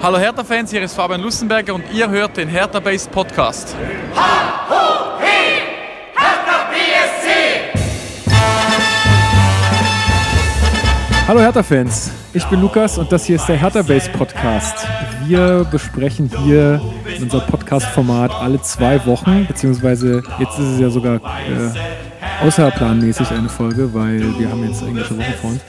Hallo Hertha-Fans, hier ist Fabian Lussenberger und ihr hört den Hertha Base Podcast. Hallo Hertha-Fans, ich bin Lukas und das hier ist der Hertha Base Podcast. Wir besprechen hier in unserem Podcast-Format alle zwei Wochen, beziehungsweise jetzt ist es ja sogar äh, außerplanmäßig eine Folge, weil wir haben jetzt englische Woche vor uns.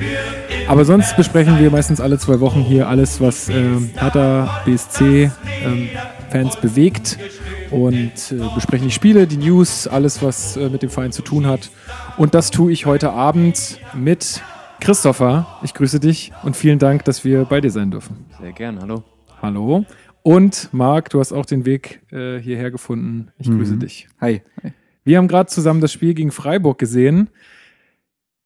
Aber sonst besprechen wir meistens alle zwei Wochen hier alles, was äh, Hertha BSC ähm, Fans bewegt und äh, besprechen die Spiele, die News, alles, was äh, mit dem Verein zu tun hat. Und das tue ich heute Abend mit Christopher. Ich grüße dich und vielen Dank, dass wir bei dir sein dürfen. Sehr gern, hallo. Hallo. Und Marc, du hast auch den Weg äh, hierher gefunden. Ich grüße dich. Hi. Wir haben gerade zusammen das Spiel gegen Freiburg gesehen.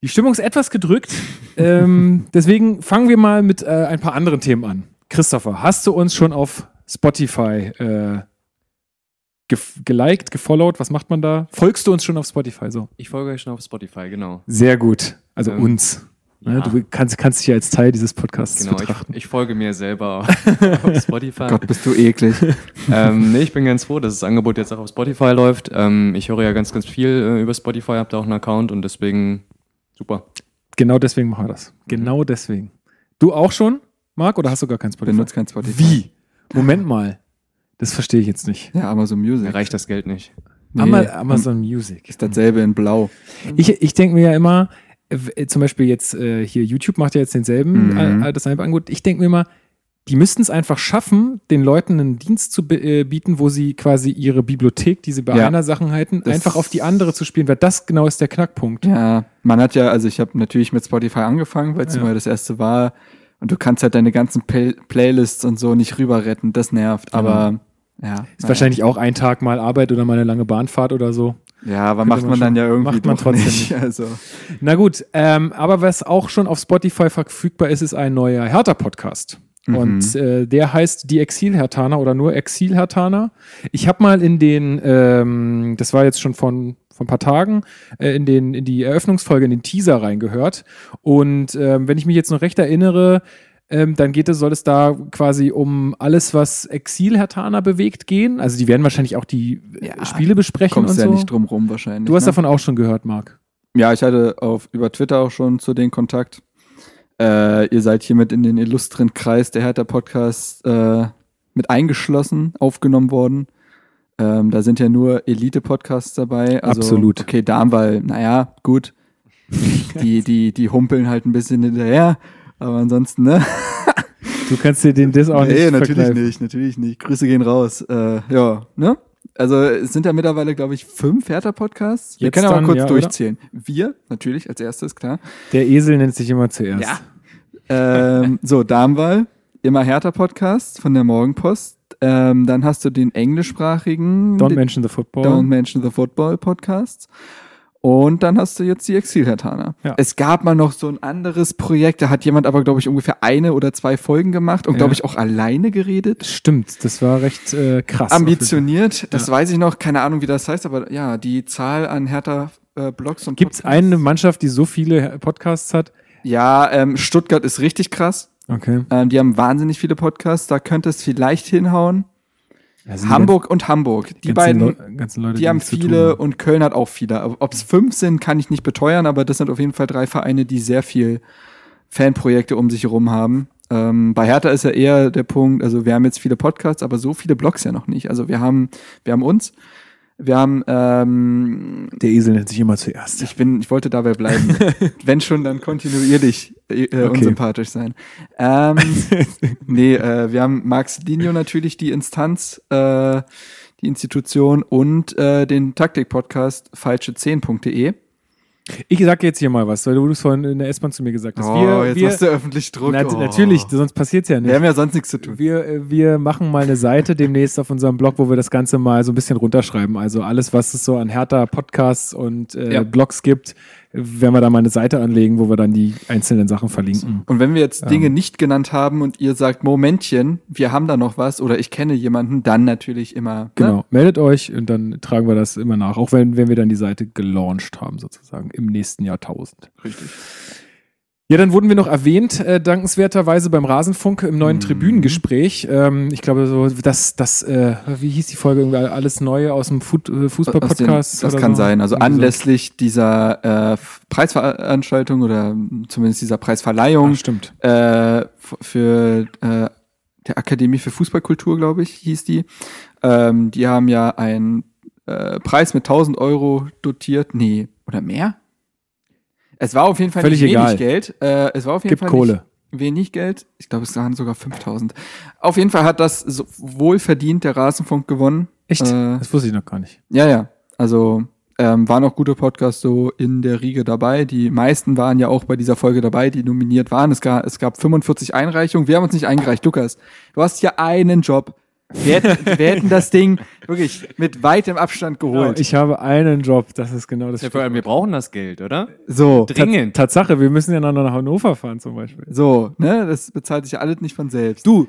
Die Stimmung ist etwas gedrückt. ähm, deswegen fangen wir mal mit äh, ein paar anderen Themen an. Christopher, hast du uns schon auf Spotify äh, gef geliked, gefollowt? Was macht man da? Folgst du uns schon auf Spotify? So. Ich folge euch schon auf Spotify, genau. Sehr gut. Also Ähm, uns. Ne, ja. Du kannst, kannst dich ja als Teil dieses Podcasts Genau, ich, betrachten. ich folge mir selber auf Spotify. Gott, bist du eklig. ähm, nee, ich bin ganz froh, dass das Angebot jetzt auch auf Spotify läuft. Ähm, ich höre ja ganz, ganz viel äh, über Spotify, habe da auch einen Account und deswegen super. Genau deswegen machen wir das. Genau deswegen. Du auch schon, Marc, oder hast du gar kein Spotify? Benutzt kein Spotify. Wie? Moment mal. Das verstehe ich jetzt nicht. Ja, Amazon Music. Reicht das Geld nicht. Nee, Ama Amazon Music. Ist dasselbe in Blau. Ich, ich denke mir ja immer, zum Beispiel jetzt äh, hier YouTube macht ja jetzt denselben, Mhm. äh, dasselbe Angebot. Ich denke mir immer, die müssten es einfach schaffen, den Leuten einen Dienst zu äh, bieten, wo sie quasi ihre Bibliothek, die sie bei Ja. einer Sache halten, Das- einfach auf die andere zu spielen, weil das genau ist der Knackpunkt. Ja, man hat ja, also ich habe natürlich mit Spotify angefangen, weil es Ja. mal das erste war. Und du kannst halt deine ganzen Play Playlists und so nicht rüber retten. Das nervt. Aber ja. Genau. Ist wahrscheinlich auch ein Tag mal Arbeit oder mal eine lange Bahnfahrt oder so. Ja, aber macht man man dann ja irgendwie macht man trotzdem nicht. Also. Na gut, ähm, aber was auch schon auf Spotify verfügbar ist, ist ein neuer Hertha-Podcast. Mhm. Und äh, der heißt Die Exil-Hertaner oder nur Exil-Hertaner. Ich habe mal in den, ähm, das war jetzt schon von, von ein paar Tagen, äh, in, den, in die Eröffnungsfolge, in den Teaser reingehört. Und ähm, wenn ich mich jetzt noch recht erinnere, ähm, dann geht es, soll es da quasi um alles, was Exil-Hertaner bewegt, gehen. Also die werden wahrscheinlich auch die äh, Ja, Spiele besprechen Kommst und ja so. nicht drum rum wahrscheinlich. du hast ne? davon auch schon gehört, Marc. Ja, ich hatte auf, über Twitter auch schon zu den Kontakt. Äh, ihr seid hiermit in den illustren Kreis der Hertha Podcast äh, mit eingeschlossen, aufgenommen worden. Ähm, da sind ja nur Elite-Podcasts dabei. Also, Absolut. Okay, Darmwall, naja, gut. Die, die, die humpeln halt ein bisschen hinterher. Aber ansonsten, ne? Du kannst dir den Diss auch nicht nee, natürlich verkneifen. nicht, natürlich nicht. Grüße gehen raus. Äh, ja, ne? Also es sind ja mittlerweile, glaube ich, fünf Hertha-Podcasts. Wir Jetzt können aber dann, kurz ja, oder? durchzählen. Wir, natürlich, als erstes, klar. Der Esel nennt sich immer zuerst. Ja. ähm, so, Darmwahl, immer härter Podcast von der Morgenpost. Ähm, dann hast du den englischsprachigen Don't mention the football. Don't Mention the Football Podcast. Und dann hast du jetzt die Exil-Hertaner. Ja. Es gab mal noch so ein anderes Projekt, da hat jemand aber, glaube ich, ungefähr eine oder zwei Folgen gemacht und, Ja. glaube ich, auch alleine geredet. Stimmt, das war recht äh, krass. Ambitioniert, das weiß ich noch, keine Ahnung, wie das heißt, aber ja, die Zahl an Hertha-Blogs und Gibt es eine Mannschaft, die so viele Podcasts hat? Ja, ähm, Stuttgart ist richtig krass. Okay. Ähm, die haben wahnsinnig viele Podcasts, da könnte es vielleicht hinhauen. Also Hamburg und Hamburg, die beiden, ganzen Leute, die haben viele und Köln hat auch viele. Ob es fünf sind, kann ich nicht beteuern, aber das sind auf jeden Fall drei Vereine, die sehr viel Fanprojekte um sich herum haben. Ähm, bei Hertha ist ja eher der Punkt, also wir haben jetzt viele Podcasts, aber so viele Blogs ja noch nicht. Also wir haben, wir haben uns, wir haben, ähm, Der Esel nennt sich immer zuerst. ich bin, ich wollte dabei bleiben. Wenn schon, dann kontinuierlich äh, Okay. unsympathisch sein. Ähm, nee, äh, wir haben Max Linio natürlich, die Instanz, äh, die Institution und äh, den Taktik-Podcast falsche10.de. Ich sag jetzt hier mal was, weil du es vorhin in der S-Bahn zu mir gesagt hast. wir, jetzt wir, machst du öffentlich Druck. nat oh. Natürlich, sonst passiert's ja nicht. Wir haben ja sonst nichts zu tun. Wir, äh, wir machen mal eine Seite demnächst auf unserem Blog, wo wir das Ganze mal so ein bisschen runterschreiben. Also alles, was es so an härter Podcasts und äh, Ja. Blogs gibt, werden wir da mal eine Seite anlegen, wo wir dann die einzelnen Sachen verlinken. Und wenn wir jetzt Dinge nicht genannt haben und ihr sagt, Momentchen, wir haben da noch was oder ich kenne jemanden, dann natürlich immer. Ne? Genau, meldet euch und dann tragen wir das immer nach, auch wenn, wenn wir dann die Seite gelauncht haben, sozusagen im nächsten Jahrtausend. Richtig. Ja, dann wurden wir noch erwähnt, äh, dankenswerterweise beim Rasenfunk im neuen Mhm. Tribünengespräch. Ähm, ich glaube, so das, das, äh, wie hieß die Folge? Irgendwie alles Neue aus dem äh, Fußball-Podcast? Das kann so? sein. Also Irgendwie so. anlässlich dieser äh, Preisveranstaltung oder zumindest dieser Preisverleihung Ach, stimmt. äh, für äh, der Akademie für Fußballkultur, glaube ich, hieß die. Ähm, die haben ja einen Preis mit 1000 Euro dotiert. Nee, oder mehr? Es war auf jeden Fall Völlig nicht wenig egal. Geld. Äh, es war auf jeden Gibt Fall Kohle. nicht wenig Geld. Ich glaube, es waren sogar 5000. Auf jeden Fall hat das so wohlverdient der Rasenfunk gewonnen. Echt? Äh, das wusste ich noch gar nicht. ja, ja. Also ähm, waren auch gute Podcasts so in der Riege dabei. Die meisten waren ja auch bei dieser Folge dabei, die nominiert waren. Es gab, es gab 45 Einreichungen. Wir haben uns nicht eingereicht. Lukas, du hast ja einen Job. Wir hätten, wir hätten das Ding wirklich mit weitem Abstand geholt. ich habe einen Job, das ist genau das. Ja, vor allem, wir brauchen das Geld, oder? so, Dringend. Tatsache, wir müssen ja noch nach Hannover fahren zum Beispiel. so, ne? Das bezahlt sich ja alles nicht von selbst. Du,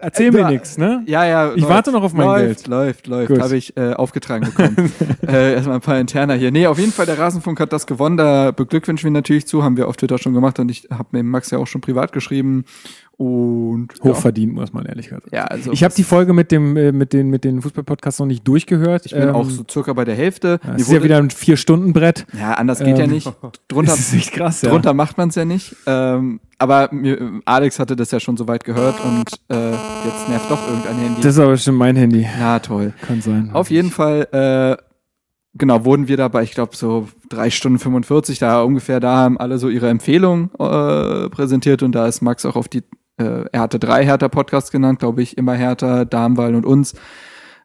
erzähl Du, mir nichts, ne? Ja, ja. Ich warte noch auf mein läuft, Geld. Läuft, läuft, Gut. Habe ich äh, aufgetragen bekommen. äh, erstmal ein paar Interner hier. Nee, auf jeden Fall, der Rasenfunk hat das gewonnen. Da beglückwünschen wir natürlich zu. Haben wir auf Twitter schon gemacht und ich habe mit Max ja auch schon privat geschrieben. Und ja, Hochverdient, muss man ehrlich gesagt. ja also Ich habe die Folge mit dem äh, mit den mit den Fußballpodcasts noch nicht durchgehört. ich bin Ähm, auch so circa bei der Hälfte. ja, ist ja wieder ein vier Stunden Brett. ja, anders geht ja Ähm, nicht. Drunter, ist echt krass, ja. drunter macht man es ja nicht. Ähm, aber mir, Alex hatte das ja schon so weit gehört und äh, jetzt nervt doch irgendein Handy. Das ist aber bestimmt mein Handy. ja, toll. Kann sein. Auf jeden Fall, äh, genau, wurden wir dabei, ich glaube, so drei Stunden 45, da ungefähr, da haben alle so ihre Empfehlungen äh, präsentiert und da ist Max auch auf die, äh, er hatte drei Hertha-Podcasts genannt, glaube ich, immer Hertha, Darmwall und uns.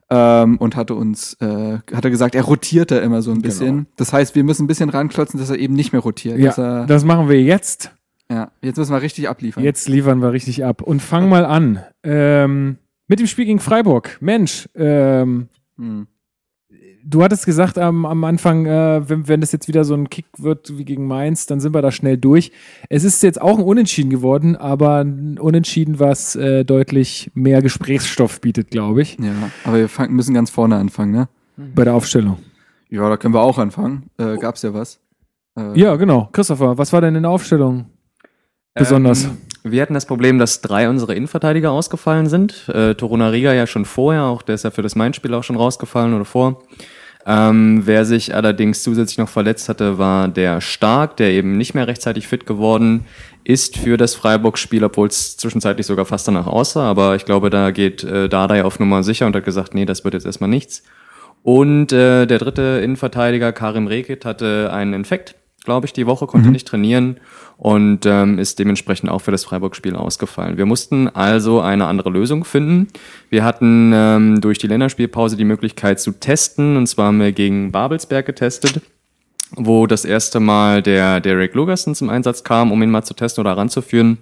Ähm, und hatte uns, äh, hatte gesagt, er rotiert da immer so ein bisschen. Das heißt, wir müssen ein bisschen ranklotzen, dass er eben nicht mehr rotiert. dass ja, er, das machen wir jetzt. ja, jetzt müssen wir richtig abliefern. Jetzt liefern wir richtig ab. Und fang mal an. Ähm, mit dem Spiel gegen Freiburg. Mensch, ähm, Hm. Du hattest gesagt am, am Anfang, äh, wenn, wenn das jetzt wieder so ein Kick wird wie gegen Mainz, dann sind wir da schnell durch. Es ist jetzt auch ein Unentschieden geworden, aber ein Unentschieden, was äh, deutlich mehr Gesprächsstoff bietet, glaube ich, Ja, aber wir fangen, müssen ganz vorne anfangen, ne? bei der Aufstellung. Ja, da können wir auch anfangen. Äh, gab's ja was. Äh, Ja, genau. Christopher, was war denn in der Aufstellung? Besonders. Ähm, wir hatten das Problem, dass drei unserer Innenverteidiger ausgefallen sind. Äh, Toruna Riga ja schon vorher, auch der ist ja für das Main-Spiel auch schon rausgefallen oder vor. Ähm, wer sich allerdings zusätzlich noch verletzt hatte, war der Stark, der eben nicht mehr rechtzeitig fit geworden ist für das Freiburg-Spiel, obwohl es zwischenzeitlich sogar fast danach aussah. Aber ich glaube, da geht äh, Dardai auf Nummer sicher und hat gesagt, nee, das wird jetzt erstmal nichts. Und äh, der dritte Innenverteidiger, Karim Rekit, hatte einen Infekt, glaube ich, die Woche, konnte nicht trainieren und ähm, ist dementsprechend auch für das Freiburg-Spiel ausgefallen. Wir mussten also eine andere Lösung finden. Wir hatten ähm, durch die Länderspielpause die Möglichkeit zu testen, und zwar haben wir gegen Babelsberg getestet wo das erste Mal der Derek Lugerson zum Einsatz kam, um ihn mal zu testen oder ranzuführen.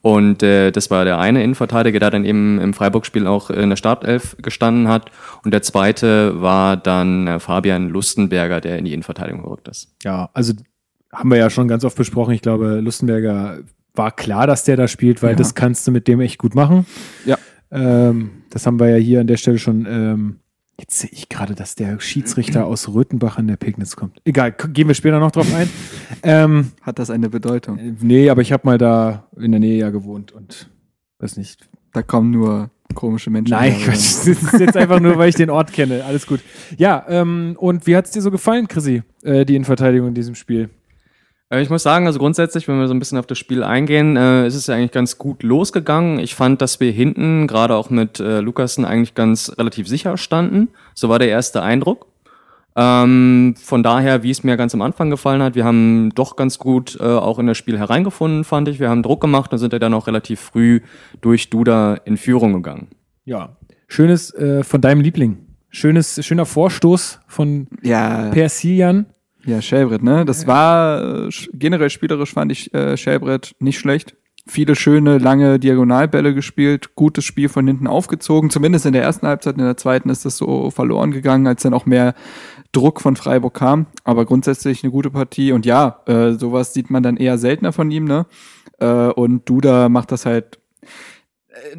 Und äh, das war der eine Innenverteidiger, der dann eben im Freiburg-Spiel auch in der Startelf gestanden hat. Und der zweite war dann äh, Fabian Lustenberger, der in die Innenverteidigung gerückt ist. Ja, also haben wir ja schon ganz oft besprochen. Ich glaube, Lustenberger war klar, dass der da spielt, weil Ja. das kannst du mit dem echt gut machen. Ja. Ähm, das haben wir ja hier an der Stelle schon. Ähm, jetzt sehe ich gerade, dass der Schiedsrichter aus Röthenbach in der Pegnitz kommt. Egal, gehen wir später noch drauf ein. ähm, Hat das eine Bedeutung? äh, nee, aber ich habe mal da in der Nähe ja gewohnt und weiß nicht. Da kommen nur komische Menschen. Nein, Quatsch. Das ist jetzt einfach nur, weil ich den Ort kenne. Alles gut. Ja, ähm, und wie hat es dir so gefallen, Chrissy, äh, die Innenverteidigung in diesem Spiel? Äh, Ich muss sagen, also grundsätzlich, wenn wir so ein bisschen auf das Spiel eingehen, äh, ist es ja eigentlich ganz gut losgegangen. Ich fand, dass wir hinten, gerade auch mit äh, Lukasen, eigentlich ganz relativ sicher standen. So war der erste Eindruck. Ähm, von daher, wie es mir ganz am Anfang gefallen hat, wir haben doch ganz gut äh, auch in das Spiel hereingefunden, fand ich. Wir haben Druck gemacht und sind ja dann auch relativ früh durch Duda in Führung gegangen. Ja. Schönes äh, von deinem Liebling. Schönes, schöner Vorstoß von Ja, Persilian. Ja, Schellbrett, ne? Das war äh, generell spielerisch fand ich äh, Schellbrett nicht schlecht. Viele schöne, lange Diagonalbälle gespielt, gutes Spiel von hinten aufgezogen. Zumindest in der ersten Halbzeit, in der zweiten ist das so verloren gegangen, als dann auch mehr Druck von Freiburg kam. Aber grundsätzlich eine gute Partie. Und ja, äh, sowas sieht man dann eher seltener von ihm, ne? Äh, und Duda macht das halt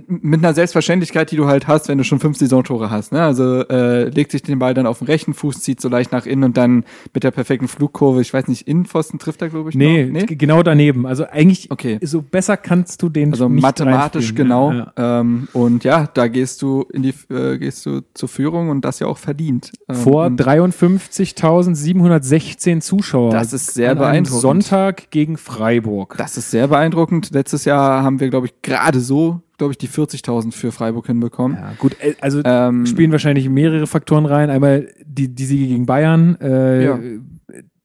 mit einer Selbstverständlichkeit, die du halt hast, wenn du schon fünf Saisontore hast. Ne? Also äh, legt sich den Ball dann auf den rechten Fuß, zieht so leicht nach innen und dann mit der perfekten Flugkurve, ich weiß nicht, Innenpfosten trifft er, glaube ich. Nee, noch? g- genau daneben. Also eigentlich, Okay. so besser kannst du den Also nicht mathematisch genau. Ja, ja. Ähm, und ja, da gehst du in die äh, gehst du zur Führung und das ja auch verdient. Ähm, Vor und 53.716 Zuschauern. Das ist sehr beeindruckend. Sonntag gegen Freiburg. Das ist sehr beeindruckend. Letztes Jahr haben wir, glaube ich, gerade so, glaube ich, die 40.000 für Freiburg hinbekommen. ja, gut, äh, also Ähm, spielen wahrscheinlich mehrere Faktoren rein. Einmal die, die Siege gegen Bayern, äh, Ja.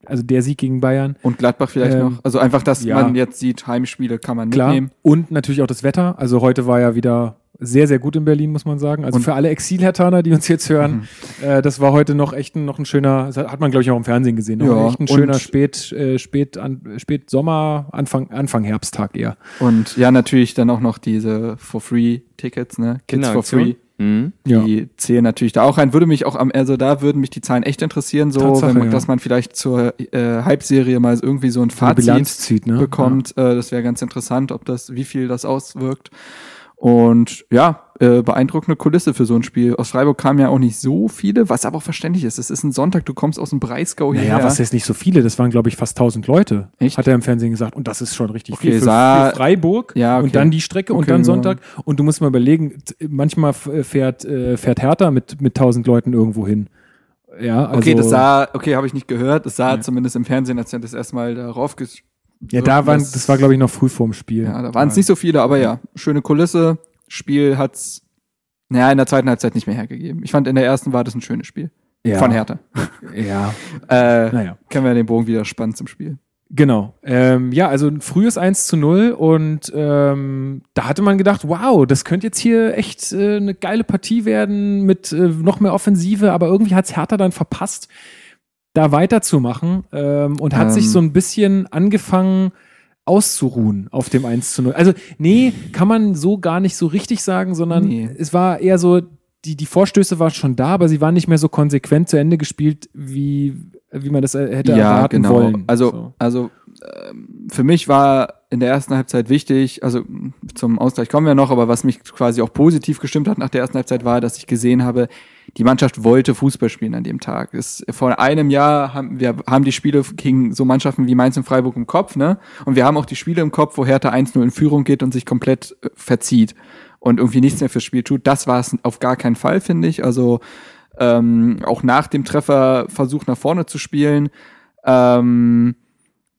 also der Sieg gegen Bayern, und Gladbach vielleicht Ähm, noch. Also einfach, dass ja. man jetzt sieht, Heimspiele kann man klar. mitnehmen. Und natürlich auch das Wetter. Also heute war ja wieder sehr, sehr gut in Berlin, muss man sagen. Also Und- für alle Exilhertaner, die uns jetzt hören, äh, das war heute noch echt ein, noch ein schöner, das hat man, glaube ich, auch im Fernsehen gesehen. Noch Ja, echt ein schöner Spät, äh, Spät, an, Spät Sommer, Anfang, Anfang Herbsttag eher. Und ja, natürlich dann auch noch diese For-Free-Tickets, ne? Kids for Kinderaktion. Free. Mhm. Die zählen natürlich da auch rein. Würde mich auch am, also da würden mich die Zahlen echt interessieren, so, Tatsache, wenn man, ja. dass man vielleicht zur äh, Halbserie mal irgendwie so ein Fazit zieht, ne? bekommt. Äh, das wäre ganz interessant, ob das, wie viel das auswirkt. Und ja, äh, beeindruckende Kulisse für so ein Spiel. Aus Freiburg kamen ja auch nicht so viele, was aber auch verständlich ist. Es ist ein Sonntag, du kommst aus dem Breisgau Ja. hierher. Naja, was jetzt nicht so viele, das waren, glaube ich, fast 1000 Leute, Echt? hat er im Fernsehen gesagt. Und das ist schon richtig Okay, viel für, für Freiburg Ja, okay. und dann die Strecke und Okay, dann ja. Sonntag. Und du musst mal überlegen, manchmal f- fährt, äh, fährt Hertha mit, mit 1000 Leuten irgendwo hin. Ja, also, Okay, das sah, okay, habe ich nicht gehört. Das sah Ja. zumindest im Fernsehen, als er das erstmal darauf ja, da waren, das- war, glaube ich, noch früh vorm Spiel. Ja, da waren es nicht so viele, aber ja, schöne Kulisse. Spiel hat's, naja, in der zweiten Halbzeit nicht mehr hergegeben. Ich fand, in der ersten war das ein schönes Spiel. ja. Von Hertha. Ja, Äh, naja. können wir den Bogen wieder spannen zum Spiel. Genau. Ähm, ja, also ein frühes 1 zu 0 und ähm, da hatte man gedacht, wow, das könnte jetzt hier echt äh, eine geile Partie werden mit äh, noch mehr Offensive, aber irgendwie hat's Hertha dann verpasst, da weiterzumachen ähm, und hat Ähm. sich so ein bisschen angefangen auszuruhen auf dem 1 zu 0. Also, nee, kann man so gar nicht so richtig sagen, sondern Nee. es war eher so, die, die Vorstöße waren schon da, aber sie waren nicht mehr so konsequent zu Ende gespielt, wie, wie man das äh, hätte erwarten wollen. Also, So. also ähm, für mich war in der ersten Halbzeit wichtig, also zum Ausgleich kommen wir noch, aber was mich quasi auch positiv gestimmt hat nach der ersten Halbzeit war, dass ich gesehen habe, die Mannschaft wollte Fußball spielen an dem Tag. Es, vor einem Jahr haben wir haben die Spiele gegen so Mannschaften wie Mainz und Freiburg im Kopf, ne? Und wir haben auch die Spiele im Kopf, wo Hertha 1-0 in Führung geht und sich komplett äh, verzieht und irgendwie nichts mehr fürs Spiel tut. Das war es auf gar keinen Fall, finde ich. Also ähm, auch nach dem Treffer versucht nach vorne zu spielen. Ähm,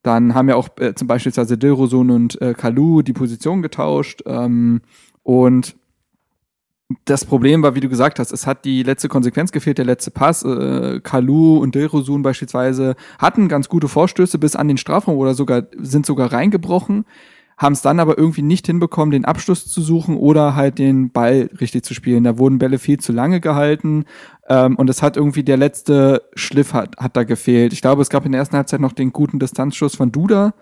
dann haben ja auch äh, zum Beispiel Dilrosun und äh, Kalu die Position getauscht. Ähm, und das Problem war, wie du gesagt hast, es hat die letzte Konsequenz gefehlt, der letzte Pass. Äh, Kalu und Dilrosun beispielsweise hatten ganz gute Vorstöße bis an den Strafraum oder sogar sind sogar reingebrochen, haben es dann aber irgendwie nicht hinbekommen, den Abschluss zu suchen oder halt den Ball richtig zu spielen. Da wurden Bälle viel zu lange gehalten ähm, und es hat irgendwie der letzte Schliff hat, hat da gefehlt. Ich glaube, es gab in der ersten Halbzeit noch den guten Distanzschuss von Duda,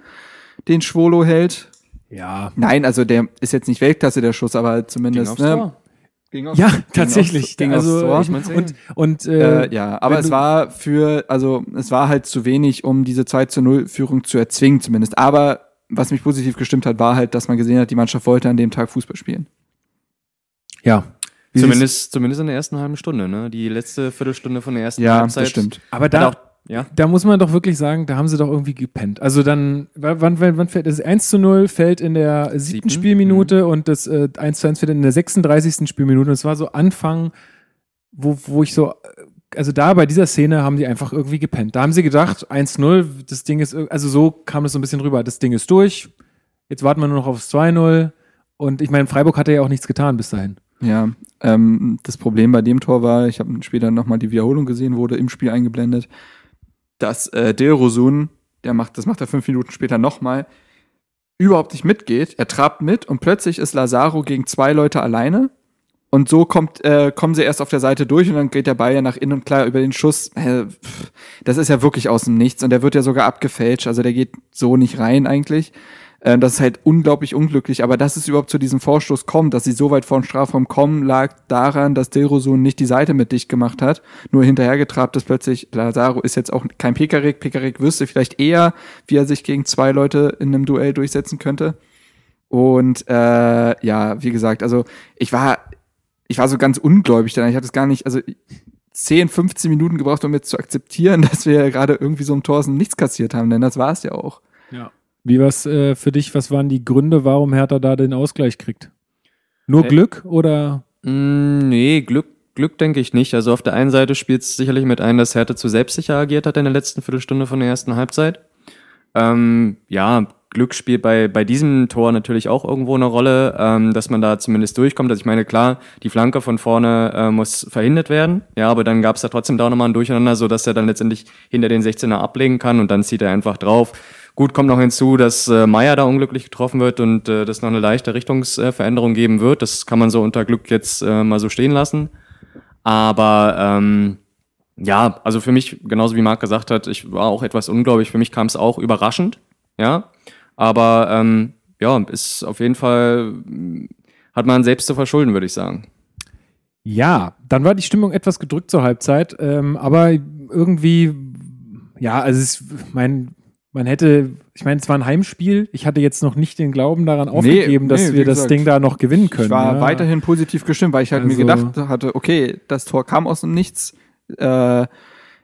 den Schwolo hält. ja. Nein, also der ist jetzt nicht Weltklasse der Schuss, aber zumindest ne. Ging aufs- Ja, ging tatsächlich. aufs- ging aufs also, Tor. ich und, und äh, Äh, ja, aber es war für, also es war halt zu wenig, um diese 2 zu 0 Führung zu erzwingen zumindest. Aber was mich positiv gestimmt hat, war halt, dass man gesehen hat, die Mannschaft wollte an dem Tag Fußball spielen. ja. Wie Zumindest, zumindest in der ersten halben Stunde, ne? Die letzte Viertelstunde von der ersten Ja, Halbzeit. das stimmt. Aber da, auch, ja. da muss man doch wirklich sagen, da haben sie doch irgendwie gepennt. Also dann, wann, wann, wann fällt das 1 zu 0 fällt in der siebten Siebten? Spielminute und das äh, 1 zu 1 fällt in der 36. Spielminute. Und es war so Anfang, wo, wo ich so, also da bei dieser Szene haben die einfach irgendwie gepennt. Da haben sie gedacht, 1-0, das Ding ist, also so kam es so ein bisschen rüber, das Ding ist durch, jetzt warten wir nur noch aufs 2-0 und ich meine, Freiburg hatte ja auch nichts getan bis dahin. Ja, ähm, das Problem bei dem Tor war, ich habe später nochmal die Wiederholung gesehen, wurde im Spiel eingeblendet, dass äh, Dilrosun, der macht, das macht er fünf Minuten später nochmal, überhaupt nicht mitgeht. Er trabt mit und plötzlich ist Lazaro gegen zwei Leute alleine. Und so kommt, äh, kommen sie erst auf der Seite durch und dann geht der Ball ja nach innen und klar über den Schuss. Das ist ja wirklich aus dem Nichts und der wird ja sogar abgefälscht. Also der geht so nicht rein eigentlich. Äh, das ist halt unglaublich unglücklich. Aber dass es überhaupt zu diesem Vorstoß kommt, dass sie so weit vor den Strafraum kommen, lag daran, dass Dilrosun nicht die Seite mit dicht gemacht hat. Nur hinterhergetrabt ist plötzlich, Lazaro ist jetzt auch kein Pekarik. Pekarik wüsste vielleicht eher, wie er sich gegen zwei Leute in einem Duell durchsetzen könnte. Und äh, ja, wie gesagt, also ich war, ich war so ganz ungläubig dann. Ich hatte es gar nicht, also 10, 15 Minuten gebraucht, um jetzt zu akzeptieren, dass wir ja gerade irgendwie so im Thorsten nichts kassiert haben, denn das war es ja auch. Ja. Wie war's äh, für dich? Was waren die Gründe, warum Hertha da den Ausgleich kriegt? Nur Äh, Glück oder? Mm, nee, Glück, Glück denke ich nicht. Also auf der einen Seite spielt es sicherlich mit ein, dass Hertha zu selbstsicher agiert hat in der letzten Viertelstunde von der ersten Halbzeit. Ähm, ja, Glück spielt bei, bei diesem Tor natürlich auch irgendwo eine Rolle, ähm, dass man da zumindest durchkommt. Also ich meine, klar, die Flanke von vorne äh, muss verhindert werden, ja, aber dann gab es da trotzdem da nochmal ein Durcheinander, so dass er dann letztendlich hinter den 16er ablegen kann und dann zieht er einfach drauf. Gut, kommt noch hinzu, dass äh, Meier da unglücklich getroffen wird und äh, das noch eine leichte Richtungsveränderung geben wird. Das kann man so unter Glück jetzt äh, mal so stehen lassen. Aber ähm, ja, also für mich, genauso wie Marc gesagt hat, ich war auch etwas ungläubig. Für mich kam es auch überraschend, ja. Aber ähm, ja, ist auf jeden Fall, mm, hat man selbst zu verschulden, würde ich sagen. Ja, dann war die Stimmung etwas gedrückt zur Halbzeit, ähm, aber irgendwie, ja, also es, mein, man hätte, ich meine, es war ein Heimspiel. Ich hatte jetzt noch nicht den Glauben daran aufgegeben, dass nee, wir das gesagt, Ding da noch gewinnen können. Ich war ja. weiterhin positiv gestimmt, weil ich halt mir Also- gedacht hatte, okay, das Tor kam aus dem Nichts. Äh,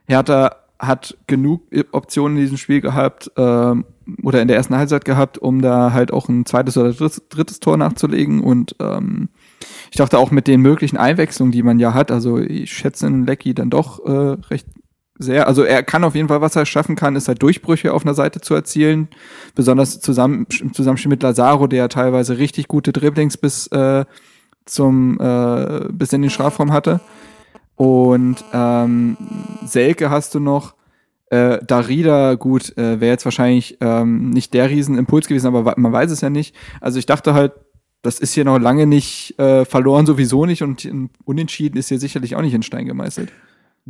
Hertha hat genug Optionen in diesem Spiel gehabt ähm, oder in der ersten Halbzeit gehabt, um da halt auch ein zweites oder drittes, drittes Tor nachzulegen. Und ähm, ich dachte auch mit den möglichen Einwechslungen, die man ja hat, also ich schätze einen Lecky dann doch äh, recht sehr. Also er kann auf jeden Fall, was er schaffen kann, ist halt Durchbrüche auf einer Seite zu erzielen. Besonders zusammen, im Zusammenspiel mit Lazaro, der teilweise richtig gute Dribblings bis äh, zum äh, bis in den Strafraum hatte. Und ähm, Selke hast du noch. Äh, Darida, gut, äh, wäre jetzt wahrscheinlich ähm, nicht der Riesenimpuls gewesen, aber man weiß es ja nicht. Also ich dachte halt, das ist hier noch lange nicht äh, verloren, sowieso nicht und Unentschieden ist hier sicherlich auch nicht in Stein gemeißelt.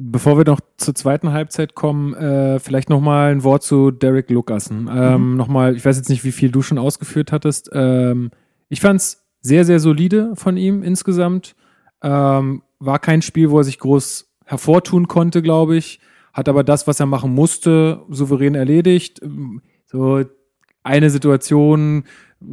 Bevor wir noch zur zweiten Halbzeit kommen, äh, vielleicht noch mal ein Wort zu Derek Lucassen. Ähm, noch mal, ich weiß jetzt nicht, wie viel du schon ausgeführt hattest. Ähm, ich fand es sehr, sehr solide von ihm insgesamt. Ähm, war kein Spiel, wo er sich groß hervortun konnte, glaube ich. Hat aber das, was er machen musste, souverän erledigt. Ähm, So eine Situation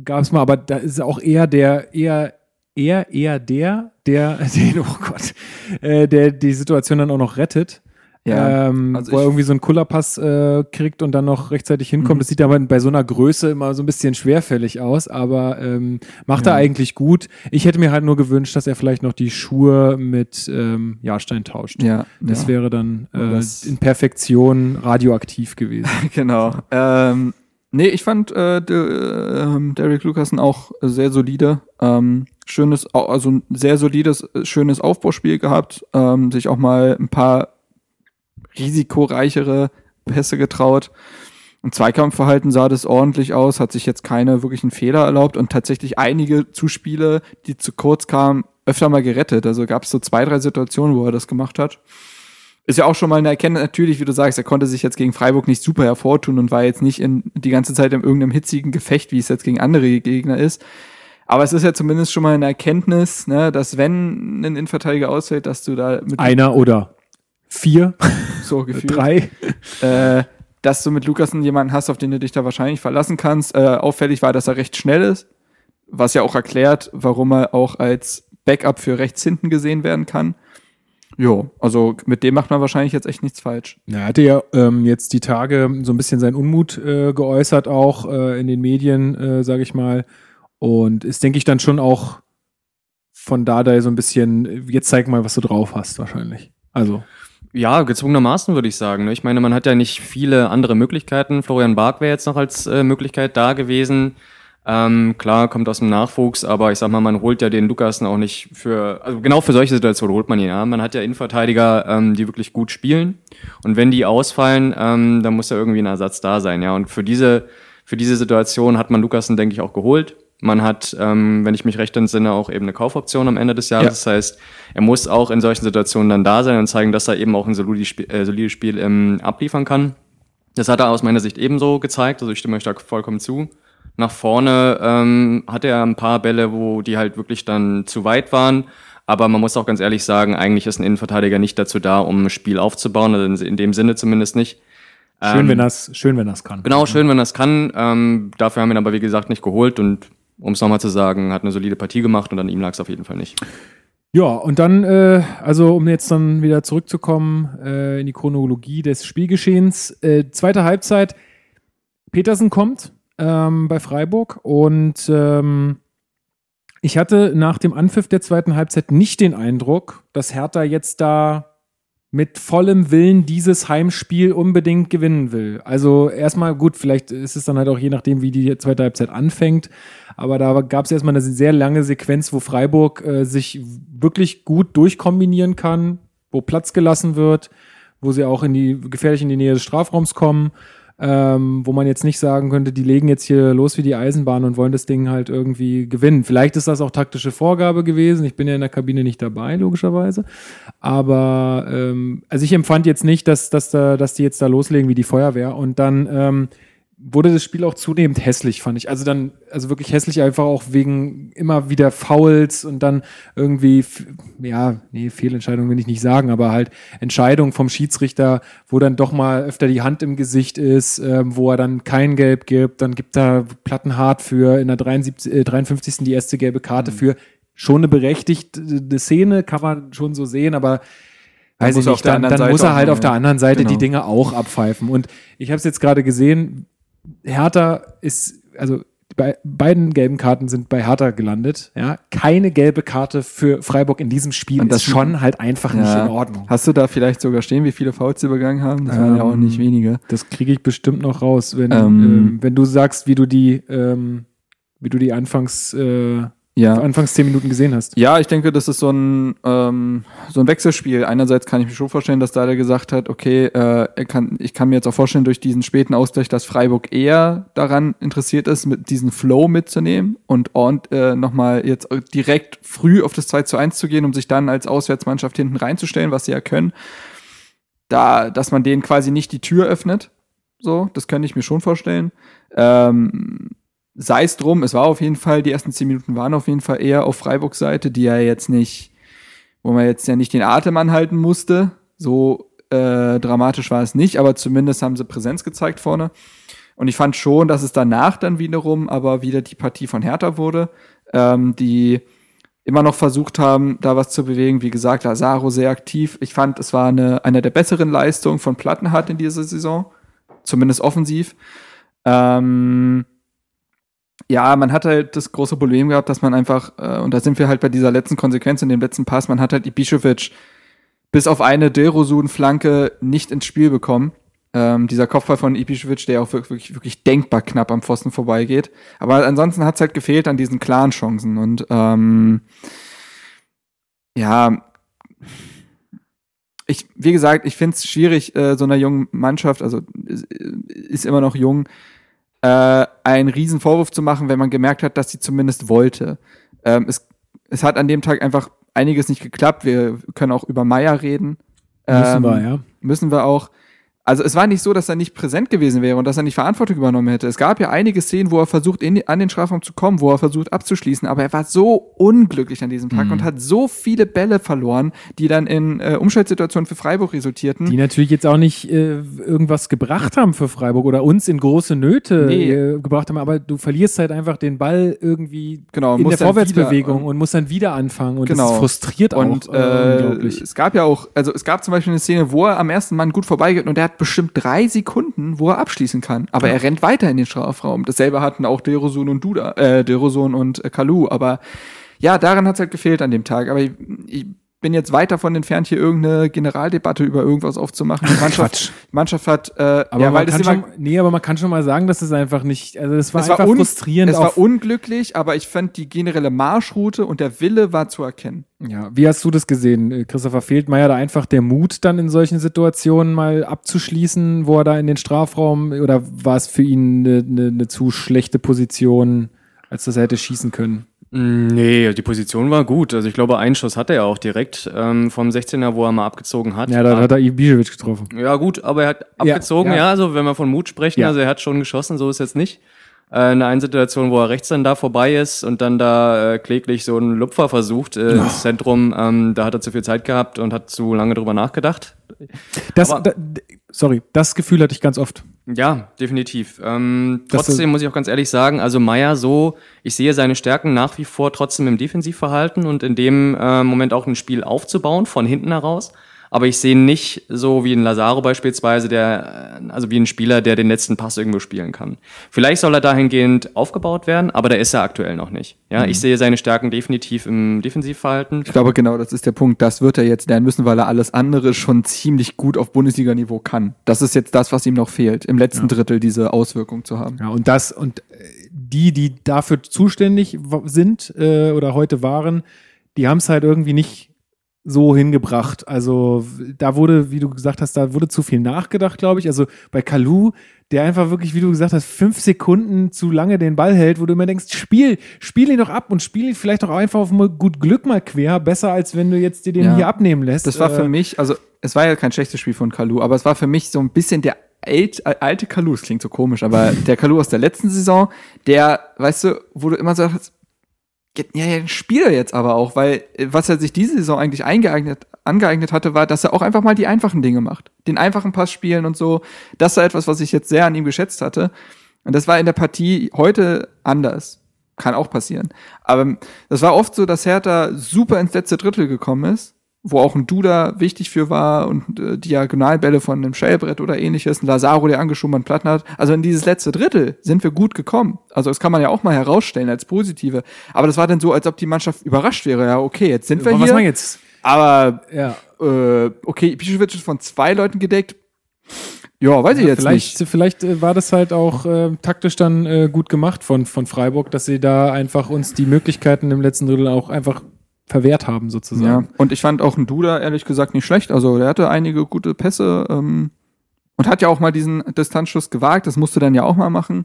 gab es mal, aber da ist auch eher der, eher, eher, eher der, der, den, oh Gott, äh, der die Situation dann auch noch rettet. Ja, ähm, also wo er irgendwie so einen Kullerpass äh, kriegt und dann noch rechtzeitig hinkommt. Mhm. Das sieht aber bei so einer Größe immer so ein bisschen schwerfällig aus, aber ähm, macht er Ja. eigentlich gut. Ich hätte mir halt nur gewünscht, dass er vielleicht noch die Schuhe mit ähm, Jahrstein tauscht. Ja, Das ja. wäre dann äh, in Perfektion radioaktiv gewesen. genau. Ähm, nee, ich fand äh, de, ähm, Derek Lucasen auch sehr solide. Ähm, schönes, also ein sehr solides, äh, schönes Aufbauspiel gehabt. Ähm, sich auch mal ein paar risikoreichere Pässe getraut. Im Zweikampfverhalten sah das ordentlich aus, hat sich jetzt keine wirklichen Fehler erlaubt und tatsächlich einige Zuspiele, die zu kurz kamen, öfter mal gerettet. Also gab es so zwei, drei Situationen, wo er das gemacht hat. Ist ja auch schon mal eine Erkenntnis, natürlich, wie du sagst, er konnte sich jetzt gegen Freiburg nicht super hervortun und war jetzt nicht in, die ganze Zeit in irgendeinem hitzigen Gefecht, wie es jetzt gegen andere Gegner ist. Aber es ist ja zumindest schon mal eine Erkenntnis, ne, dass wenn ein Innenverteidiger ausfällt, dass du da mit Einer oder vier, so gefühlt, drei. äh, dass du mit Lukasen jemanden hast, auf den du dich da wahrscheinlich verlassen kannst. Äh, auffällig war, dass er recht schnell ist, was ja auch erklärt, warum er auch als Backup für rechts hinten gesehen werden kann. Jo, also mit dem macht man wahrscheinlich jetzt echt nichts falsch. Ja, er hatte ja ähm, jetzt die Tage so ein bisschen seinen Unmut äh, geäußert, auch äh, in den Medien, äh, sage ich mal. Und ist, denke ich, dann schon auch von Dardai so ein bisschen, jetzt zeig mal, was du drauf hast, wahrscheinlich. Also, Ja, gezwungenermaßen würde ich sagen. ne? Ich meine, man hat ja nicht viele andere Möglichkeiten. Florian Bark wäre jetzt noch als äh, Möglichkeit da gewesen. Ähm, klar, kommt aus dem Nachwuchs, aber ich sag mal, man holt ja den Lukasen auch nicht für, also genau für solche Situationen holt man ihn, ja. Man hat ja Innenverteidiger, ähm, die wirklich gut spielen. Und wenn die ausfallen, ähm, dann muss ja irgendwie ein Ersatz da sein, ja. Und für diese, für diese Situation hat man Lukasen, denke ich, auch geholt. Man hat, ähm, wenn ich mich recht entsinne, auch eben eine Kaufoption am Ende des Jahres. Ja. Das heißt, er muss auch in solchen Situationen dann da sein und zeigen, dass er eben auch ein solides Spiel, äh, solides Spiel ähm, abliefern kann. Das hat er aus meiner Sicht ebenso gezeigt, also ich stimme euch da vollkommen zu. Nach vorne ähm, hatte er ein paar Bälle, wo die halt wirklich dann zu weit waren. Aber man muss auch ganz ehrlich sagen, eigentlich ist ein Innenverteidiger nicht dazu da, um ein Spiel aufzubauen, also in, dem Sinne zumindest nicht. schön, Ähm, wenn das, schön, wenn das kann. Genau, schön, wenn das kann. Ähm, dafür haben wir ihn aber, wie gesagt, nicht geholt und um es nochmal zu sagen, hat eine solide Partie gemacht und an ihm lag es auf jeden Fall nicht. Ja, und dann, äh, also um jetzt dann wieder zurückzukommen äh, in die Chronologie des Spielgeschehens. Äh, zweite Halbzeit, Petersen kommt ähm, bei Freiburg und ähm, ich hatte nach dem Anpfiff der zweiten Halbzeit nicht den Eindruck, dass Hertha jetzt da mit vollem Willen dieses Heimspiel unbedingt gewinnen will. Also erstmal gut, vielleicht ist es dann halt auch je nachdem, wie die zweite Halbzeit anfängt. Aber da gab es erstmal eine sehr lange Sequenz, wo Freiburg äh, sich wirklich gut durchkombinieren kann, wo Platz gelassen wird, wo sie auch in die gefährlich in die Nähe des Strafraums kommen ähm, wo man jetzt nicht sagen könnte, die legen jetzt hier los wie die Eisenbahn und wollen das Ding halt irgendwie gewinnen. Vielleicht ist das auch taktische Vorgabe gewesen. Ich bin ja in der Kabine nicht dabei, logischerweise. Aber ähm, also ich empfand jetzt nicht, dass, dass, da, dass die jetzt da loslegen wie die Feuerwehr und dann ähm, wurde das Spiel auch zunehmend hässlich, fand ich. Also dann, also wirklich hässlich einfach auch wegen immer wieder Fouls und dann irgendwie, ja, nee, Fehlentscheidung will ich nicht sagen, aber halt Entscheidung vom Schiedsrichter, wo dann doch mal öfter die Hand im Gesicht ist, ähm, wo er dann kein Gelb gibt, dann gibt er Plattenhart für in der 73, äh, 53. die erste gelbe Karte mhm. für schon eine berechtigte Szene, kann man schon so sehen, aber weiß ich nicht, dann, dann muss er halt auf der anderen Seite genau. die Dinge auch abpfeifen. Und ich habe es jetzt gerade gesehen, Hertha ist, also bei beiden gelben Karten sind bei Hertha gelandet. Ja, keine gelbe Karte für Freiburg in diesem Spiel Und das ist schon halt einfach ja. nicht in Ordnung. Hast du da vielleicht sogar stehen, wie viele Fouls sie übergangen haben? Das ähm, waren ja auch nicht ähm, wenige. Das kriege ich bestimmt noch raus, wenn, ähm, ähm, wenn du sagst, wie du die, ähm, wie du die Anfangs äh, ja. anfangs zehn Minuten gesehen hast. Ja, ich denke, das ist so ein, ähm, so ein Wechselspiel. Einerseits kann ich mir schon vorstellen, dass da der gesagt hat, okay, äh, kann, ich kann mir jetzt auch vorstellen, durch diesen späten Ausgleich, dass Freiburg eher daran interessiert ist, mit diesen Flow mitzunehmen und, und äh, nochmal jetzt direkt früh auf das 2 zu 1 zu gehen, um sich dann als Auswärtsmannschaft hinten reinzustellen, was sie ja können. Da, dass man denen quasi nicht die Tür öffnet. So, das könnte ich mir schon vorstellen. Ähm, sei es drum, es war auf jeden Fall, die ersten zehn Minuten waren auf jeden Fall eher auf Freiburgs Seite, die ja jetzt nicht, wo man jetzt ja nicht den Atem anhalten musste. So äh, dramatisch war es nicht, aber zumindest haben sie Präsenz gezeigt vorne. Und ich fand schon, dass es danach dann wiederum aber wieder die Partie von Hertha wurde, ähm, die immer noch versucht haben, da was zu bewegen. Wie gesagt, Lazaro sehr aktiv. Ich fand, es war eine, eine der besseren Leistungen von Plattenhardt in dieser Saison, zumindest offensiv. Ähm, ja, man hat halt das große Problem gehabt, dass man einfach, äh, und da sind wir halt bei dieser letzten Konsequenz in dem letzten Pass, man hat halt Ibišević bis auf eine Dilrosun-Flanke nicht ins Spiel bekommen. Ähm, dieser Kopfball von Ibišević, der auch wirklich, wirklich denkbar knapp am Pfosten vorbeigeht. Aber ansonsten hat es halt gefehlt an diesen klaren Chancen. Und ähm, ja, ich, wie gesagt, ich finde es schwierig, äh, so einer jungen Mannschaft, also ist immer noch jung, äh, einen riesen Vorwurf zu machen, wenn man gemerkt hat, dass sie zumindest wollte. Ähm, es, es hat an dem Tag einfach einiges nicht geklappt. Wir können auch über Meier reden. Müssen ähm, wir, ja. Müssen wir auch. Also es war nicht so, dass er nicht präsent gewesen wäre und dass er nicht Verantwortung übernommen hätte. Es gab ja einige Szenen, wo er versucht, in, an den Strafraum zu kommen, wo er versucht abzuschließen, aber er war so unglücklich an diesem Tag mhm. und hat so viele Bälle verloren, die dann in äh, Umschaltsituationen für Freiburg resultierten. Die natürlich jetzt auch nicht äh, irgendwas gebracht haben für Freiburg oder uns in große Nöte nee. äh, gebracht haben, aber du verlierst halt einfach den Ball irgendwie genau, in der Vorwärtsbewegung wieder, und musst dann wieder anfangen und genau. das frustriert und, auch äh, unglaublich. Es gab ja auch, also es gab zum Beispiel eine Szene, wo er am ersten Mann gut vorbeigeht und er hat bestimmt drei Sekunden, wo er abschließen kann. Aber ja. er rennt weiter in den Strafraum. Dasselbe hatten auch Derosun und Duda, äh, Derosun und äh, Kalu. Aber ja, daran hat es halt gefehlt an dem Tag. Aber ich, ich bin jetzt weit davon entfernt, hier irgendeine Generaldebatte über irgendwas aufzumachen. Die Mannschaft, Mannschaft hat, äh, aber ja, weil das immer, schon, nee, aber man kann schon mal sagen, dass es einfach nicht, also es war es einfach war frustrierend. Es war unglücklich, aber ich fand die generelle Marschroute und der Wille war zu erkennen. Ja, wie hast du das gesehen, äh, Christopher? Fehlt Meier da einfach der Mut, dann in solchen Situationen mal abzuschließen, wo er da in den Strafraum, oder war es für ihn eine, eine, eine zu schlechte Position, als dass er hätte schießen können? Mm, nee, die Position war gut. Also ich glaube, einen Schuss hatte er auch direkt ähm, vom 16er, wo er mal abgezogen hat. Ja, da hat er Ibišević getroffen. Ja gut, aber er hat abgezogen, ja, ja. ja also wenn wir von Mut sprechen, ja. also er hat schon geschossen, so ist jetzt nicht. Äh, in einer Situation, wo er rechts dann da vorbei ist und dann da äh, kläglich so einen Lupfer versucht äh, oh. ins Zentrum, ähm, da hat er zu viel Zeit gehabt und hat zu lange drüber nachgedacht. Das, da, sorry, das Gefühl hatte ich ganz oft. Ja, definitiv. Ähm, trotzdem muss ich auch ganz ehrlich sagen, also Meier so, ich sehe seine Stärken nach wie vor trotzdem im Defensivverhalten und in dem äh, Moment auch ein Spiel aufzubauen, von hinten heraus. Aber ich sehe nicht so wie ein Lazaro beispielsweise, der, äh, also wie ein Spieler, der den letzten Pass irgendwo spielen kann. Vielleicht soll er dahingehend aufgebaut werden, aber da ist er aktuell noch nicht. Ja, ich sehe seine Stärken definitiv im Defensivverhalten. Ich glaube, genau das ist der Punkt. Das wird er jetzt lernen müssen, weil er alles andere schon ziemlich gut auf Bundesliga-Niveau kann. Das ist jetzt das, was ihm noch fehlt, im letzten Drittel diese Auswirkung zu haben. Ja, und das, und äh, die, die dafür zuständig sind äh, oder heute waren, die haben es halt irgendwie nicht so hingebracht. Also da wurde, wie du gesagt hast, da wurde zu viel nachgedacht, glaube ich. Also bei Kalu, der einfach wirklich, wie du gesagt hast, fünf Sekunden zu lange den Ball hält, wo du immer denkst, spiel, spiel ihn doch ab und spiel ihn vielleicht auch einfach auf mal gut Glück mal quer, besser als wenn du jetzt dir den Ja. hier abnehmen lässt. Das war für Äh, mich, also es war ja kein schlechtes Spiel von Kalu, aber es war für mich so ein bisschen der äh, alte Kalu, das klingt so komisch, aber der Kalu aus der letzten Saison, der, weißt du, wo du immer sagst, ja, ja, spiel er jetzt aber auch, weil äh, was er sich diese Saison eigentlich eingeeignet, angeeignet hatte, war, dass er auch einfach mal die einfachen Dinge macht. Den einfachen Pass spielen und so. Das war etwas, was ich jetzt sehr an ihm geschätzt hatte. Und das war in der Partie heute anders. Kann auch passieren. Aber das war oft so, dass Hertha super ins letzte Drittel gekommen ist, wo auch ein Duda wichtig für war und äh, Diagonalbälle von einem Schellbrett oder ähnliches, ein Lazaro, der angeschoben und Platten hat. Also in dieses letzte Drittel sind wir gut gekommen. Also das kann man ja auch mal herausstellen als positive. Aber das war dann so, als ob die Mannschaft überrascht wäre. Ja, okay, jetzt sind wir was hier. machen wir jetzt? Aber Ja. äh, okay, Pischewitsch ist von zwei Leuten gedeckt. Ja, weiß ich jetzt vielleicht, nicht. Vielleicht äh, war das halt auch äh, taktisch dann äh, gut gemacht von, von Freiburg, dass sie da einfach uns die Möglichkeiten im letzten Drittel auch einfach verwehrt haben, Ja, sozusagen. und ich fand auch ein Duda ehrlich gesagt nicht schlecht. Also der hatte einige gute Pässe ähm, und hat ja auch mal diesen Distanzschuss gewagt. Das musste dann ja auch mal machen.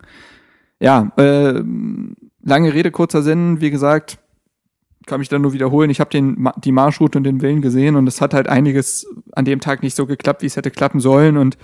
Ja, äh, lange Rede, kurzer Sinn. Wie gesagt, kann mich dann nur wiederholen. Ich habe die Marschroute und den Willen gesehen und es hat halt einiges an dem Tag nicht so geklappt, wie es hätte klappen sollen und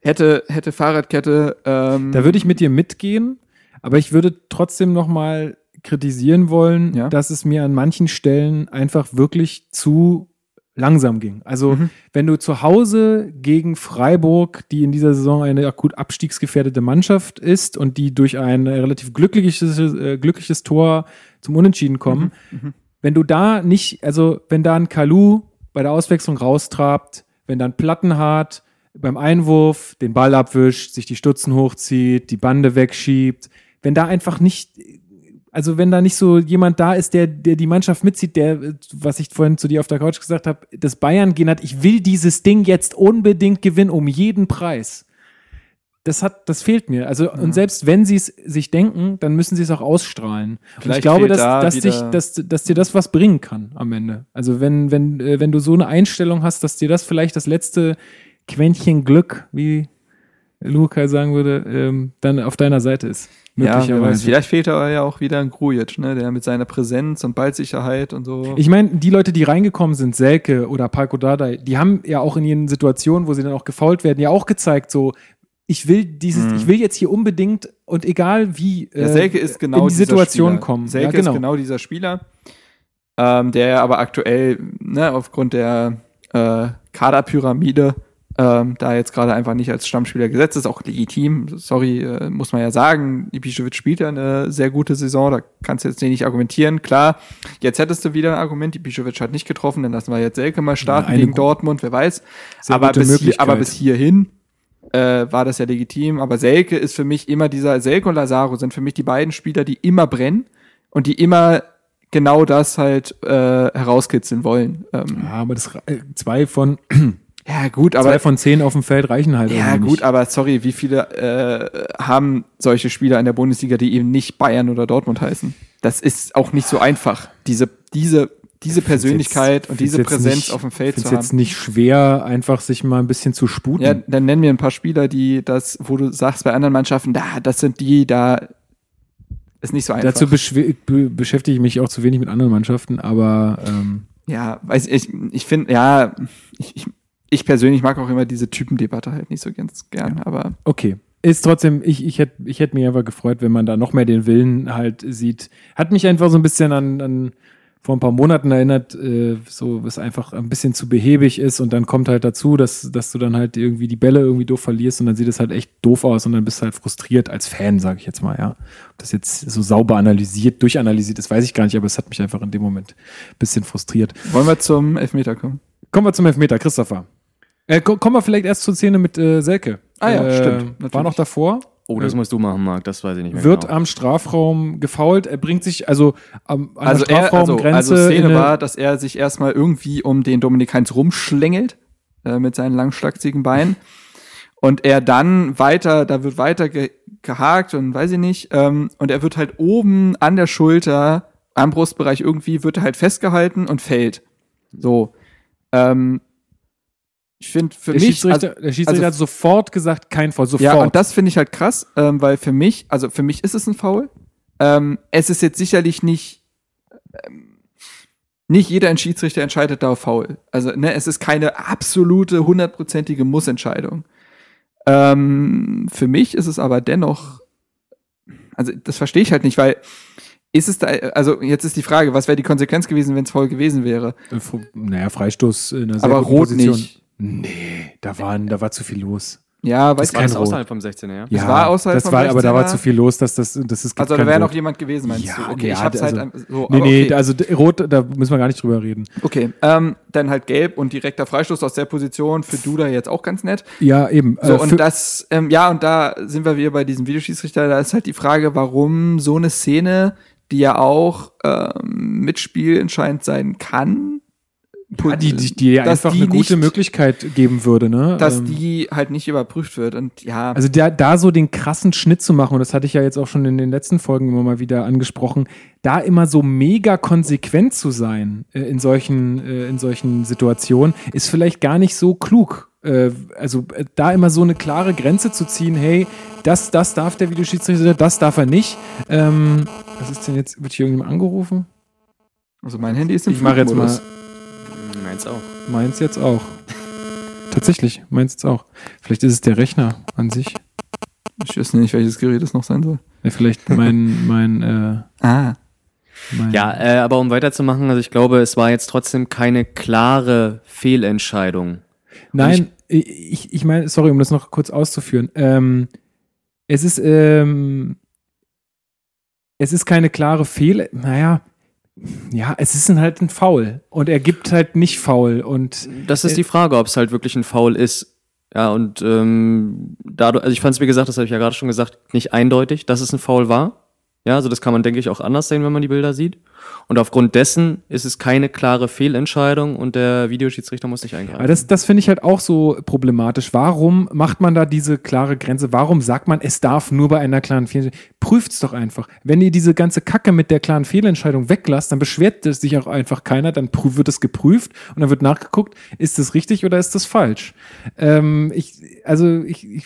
hätte hätte Fahrradkette. Ähm, Da würde ich mit dir mitgehen, aber ich würde trotzdem noch mal kritisieren wollen, Ja. dass es mir an manchen Stellen einfach wirklich zu langsam ging. Also Mhm. wenn du zu Hause gegen Freiburg, die in dieser Saison eine akut abstiegsgefährdete Mannschaft ist und die durch ein relativ glückliches, äh, glückliches Tor zum Unentschieden kommen, Mhm. wenn du da nicht, also wenn da ein Kalu bei der Auswechslung raustrabt, wenn dann Plattenhardt beim Einwurf den Ball abwischt, sich die Stutzen hochzieht, die Bande wegschiebt, wenn da einfach nicht, also wenn da nicht so jemand da ist, der, der die Mannschaft mitzieht, der, was ich vorhin zu dir auf der Couch gesagt habe, das Bayern gehen hat, ich will dieses Ding jetzt unbedingt gewinnen, um jeden Preis. Das hat, das fehlt mir. Also, und selbst wenn sie es sich denken, dann müssen sie es auch ausstrahlen. Und ich Vielleicht glaube, dass, da dass, dich, dass, dass dir das was bringen kann am Ende. Also, wenn, wenn, äh, wenn du so eine Einstellung hast, dass dir das vielleicht das letzte Quäntchen Glück, wie Lukai sagen würde, ähm, dann auf deiner Seite ist. Ja, Möglicherweise. vielleicht fehlt da ja auch wieder ein Grujic, ne, der mit seiner Präsenz und Ballsicherheit und so. Ich meine, die Leute, die reingekommen sind, Selke oder Parko Dardai, die haben ja auch in ihren Situationen, wo sie dann auch gefault werden, ja auch gezeigt, so, ich will dieses, ich will jetzt hier unbedingt und egal wie Der äh, Mhm. Selke ist genau in die dieser Situation Spieler. kommen. Selke ja, genau. ist genau dieser Spieler, ähm, der aber aktuell, ne, aufgrund der äh, Kaderpyramide ähm, da jetzt gerade einfach nicht als Stammspieler gesetzt ist, auch legitim. Sorry, äh, muss man ja sagen. Ibišević spielt ja eine sehr gute Saison, da kannst du jetzt nicht argumentieren. Klar, jetzt hättest du wieder ein Argument, Ibišević hat nicht getroffen, dann lassen wir jetzt Selke mal starten eine gegen Dortmund, wer weiß. Aber bis, hier, aber bis hierhin äh, war das ja legitim. Aber Selke ist für mich immer dieser, Selke und Lazaro sind für mich die beiden Spieler, die immer brennen und die immer genau das halt äh, herauskitzeln wollen. Ähm, Ja, aber das, äh, zwei von, ja, gut, zwei aber von zehn auf dem Feld reichen halt ja, gut, nicht. aber sorry, wie viele äh, haben solche Spieler in der Bundesliga, die eben nicht Bayern oder Dortmund heißen? Das ist auch nicht so einfach, diese, diese, diese Persönlichkeit und Find's diese jetzt Präsenz nicht- auf dem Feld zu haben. jetzt nicht schwer, einfach sich mal ein bisschen zu sputen. Ja, dann nenn mir ein paar Spieler, die das, wo du sagst, bei anderen Mannschaften, da, das sind die, da ist nicht so einfach. Dazu be beschäftige ich mich auch zu wenig mit anderen Mannschaften, aber ähm, ja, weiß ich, ich finde, ja, ich, ich, ich persönlich mag auch immer diese Typendebatte halt nicht so ganz gern, aber okay. Ist trotzdem, ich, ich hätte ich hätt mich einfach gefreut, wenn man da noch mehr den Willen halt sieht. Hat mich einfach so ein bisschen an, an vor ein paar Monaten erinnert, äh, so es einfach ein bisschen zu behäbig ist und dann kommt halt dazu, dass, dass du dann halt irgendwie die Bälle irgendwie doof verlierst und dann sieht es halt echt doof aus und dann bist du halt frustriert als Fan, sage ich jetzt mal, ja. Ob das jetzt so sauber analysiert, durchanalysiert ist, weiß ich gar nicht, aber es hat mich einfach in dem Moment ein bisschen frustriert. Wollen wir zum Elfmeter kommen? Kommen wir zum Elfmeter, Christopher. Äh, ko- kommen wir vielleicht erst zur Szene mit äh, Selke. Ah ja, äh, stimmt, War natürlich. noch davor. Oh, das musst du machen, Marc, das weiß ich nicht mehr. wird genau. am Strafraum gefault. Er bringt sich also am, an Also, der er, also, Strafraumgrenze. also Szene war, dass er sich erstmal irgendwie um den Dominik Heinz rumschlängelt äh, mit seinen langschlachsigen Beinen. Und er dann weiter, da wird weiter ge gehakt und weiß ich nicht. Ähm, und er wird halt oben an der Schulter, am Brustbereich irgendwie, wird er halt festgehalten und fällt. So. Ähm, ich finde für der mich. Schiedsrichter, also- der Schiedsrichter also- hat sofort gesagt, kein Foul, sofort. ja, und das finde ich halt krass, ähm, weil für mich, also für mich ist es ein Foul. Ähm, es ist jetzt sicherlich nicht, ähm, nicht jeder Schiedsrichter entscheidet da auf Foul. Also, ne, es ist keine absolute, hundertprozentige Mussentscheidung. Ähm, für mich ist es aber dennoch, also das verstehe ich halt nicht, weil ist es da, also jetzt ist die Frage, was wäre die Konsequenz gewesen, wenn es Foul gewesen wäre? Äh, naja, Freistoß in einer sehr Aber rot Position. nicht. Nee, da, waren, da war zu viel los. Ja, weiß ist War kein das Rot. außerhalb vom 16er, ja? Ja, war außerhalb das vom war, aber da war 16er. zu viel los, dass das, das ist Also da wäre noch jemand gewesen, meinst Ja, du? Okay, nee, ich hab's also- halt so. Nee, nee, okay. also rot, da müssen wir gar nicht drüber reden. Okay, ähm, dann halt gelb und direkter Freistoß aus der Position für Duda jetzt auch ganz nett. Ja, eben. So, Äh, und das, ähm, ja, und da sind wir wieder bei diesem Videoschiedsrichter. Da ist halt die Frage, warum so eine Szene, die ja auch ähm, Mitspiel entscheidend sein kann, ja, die, die, die einfach die eine gute nicht- Möglichkeit geben würde, ne? dass Ähm, die halt nicht überprüft wird. Und ja, Also da, da so den krassen Schnitt zu machen, und das hatte ich ja jetzt auch schon in den letzten Folgen immer mal wieder angesprochen, da immer so mega konsequent zu sein äh, in, solchen, äh, in solchen Situationen, ist vielleicht gar nicht so klug. Äh, also äh, da immer so eine klare Grenze zu ziehen, hey, das, das darf der Videoschiedsrichter, das darf er nicht. Ähm, was ist denn jetzt? Wird hier irgendjemand angerufen? also mein Handy ist im Ich mache jetzt mal. Meins auch. meins jetzt auch. Tatsächlich, meins jetzt auch. Vielleicht ist es der Rechner an sich. Ich weiß nicht, welches Gerät es noch sein soll. Ja, vielleicht mein, mein, äh, Ah, mein Ja, äh, aber um weiterzumachen, also ich glaube, es war jetzt trotzdem keine klare Fehlentscheidung. Nein, ich, ich meine, sorry, um das noch kurz auszuführen. Ähm, es ist, ähm, es ist keine klare Fehl, naja, ja, es ist halt ein Foul und er gibt halt nicht Foul und Das ist die Frage, ob es halt wirklich ein Foul ist. Ja, und ähm, dadurch, also ich fand es, wie gesagt, das habe ich ja gerade schon gesagt, nicht eindeutig, dass es ein Foul war. Ja, also das kann man, denke ich, auch anders sehen, wenn man die Bilder sieht. Und aufgrund dessen ist es keine klare Fehlentscheidung und der Videoschiedsrichter muss nicht eingreifen. Das, das finde ich halt auch so problematisch. Warum macht man da diese klare Grenze? Warum sagt man, es darf nur bei einer klaren Fehlentscheidung? Prüft's doch einfach. Wenn ihr diese ganze Kacke mit der klaren Fehlentscheidung weglasst, dann beschwert es sich auch einfach keiner, dann wird es geprüft und dann wird nachgeguckt, ist das richtig oder ist das falsch? Ähm, ich, also ich, ich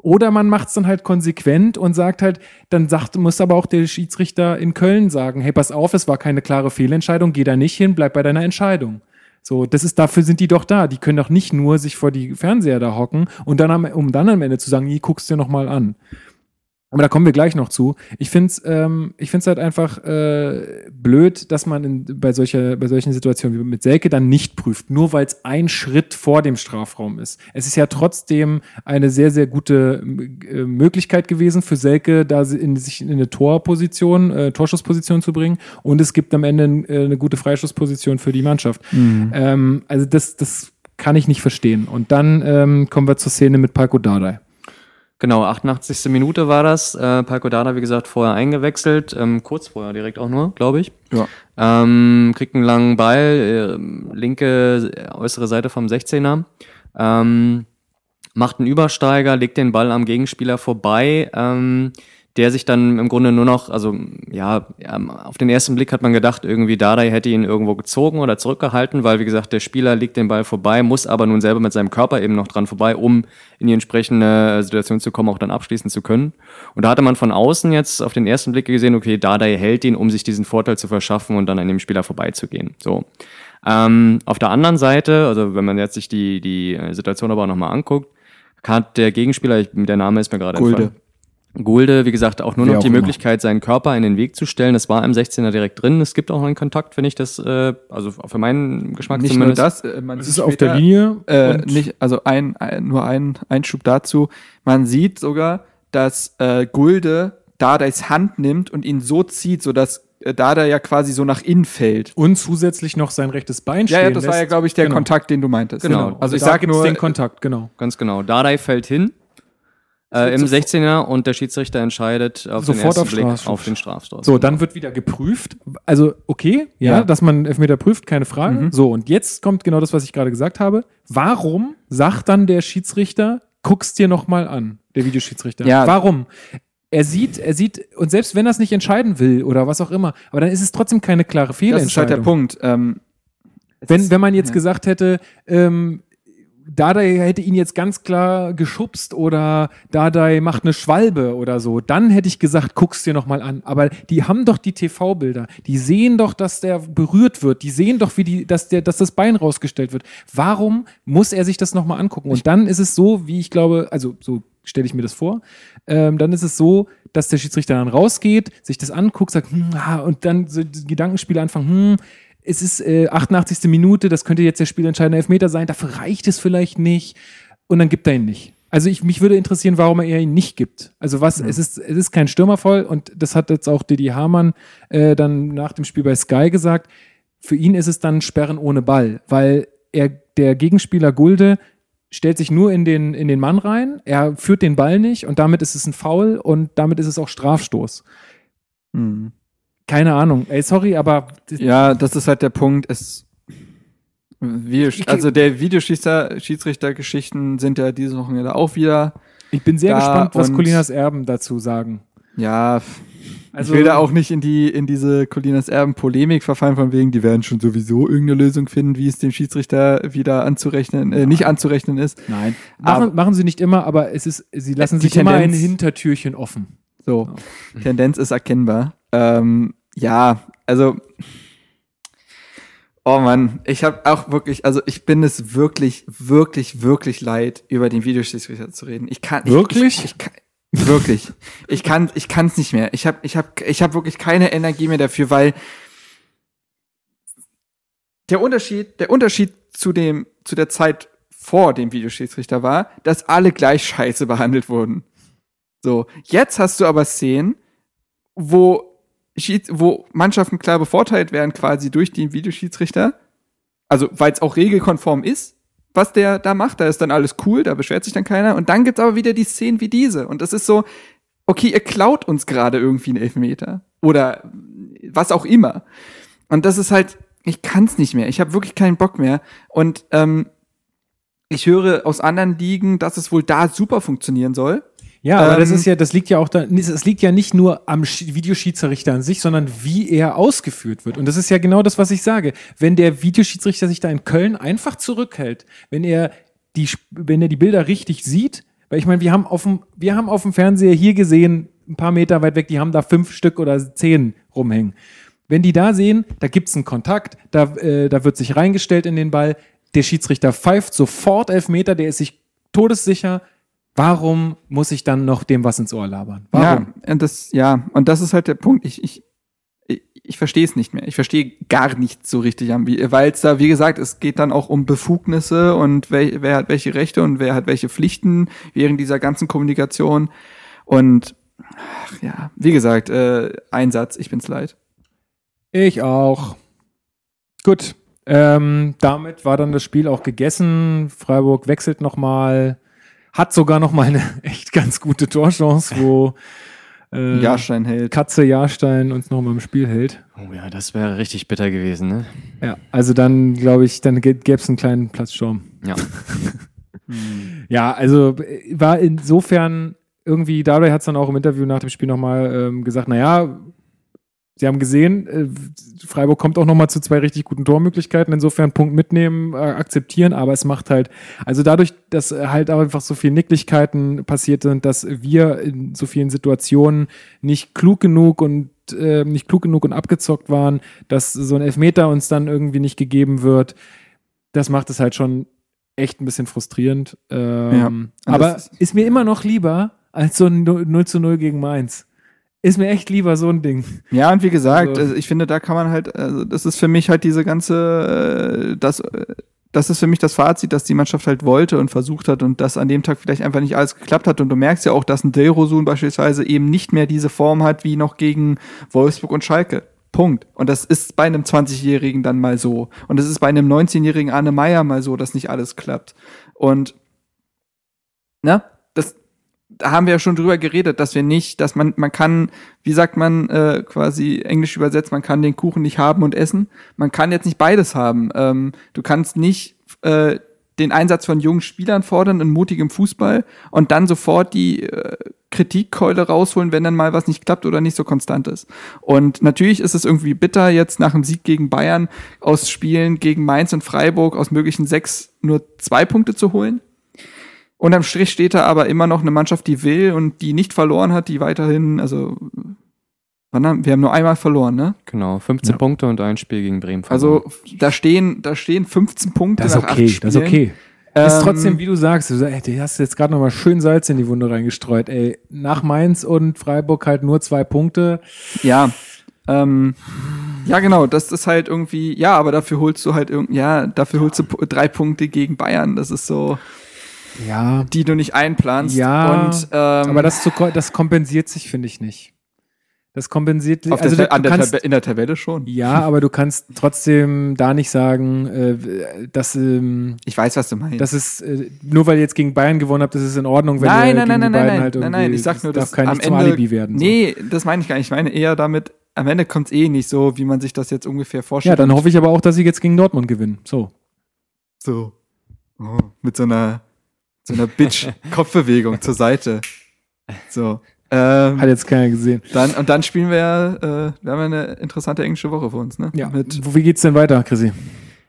oder man macht es dann halt konsequent und sagt halt, dann sagt, muss aber auch der Schiedsrichter in Köln sagen, hey, pass auf, es war keine klare Fehlentscheidung, geh da nicht hin, bleib bei deiner Entscheidung. So, das ist, dafür sind die doch da. Die können doch nicht nur sich vor die Fernseher da hocken und dann am, um dann am Ende zu sagen, hier guckst dir noch mal an. Aber da kommen wir gleich noch zu. Ich finde es ähm, ich find's halt einfach äh, blöd, dass man in, bei, solcher, bei solchen Situationen wie mit Selke dann nicht prüft, nur weil es ein Schritt vor dem Strafraum ist. Es ist ja trotzdem eine sehr, sehr gute äh, Möglichkeit gewesen für Selke, da sie in, sich in eine Torposition, äh, Torschussposition zu bringen. Und es gibt am Ende äh, eine gute Freischussposition für die Mannschaft. Ähm, also das, das kann ich nicht verstehen. Und dann ähm, kommen wir zur Szene mit Palko Dardai. Genau, 88. Minute war das. Äh, Palko Dada, wie gesagt, vorher eingewechselt, ähm, kurz vorher direkt auch nur, glaube ich. ja. Ähm, kriegt einen langen Ball, äh, linke äh, äußere Seite vom 16er. Ähm, macht einen Übersteiger, legt den Ball am Gegenspieler vorbei, ähm, der sich dann im Grunde nur noch, also ja, ähm, auf den ersten Blick hat man gedacht, irgendwie Dardai hätte ihn irgendwo gezogen oder zurückgehalten, weil wie gesagt, der Spieler legt den Ball vorbei, muss aber nun selber mit seinem Körper eben noch dran vorbei, um in die entsprechende Situation zu kommen, auch dann abschließen zu können. Und da hatte man von außen jetzt auf den ersten Blick gesehen, okay, Dardai hält ihn, um sich diesen Vorteil zu verschaffen und dann an dem Spieler vorbeizugehen. So. Ähm, auf der anderen Seite, also wenn man jetzt sich die, die äh, Situation aber nochmal anguckt, hat der Gegenspieler, der Name ist mir gerade Gulde. entfallen. Gulde, wie gesagt, auch nur Wer noch auch die immer. Möglichkeit, seinen Körper in den Weg zu stellen. Das war im 16er direkt drin. Es gibt auch einen Kontakt, wenn ich das, äh, also für meinen Geschmack Nicht nur zumindest. das, äh, man Es ist auf später- der Linie. Äh, nicht, also ein, ein, nur ein Einschub dazu. Man sieht sogar, dass äh, Gulde Dardais Hand nimmt und ihn so zieht, sodass äh, Dada ja quasi so nach innen fällt. und zusätzlich noch sein rechtes Bein Ja, stehen ja, das war ja, lässt. glaube ich, der Genau. Kontakt, den du meintest. Genau. Also ich da sag gibt's nur, den Kontakt, genau. Ganz genau. Dardai fällt hin äh, im 16er und der Schiedsrichter entscheidet auf den Sofort ersten auf Blick Strafstoß. auf den Strafstoß. So, dann wird wieder geprüft. Also, okay, ja, Ja. dass man Elfmeter prüft, keine Frage. Mhm. So, und jetzt kommt genau das, was ich gerade gesagt habe. Warum sagt dann der Schiedsrichter, guck's dir nochmal an, der Videoschiedsrichter? Ja. Warum? Er sieht, er sieht, und selbst wenn er es nicht entscheiden will oder was auch immer, aber dann ist es trotzdem keine klare das Fehlentscheidung. ist halt der Punkt. Ähm, Wenn, ist- wenn man jetzt ja. gesagt hätte, ähm, Dardai hätte ihn jetzt ganz klar geschubst oder Dardai macht eine Schwalbe oder so, dann hätte ich gesagt, guck's dir nochmal an. Aber die haben doch die TV-Bilder. Die sehen doch, dass der berührt wird. Die sehen doch, wie die, dass der, dass das Bein rausgestellt wird. Warum muss er sich das nochmal angucken? Und dann ist es so, wie ich glaube, also so stelle ich mir das vor, ähm, dann ist es so, dass der Schiedsrichter dann rausgeht, sich das anguckt, sagt, hm, ah, und dann so Gedankenspiele anfangen, hm, es ist äh, 88. Minute, das könnte jetzt der spielentscheidende Elfmeter sein, dafür reicht es vielleicht nicht. Und dann gibt er ihn nicht. Also ich, mich würde interessieren, warum er ihn nicht gibt. Also was, es ist, es ist kein Stürmervoll und das hat jetzt auch Didi Hamann äh, dann nach dem Spiel bei Sky gesagt. Für ihn ist es dann Sperren ohne Ball, weil er, der Gegenspieler Gulde stellt sich nur in den, in den Mann rein, er führt den Ball nicht und damit ist es ein Foul und damit ist es auch Strafstoß. Hm. Keine Ahnung. Ey, sorry, aber Ja, das ist halt der Punkt. Es, Video, also der Videoschiedsrichter, Schiedsrichtergeschichten sind ja diese Woche auch wieder. ich bin sehr Da gespannt, was Colinas Erben dazu sagen. Ja, Also- ich will da auch nicht in die in diese Colinas Erben Polemik verfallen von wegen, die werden schon sowieso irgendeine Lösung finden, wie es dem Schiedsrichter wieder anzurechnen, äh, nicht anzurechnen ist. Nein. Aber- Machen, machen sie nicht immer, aber es ist, sie lassen Die sich immer ein Tendenz- Hintertürchen offen. So, Tendenz ist erkennbar. Ähm, ja, also Oh Mann, ich habe auch wirklich, also ich bin es wirklich, wirklich, wirklich leid, über den Videoschiedsrichter zu reden. Ich kann ich- Wirklich? Ich, ich kann, wirklich. Ich kann, ich kann es nicht mehr. Ich habe, ich habe, ich habe wirklich keine Energie mehr dafür, weil der Unterschied, der Unterschied zu dem, zu der Zeit vor dem Videoschiedsrichter war, dass alle gleich scheiße behandelt wurden. So, jetzt hast du aber Szenen, wo, Schieds- wo Mannschaften klar bevorteilt werden quasi durch den Videoschiedsrichter. Also, weil es auch regelkonform ist, was der da macht. Da ist dann alles cool, da beschwert sich dann keiner. Und dann gibt's aber wieder die Szenen wie diese. Und das ist so, okay, ihr klaut uns gerade irgendwie einen Elfmeter. Oder was auch immer. Und das ist halt, ich kann's nicht mehr. Ich habe wirklich keinen Bock mehr. Und ähm, ich höre aus anderen Ligen, dass es wohl da super funktionieren soll. Ja, aber das Ähm, ist ja, das liegt ja auch da, es liegt ja nicht nur am Sch- Videoschiedsrichter an sich, sondern wie er ausgeführt wird. Und das ist ja genau das, was ich sage. Wenn der Videoschiedsrichter sich da in Köln einfach zurückhält, wenn er die, wenn er die Bilder richtig sieht, weil ich meine, wir haben auf dem, wir haben auf dem Fernseher hier gesehen, ein paar Meter weit weg, die haben da fünf Stück oder zehn rumhängen. Wenn die da sehen, da gibt's einen Kontakt, da, äh, da wird sich reingestellt in den Ball, der Schiedsrichter pfeift sofort Elfmeter, der ist sich todessicher. Warum muss ich dann noch dem was ins Ohr labern? Warum? Ja, und das, ja, und das ist halt der Punkt. Ich, ich, ich, verstehe es nicht mehr. Ich verstehe gar nichts so richtig weil es da, wie gesagt, es geht dann auch um Befugnisse und wer, wer hat welche Rechte und wer hat welche Pflichten während dieser ganzen Kommunikation. Und ach, ja, wie gesagt, äh, Einsatz, ich bin's leid. Ich auch. Gut. Ähm, damit war dann das Spiel auch gegessen. Freiburg wechselt nochmal, hat sogar nochmal eine echt ganz gute Torchance, wo äh, Jahrstein hält. Katze Jahrstein uns nochmal im Spiel hält. Oh ja, das wäre richtig bitter gewesen, ne? Ja, also dann glaube ich, dann gäbe es einen kleinen Platzsturm. Ja. Ja, also äh, war insofern irgendwie, Dardai hat es dann auch im Interview nach dem Spiel nochmal ähm, gesagt, naja, Sie haben gesehen, äh, Freiburg kommt auch nochmal zu zwei richtig guten Tormöglichkeiten, insofern Punkt mitnehmen, äh, akzeptieren, aber es macht halt, also dadurch, dass äh, halt einfach so viele Nicklichkeiten passiert sind, dass wir in so vielen Situationen nicht klug genug und äh, nicht klug genug und abgezockt waren, dass so ein Elfmeter uns dann irgendwie nicht gegeben wird, das macht es halt schon echt ein bisschen frustrierend. Ähm, Ja, aber das ist, mir immer noch lieber, als so ein 0 zu 0 gegen Mainz. Ist mir echt lieber so ein Ding. Ja, und wie gesagt, Also- also ich finde, da kann man halt, also das ist für mich halt diese ganze, äh, das, äh, das ist für mich das Fazit, dass die Mannschaft halt wollte und versucht hat und dass an dem Tag vielleicht einfach nicht alles geklappt hat. Und du merkst ja auch, dass ein Dilrosun beispielsweise eben nicht mehr diese Form hat wie noch gegen Wolfsburg und Schalke. Punkt. Und das ist bei einem 20-Jährigen dann mal so. Und es ist bei einem 19-jährigen Arne Meyer mal so, dass nicht alles klappt. Und, na, das, da haben wir ja schon drüber geredet, dass wir nicht, dass man, man kann, wie sagt man äh, quasi englisch übersetzt, man kann den Kuchen nicht haben und essen. Man kann jetzt nicht beides haben. Ähm, du kannst nicht äh, den Einsatz von jungen Spielern fordern in mutigem Fußball und dann sofort die äh, Kritikkeule rausholen, wenn dann mal was nicht klappt oder nicht so konstant ist. Und natürlich ist es irgendwie bitter, jetzt nach dem Sieg gegen Bayern aus Spielen gegen Mainz und Freiburg aus möglichen sechs nur zwei Punkte zu holen. Unterm Strich steht da aber immer noch eine Mannschaft, die will und die nicht verloren hat, die weiterhin, also wann haben, wir haben nur einmal verloren, ne? Genau, 15 Ja. Punkte und ein Spiel gegen Bremen. verloren. Also da stehen, da stehen 15 Punkte Das ist nach okay, acht das ist Spielen. okay. ist Ähm, trotzdem, wie du sagst, du, sag- ey, du hast jetzt gerade nochmal schön Salz in die Wunde reingestreut. Ey, nach Mainz und Freiburg halt nur zwei Punkte. Ja. Ähm, ja, genau, das ist halt irgendwie, ja, aber dafür holst du halt irgendwie, ja, dafür holst du drei Punkte gegen Bayern. Das ist so, Ja, die du nicht einplanst. Ja, und, ähm, aber das, zu, das kompensiert sich, finde ich nicht. Das kompensiert auf also der, der kannst, in der Tabelle schon. Ja, aber du kannst trotzdem da nicht sagen, äh, dass, ähm, Ich weiß, was du meinst. das ist, äh, nur weil ihr jetzt gegen Bayern gewonnen habt, das ist in Ordnung, wenn nein, ihr nein, nein, gegen nein, die nein, beiden nein, halt nein, irgendwie, nein, ich sag nur, das dass darf kein am Ende, Alibi werden. so. Nee, das meine ich gar nicht. Ich meine eher damit, am Ende kommt es eh nicht so, wie man sich das jetzt ungefähr vorstellt. Ja, dann hoffe ich aber auch, dass sie jetzt gegen Dortmund gewinnen. So. so oh, mit so einer so einer Bitch-Kopfbewegung zur Seite. So. Ähm, Hat jetzt keiner gesehen. dann, und dann spielen wir ja, äh, wir haben ja eine interessante englische Woche für uns, ne? Ja. Mit, Wo- Wie geht's denn weiter, Chrissy?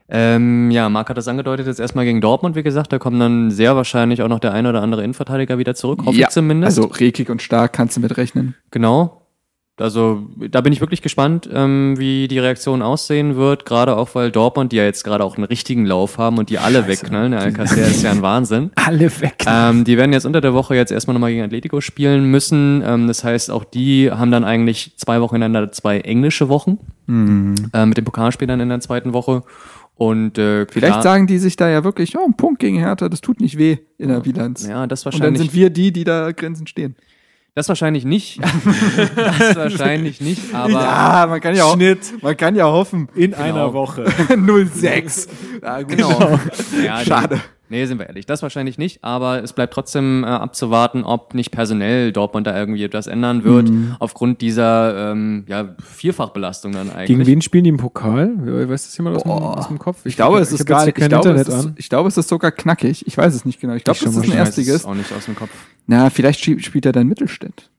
Ähm, ja, Marc hat das angedeutet, jetzt erstmal gegen Dortmund, wie gesagt, da kommt dann sehr wahrscheinlich auch noch der ein oder andere Innenverteidiger wieder zurück, hoffe Ja, ich zumindest. also Rekik und Stark kannst du mit rechnen. Genau. Also da bin ich wirklich gespannt, ähm, wie die Reaktion aussehen wird, gerade auch weil Dortmund, die ja jetzt gerade auch einen richtigen Lauf haben und die alle wegknallen, der Alcacer ist ja ein Wahnsinn. Alle weg. Ähm, die werden jetzt unter der Woche jetzt erstmal nochmal gegen Atletico spielen müssen. Ähm, das heißt, auch die haben dann eigentlich zwei Wochen hintereinander zwei englische Wochen äh, mit den Pokalspielern in der zweiten Woche. Und äh, Vielleicht klar- sagen die sich da ja wirklich, oh, ein Punkt gegen Hertha, das tut nicht weh in der Bilanz. ja, das und dann wahrscheinlich sind wir die, die da Grenzen stehen. Das wahrscheinlich nicht. das wahrscheinlich nicht, aber ja, man kann ja auch, Schnitt man kann ja hoffen. in Genau. einer Woche. 06. Ja, gut. genau. Ja, Schade. Nee, sind wir ehrlich. Das wahrscheinlich nicht, aber es bleibt trotzdem äh, abzuwarten, ob nicht personell Dortmund da irgendwie etwas ändern wird, Mhm. aufgrund dieser ähm, ja, Vierfachbelastung dann eigentlich. Gegen wen spielen die im Pokal? Weiß das jemand aus, dem, aus dem Kopf? Ich glaube, es ist gar nicht, hier ich kein glaube, es Internet ist, an. ich glaube, es ist sogar knackig. Ich weiß es nicht genau. Ich glaube, Ich das schau ist ein Ich es Erstligist. auch nicht aus dem Kopf. Na, vielleicht spielt spielt er dann Mittelstädt.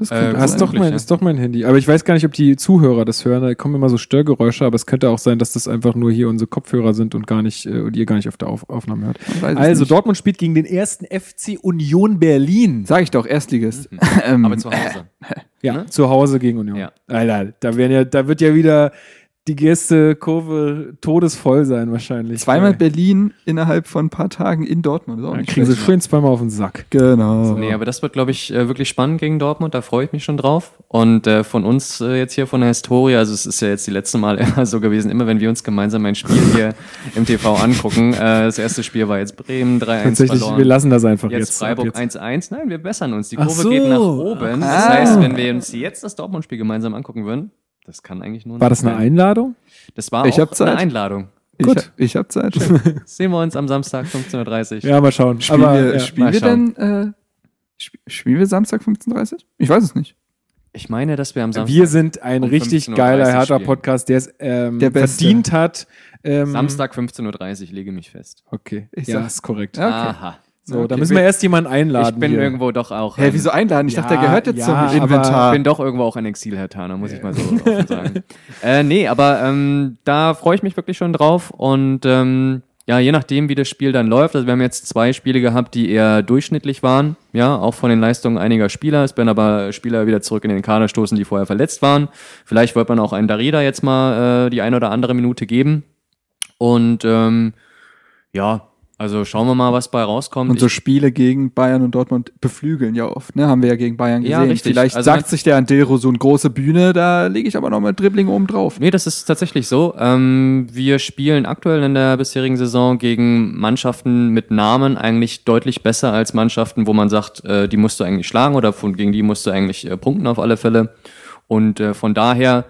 Das Äh, ist sein. doch, mein, ja. ist doch mein Handy. Aber ich weiß gar nicht, ob die Zuhörer das hören. Da kommen immer so Störgeräusche, aber es könnte auch sein, dass das einfach nur hier unsere Kopfhörer sind und gar nicht, äh, und ihr gar nicht auf der auf Aufnahme hört. Also, nicht. Dortmund spielt gegen den ersten FC Union Berlin. Sag ich doch, Erstligist. Ähm, Aber zu Hause. Ja, Ne? zu Hause gegen Union. Ja. Alter, da werden ja, da wird ja wieder die Gästekurve todesvoll sein wahrscheinlich. Zweimal Berlin innerhalb von ein paar Tagen in Dortmund. Dann kriegen sie schön zweimal auf den Sack. Genau. Nee, aber das wird, glaube ich, äh, wirklich spannend gegen Dortmund. Da freue ich mich schon drauf. Und äh, von uns äh, jetzt hier von der Historie, also es ist ja jetzt die letzte Mal immer so gewesen, immer wenn wir uns gemeinsam ein Spiel hier im TV angucken. Äh, das erste Spiel war jetzt Bremen 3-1 Tatsächlich, verloren. wir lassen das einfach jetzt. Jetzt Freiburg ab jetzt. 1-1. Nein, wir bessern uns. Die Kurve so. geht nach oben. Das Ah. heißt, wenn wir uns jetzt das Dortmund-Spiel gemeinsam angucken würden, das kann eigentlich nur War das eine. Einladung? Das war Ich auch Zeit. eine Einladung. Ich, Gut. Ich hab Zeit. Sehen wir uns am Samstag 15.30 Uhr. Ja, mal schauen. Spielen Aber, wir, ja. spielen mal wir schauen. denn, äh, sp spielen wir Samstag 15.30 Ich weiß es nicht. Ich meine, dass wir am Samstag, Wir sind ein um richtig 15.30 geiler spielen. Hertha-Podcast, der es ähm, Der verdient hat. Ähm, Samstag 15.30 Uhr, lege mich fest. Okay, Ich ja, sag- ist korrekt. Okay. Aha. So, da Okay. müssen wir erst jemanden einladen. Ich bin hier. irgendwo doch auch. Hä, ein- wieso einladen? Ich Ja, dachte, der gehört jetzt ja, zum Inventar. Ich bin doch irgendwo auch ein Exil-Hertaner, muss ich mal so offen sagen. Äh, nee, aber ähm, da freue ich mich wirklich schon drauf und ähm, ja, je nachdem, wie das Spiel dann läuft. Also wir haben jetzt zwei Spiele gehabt, die eher durchschnittlich waren, ja, auch von den Leistungen einiger Spieler. Es werden aber Spieler wieder zurück in den Kader stoßen, die vorher verletzt waren. Vielleicht wird man auch einen Darida jetzt mal äh, die eine oder andere Minute geben. Und ähm, ja, Also schauen wir mal, was bei rauskommt. Und so Spiele gegen Bayern und Dortmund beflügeln ja oft, ne? Haben wir ja gegen Bayern Ja, gesehen. richtig. Vielleicht Also sagt sich der Andero so eine große Bühne, da lege ich aber noch mal Dribbling oben drauf. Nee, das ist tatsächlich so. Ähm, wir spielen aktuell in der bisherigen Saison gegen Mannschaften mit Namen eigentlich deutlich besser als Mannschaften, wo man sagt, äh, die musst du eigentlich schlagen oder von, gegen die musst du eigentlich äh, punkten auf alle Fälle. Und äh, von daher,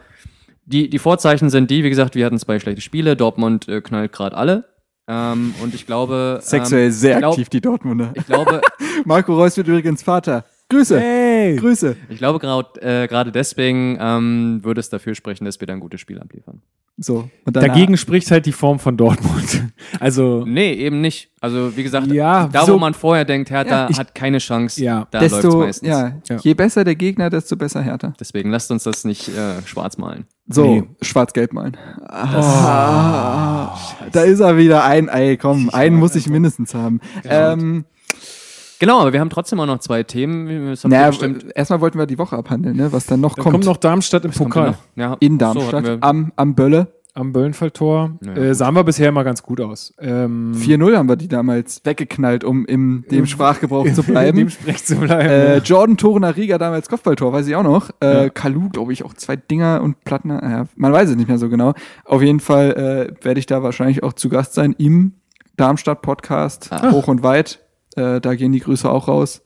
die, die Vorzeichen sind die, wie gesagt, wir hatten zwei schlechte Spiele, Dortmund äh, knallt gerade alle. Ähm, und ich glaube. Sexuell ähm, sehr glaub, aktiv, die Dortmunder. Ich glaube, Marco Reus wird übrigens Vater. Grüße. Hey! Grüße. ich glaube gerade äh, gerade deswegen ähm, würde es dafür sprechen, dass wir da ein gutes Spiel abliefern. So. Und Dagegen spricht halt die Form von Dortmund. Also, Nee, eben nicht. Also wie gesagt, Ja, da so- wo man vorher denkt, Hertha Ja, ich- hat keine Chance, Ja. da läuft's desto, meistens. ja, Ja. je besser der Gegner, desto besser Hertha. Deswegen lasst uns das nicht äh, schwarz malen. So, Nee. schwarz-gelb malen. Ah, da ist er wieder. Ein Ei, komm, einen muss ich mindestens haben. Ähm, Genau, aber wir haben trotzdem auch noch zwei Themen. Naja, erstmal wollten wir die Woche abhandeln, ne? was dann noch dann kommt. kommt noch Darmstadt im kommt Pokal. Ja, in so Darmstadt wir- am, am Bölle. Am Böllenfalltor. Ja, äh, sahen wir bisher immer ganz gut aus. Ähm, 4-0 haben wir die damals weggeknallt, um in dem Sprachgebrauch zu In dem bleiben. Sprech zu bleiben. Äh, Jordan Torener Riga damals Kopfballtor, weiß ich auch noch. Äh, Kalu, glaube ich, auch zwei Dinger und Plattner. Ja, man weiß es nicht mehr so genau. Auf jeden Fall äh, werde ich da wahrscheinlich auch zu Gast sein im Darmstadt-Podcast. Ah. Hoch und weit. Äh, da gehen die Grüße auch raus.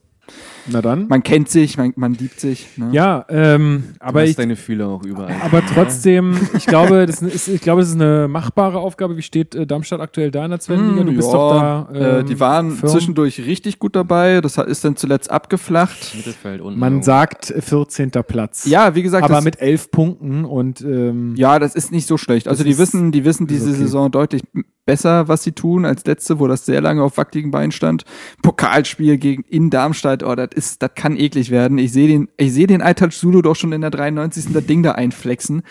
Na dann. Man kennt sich, man, man liebt sich. Ne? Ja, ähm, Du aber hast ich, deine Fühler auch überall. aber trotzdem, ich glaube, das ist, ich glaube, das ist eine machbare Aufgabe. Wie steht äh, Darmstadt aktuell da in der zweiten Liga? Du bist Hm, Ja, doch da. äh, ähm, die waren firm. zwischendurch richtig gut dabei. Das ist dann zuletzt abgeflacht. Mittelfeld unten. Man irgendwo. sagt äh, 14. Platz. Ja, wie gesagt, aber das, mit elf Punkten und ähm, Ja, das ist nicht so schlecht. Also die ist- wissen, die wissen diese okay. Saison deutlich besser, was sie tun, als letzte, wo das sehr lange auf wackeligen Beinen stand. Pokalspiel gegen in Darmstadt, oh, das ist, das kann eklig werden. Ich sehe den, ich sehe den Aitaj Zulu doch schon in der 93. das Ding da einflexen.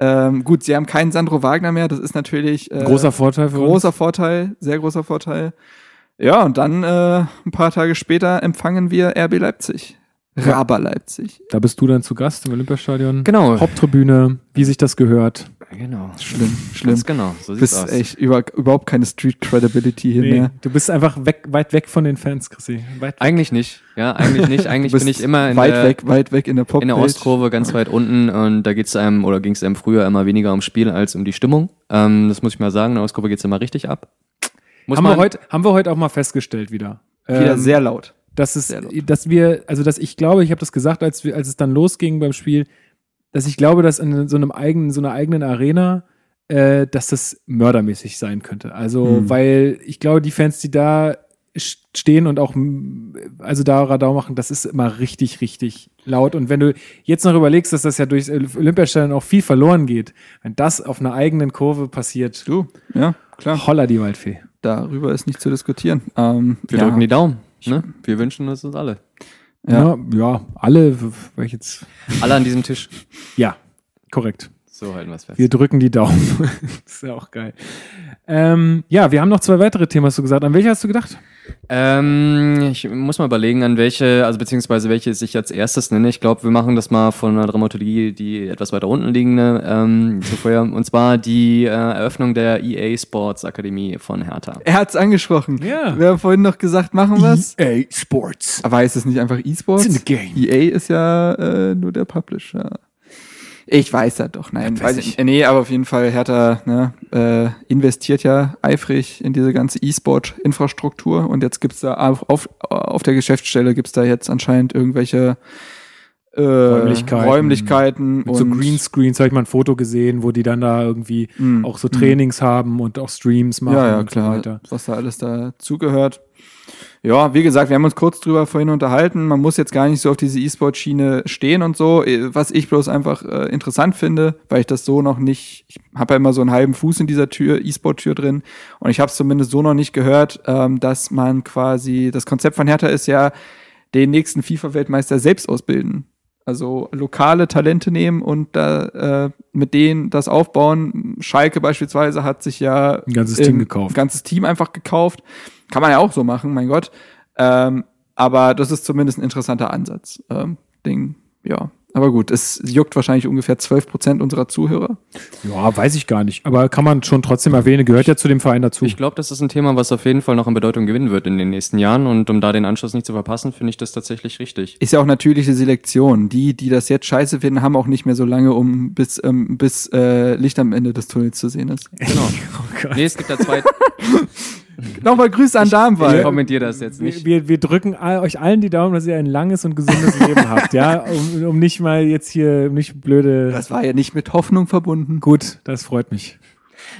Ähm, gut, sie haben keinen Sandro Wagner mehr, das ist natürlich äh, großer Vorteil für großer Vorteil, sehr großer Vorteil. Ja, und dann äh, ein paar Tage später empfangen wir RB Leipzig. Raber Leipzig. uns. Da bist du dann zu Gast im Olympiastadion. Genau. Haupttribüne, wie sich das gehört. Genau. Schlimm, schlimm. Ganz genau. So Du sieht's bist aus. echt über, überhaupt keine Street Credibility hier mehr. du bist einfach weg, weit weg von den Fans, Chrissy. Weit Eigentlich nicht. Ja, eigentlich nicht. Eigentlich bin ich immer in weit der, weg, weit weg in der Pop in der Ostkurve ganz weit unten und da geht's einem oder ging es einem früher immer weniger ums Spiel als um die Stimmung. Ähm, das muss ich mal sagen. In der Ostkurve geht's immer richtig ab. Muss haben, man, wir heute, haben wir heute auch mal festgestellt wieder. Wieder Ähm, sehr laut. dass es, Sehr laut. dass wir, also dass ich glaube, ich habe das gesagt, als wir, als es dann losging beim Spiel, dass ich glaube, dass in so einem eigenen, so einer eigenen Arena, äh, dass das mördermäßig sein könnte. Also, Hm. weil ich glaube, die Fans, die da stehen und auch, also da Radau machen, das ist immer richtig, richtig laut. Und wenn du jetzt noch überlegst, dass das ja durch Olympiastadion auch viel verloren geht, wenn das auf einer eigenen Kurve passiert, Du, ja, klar. holla die Waldfee. Darüber ist nicht zu diskutieren. Ähm, wir ja, drücken die Daumen. Ne? Wir wünschen uns das alle. Ja, Ja. ja, alle, ich jetzt, Alle an diesem Tisch. ja, korrekt. So halten wir es fest. Wir drücken die Daumen. das ist ja auch geil. Ähm, ja, wir haben noch zwei weitere Themen, hast du gesagt. An welche hast du gedacht? Ähm, ich muss mal überlegen, an welche, also beziehungsweise welche ich als erstes nenne. Ich glaube, wir machen das mal von einer Dramaturgie, die etwas weiter unten liegende ähm, zuvor. Und zwar die äh, Eröffnung der EA Sports Akademie von Hertha. Er hat's angesprochen. Ja. Wir haben vorhin noch gesagt, machen wir's. EA Sports. Aber heißt es nicht einfach E-Sports? EA ist ja äh, nur der Publisher. Ich weiß das doch, nein. Ja, weiß ich, nee, aber auf jeden Fall, Hertha ne, äh, investiert ja eifrig in diese ganze E-Sport-Infrastruktur und jetzt gibt's da auf, auf, auf der Geschäftsstelle gibt's da jetzt anscheinend irgendwelche äh, Räumlichkeiten. Räumlichkeiten Mit so Greenscreens habe ich mal ein Foto gesehen, wo die dann da irgendwie Mhm. auch so Trainings haben und auch Streams machen ja, ja, und klar, so weiter. was da alles dazugehört. Ja, wie gesagt, wir haben uns kurz drüber vorhin unterhalten. Man muss jetzt gar nicht so auf diese E-Sport-Schiene stehen und so. Eh, Was ich bloß einfach äh, interessant finde, weil ich das so noch nicht, ich habe ja immer so einen halben Fuß in dieser Tür, E-Sport-Tür drin und ich habe es zumindest so noch nicht gehört, ähm, dass man quasi, das Konzept von Hertha ist ja, den nächsten FIFA-Weltmeister selbst ausbilden. Also lokale Talente nehmen und da äh, mit denen das aufbauen. Schalke beispielsweise hat sich ja Ein ganzes Team gekauft. Ein ganzes Team einfach gekauft. Kann man ja auch so machen, mein Gott. Ähm, aber das ist zumindest ein interessanter Ansatz. Ähm, Ding, ja. Aber gut, es juckt wahrscheinlich ungefähr 12 Prozent unserer Zuhörer. Ja, weiß ich gar nicht. Aber kann man schon trotzdem erwähnen, gehört ja zu dem Verein dazu. Ich glaube, das ist ein Thema, was auf jeden Fall noch an Bedeutung gewinnen wird in den nächsten Jahren. Und um da den Anschluss nicht zu verpassen, finde ich das tatsächlich richtig. Ist ja auch natürliche Selektion. Die, die das jetzt scheiße finden, haben auch nicht mehr so lange, um bis, ähm, bis äh, Licht am Ende des Tunnels zu sehen ist. Genau. Oh Gott. Nee, es gibt da zwei. Nochmal Grüße an Ich Darmwald. kommentiere das jetzt Wir, nicht. wir, wir drücken all, euch allen die Daumen, dass ihr ein langes und gesundes Leben habt, ja, um, um nicht mal jetzt hier nicht blöde. Das war ja nicht mit Hoffnung verbunden. Gut, das freut mich.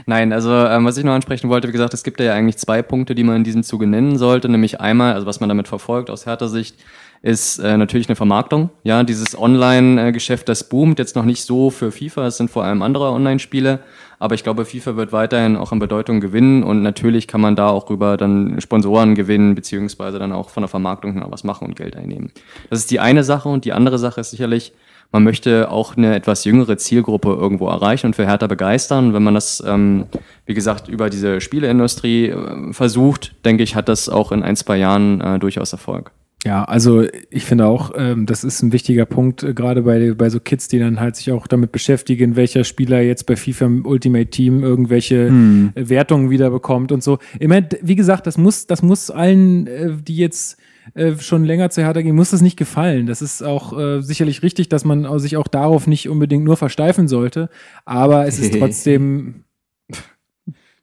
Nein, also ähm, was ich noch ansprechen wollte, wie gesagt, es gibt ja eigentlich zwei Punkte, die man in diesem Zuge nennen sollte. Nämlich einmal, also was man damit verfolgt aus härter Sicht, ist äh, natürlich eine Vermarktung. Ja, dieses Online-Geschäft, das boomt jetzt noch nicht so für FIFA. Es sind vor allem andere Online-Spiele. Aber ich glaube, FIFA wird weiterhin auch an Bedeutung gewinnen und natürlich kann man da auch rüber dann Sponsoren gewinnen, beziehungsweise dann auch von der Vermarktung noch was machen und Geld einnehmen. Das ist die eine Sache und die andere Sache ist sicherlich, man möchte auch eine etwas jüngere Zielgruppe irgendwo erreichen und für Hertha begeistern. Wenn man das, ähm, wie gesagt, über diese Spieleindustrie äh, versucht, denke ich, hat das auch in ein, zwei Jahren äh, durchaus Erfolg. Ja, also ich finde auch, ähm, das ist ein wichtiger Punkt, äh, gerade bei, bei so Kids, die dann halt sich auch damit beschäftigen, welcher Spieler jetzt bei FIFA im Ultimate Team irgendwelche Hm. äh, Wertungen wieder bekommt und so. Immer, d- wie gesagt, das muss, das muss allen, äh, die jetzt äh, schon länger zu Hertha gehen, muss das nicht gefallen. Das ist auch äh, sicherlich richtig, dass man sich auch darauf nicht unbedingt nur versteifen sollte, aber es ist trotzdem.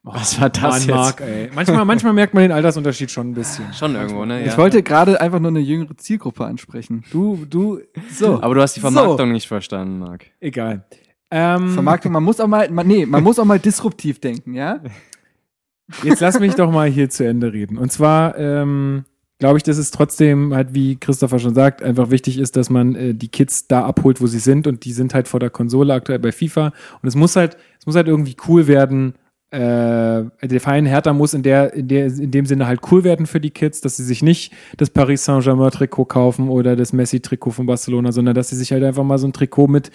Was war das Mann, jetzt? Marc, ey. Manchmal, manchmal merkt man den Altersunterschied schon ein bisschen. Schon irgendwo, ne? Ich Ja. wollte gerade einfach nur eine jüngere Zielgruppe ansprechen. Du, du, So. Aber du hast die Vermarktung nicht verstanden, Marc. egal. Ähm, Vermarktung, man muss auch mal, man, nee, man muss auch mal disruptiv denken, ja? Jetzt lass mich doch mal hier zu Ende reden. Und zwar ähm, glaube ich, dass es trotzdem halt, wie Christopher schon sagt, einfach wichtig ist, dass man äh, die Kids da abholt, wo sie sind. Und die sind halt vor der Konsole aktuell bei FIFA. Und es muss halt, es muss halt irgendwie cool werden. Äh, der Verein Hertha muss in der, in der, in dem Sinne halt cool werden für die Kids, dass sie sich nicht das Paris Saint-Germain Trikot kaufen oder das Messi Trikot von Barcelona, sondern dass sie sich halt einfach mal so ein Trikot mit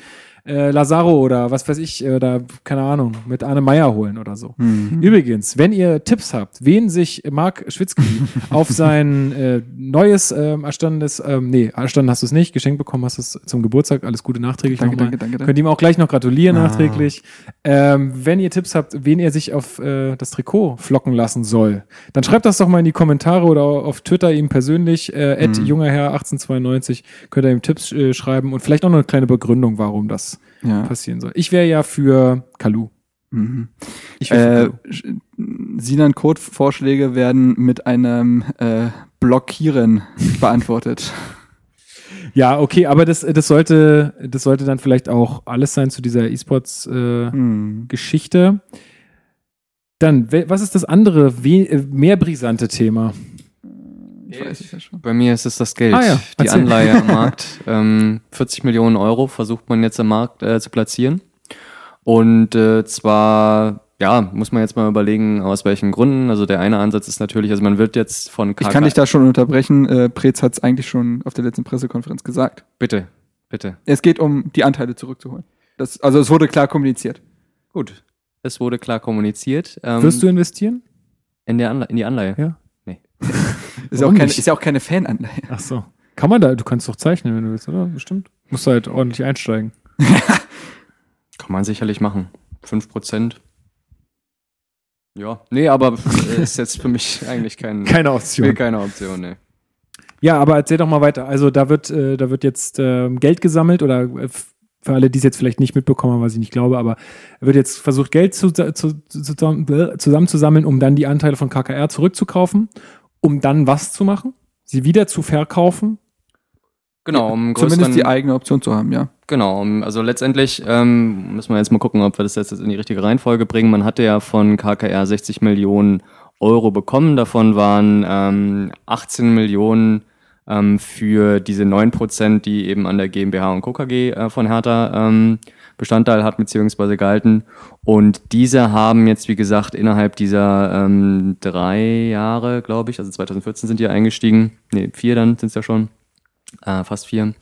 äh, Lazaro oder was weiß ich, oder keine Ahnung, mit Arne Meyer holen oder so. Übrigens, wenn ihr Tipps habt, wen sich Marc Schwitzky auf sein äh, neues ähm, erstandenes, ähm, nee, erstanden hast du es nicht, geschenkt bekommen hast du es zum Geburtstag, alles Gute nachträglich Danke, danke, danke, danke. Könnt ihm auch gleich noch gratulieren Ah. nachträglich. Ähm, wenn ihr Tipps habt, wen er sich auf äh, das Trikot flocken lassen soll, dann schreibt das doch mal in die Kommentare oder auf Twitter ihm persönlich, äh, Mhm. jungerherr 1892, könnt ihr ihm Tipps äh, schreiben und vielleicht auch noch eine kleine Begründung, warum das Ja. passieren soll. Ich wäre ja für Kalu. Mhm. Ich Äh, Sinan Code-Vorschläge werden mit einem äh, Blockieren beantwortet. Ja, okay, aber das, das sollte, das sollte dann vielleicht auch alles sein zu dieser E-Sports-Geschichte. Hm. Dann, we- was ist das andere, äh, mehr brisante Thema? Ich weiß es ja schon. Bei mir ist es das Geld, Ah ja, die. Anleihe am Markt. Ähm, 40 Millionen Euro versucht man jetzt am Markt äh, zu platzieren. Und äh, zwar, ja, muss man jetzt mal überlegen, aus welchen Gründen. Also der eine Ansatz ist natürlich, also man wird jetzt von Ich kann dich da schon unterbrechen. Äh, Preetz hat es eigentlich schon auf der letzten Pressekonferenz gesagt. Bitte, bitte. Es geht um die Anteile zurückzuholen. Das, also es wurde klar kommuniziert. Gut. Es wurde klar kommuniziert. Ähm, Wirst du investieren? in, der Anle in die Anleihe? Ja. Ist ja, auch keine, ist ja auch keine Fananleihe. Ach so. Kann man da, du kannst doch zeichnen, wenn du willst, oder? Bestimmt. Musst du halt ordentlich einsteigen. Kann man sicherlich machen. 5%. Ja, nee, aber äh, ist jetzt für mich eigentlich kein, Keine Option. keine Option, nee. Ja, aber erzähl doch mal weiter. Also da wird, äh, da wird jetzt ähm, Geld gesammelt oder äh, für alle, die es jetzt vielleicht nicht mitbekommen haben, was ich nicht glaube, aber wird jetzt versucht, Geld zu, zu, zu, zusammen, äh, zusammenzusammeln, um dann die Anteile von KKR zurückzukaufen, um dann was zu machen? Sie wieder zu verkaufen? Genau, um Zumindest die eigene Option zu haben, ja. Genau, also letztendlich ähm, müssen wir jetzt mal gucken, ob wir das jetzt in die richtige Reihenfolge bringen. Man hatte ja von KKR 60 Millionen Euro bekommen. Davon waren ähm, 18 Millionen ähm, für diese 9 Prozent, die eben an der GmbH und Co. KG äh, von Hertha ähm, Bestandteil hat beziehungsweise gehalten. Und diese haben jetzt, wie gesagt, innerhalb dieser ähm, drei Jahre, glaube ich, also 2014 sind die eingestiegen, nee, vier dann sind es ja schon, äh, fast vier,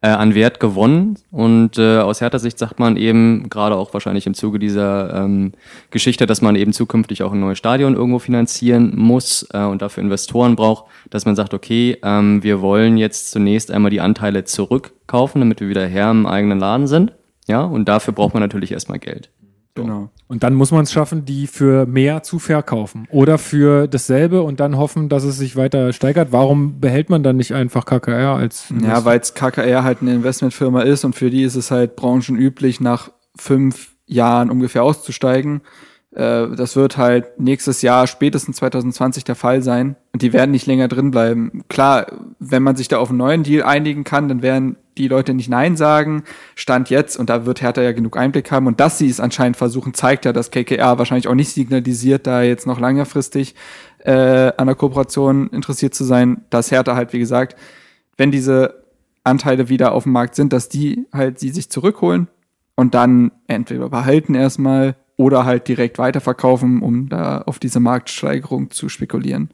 äh, an Wert gewonnen. Und äh, aus härter Sicht sagt man eben, gerade auch wahrscheinlich im Zuge dieser ähm, Geschichte, dass man eben zukünftig auch ein neues Stadion irgendwo finanzieren muss äh, und dafür Investoren braucht, dass man sagt, okay, ähm, wir wollen jetzt zunächst einmal die Anteile zurückkaufen, damit wir wieder Herr im eigenen Laden sind. Ja, und dafür braucht man natürlich erstmal Geld. Genau. Und dann muss man es schaffen, die für mehr zu verkaufen. Oder für dasselbe und dann hoffen, dass es sich weiter steigert. Warum behält man dann nicht einfach KKR als. Ja, weil es KKR halt eine Investmentfirma ist und für die ist es halt branchenüblich, nach fünf Jahren ungefähr auszusteigen. Äh, das wird halt nächstes Jahr, spätestens 2020 der Fall sein. Und die werden nicht länger drin bleiben. Klar, wenn man sich da auf einen neuen Deal einigen kann, dann werden die Leute nicht Nein sagen. Stand jetzt, und da wird Hertha ja genug Einblick haben. Und dass sie es anscheinend versuchen, zeigt ja, dass KKR wahrscheinlich auch nicht signalisiert, da jetzt noch längerfristig äh, an der Kooperation interessiert zu sein, dass Hertha halt, wie gesagt, wenn diese Anteile wieder auf dem Markt sind, dass die halt sie sich zurückholen und dann entweder behalten erstmal oder halt direkt weiterverkaufen, um da auf diese Marktsteigerung zu spekulieren.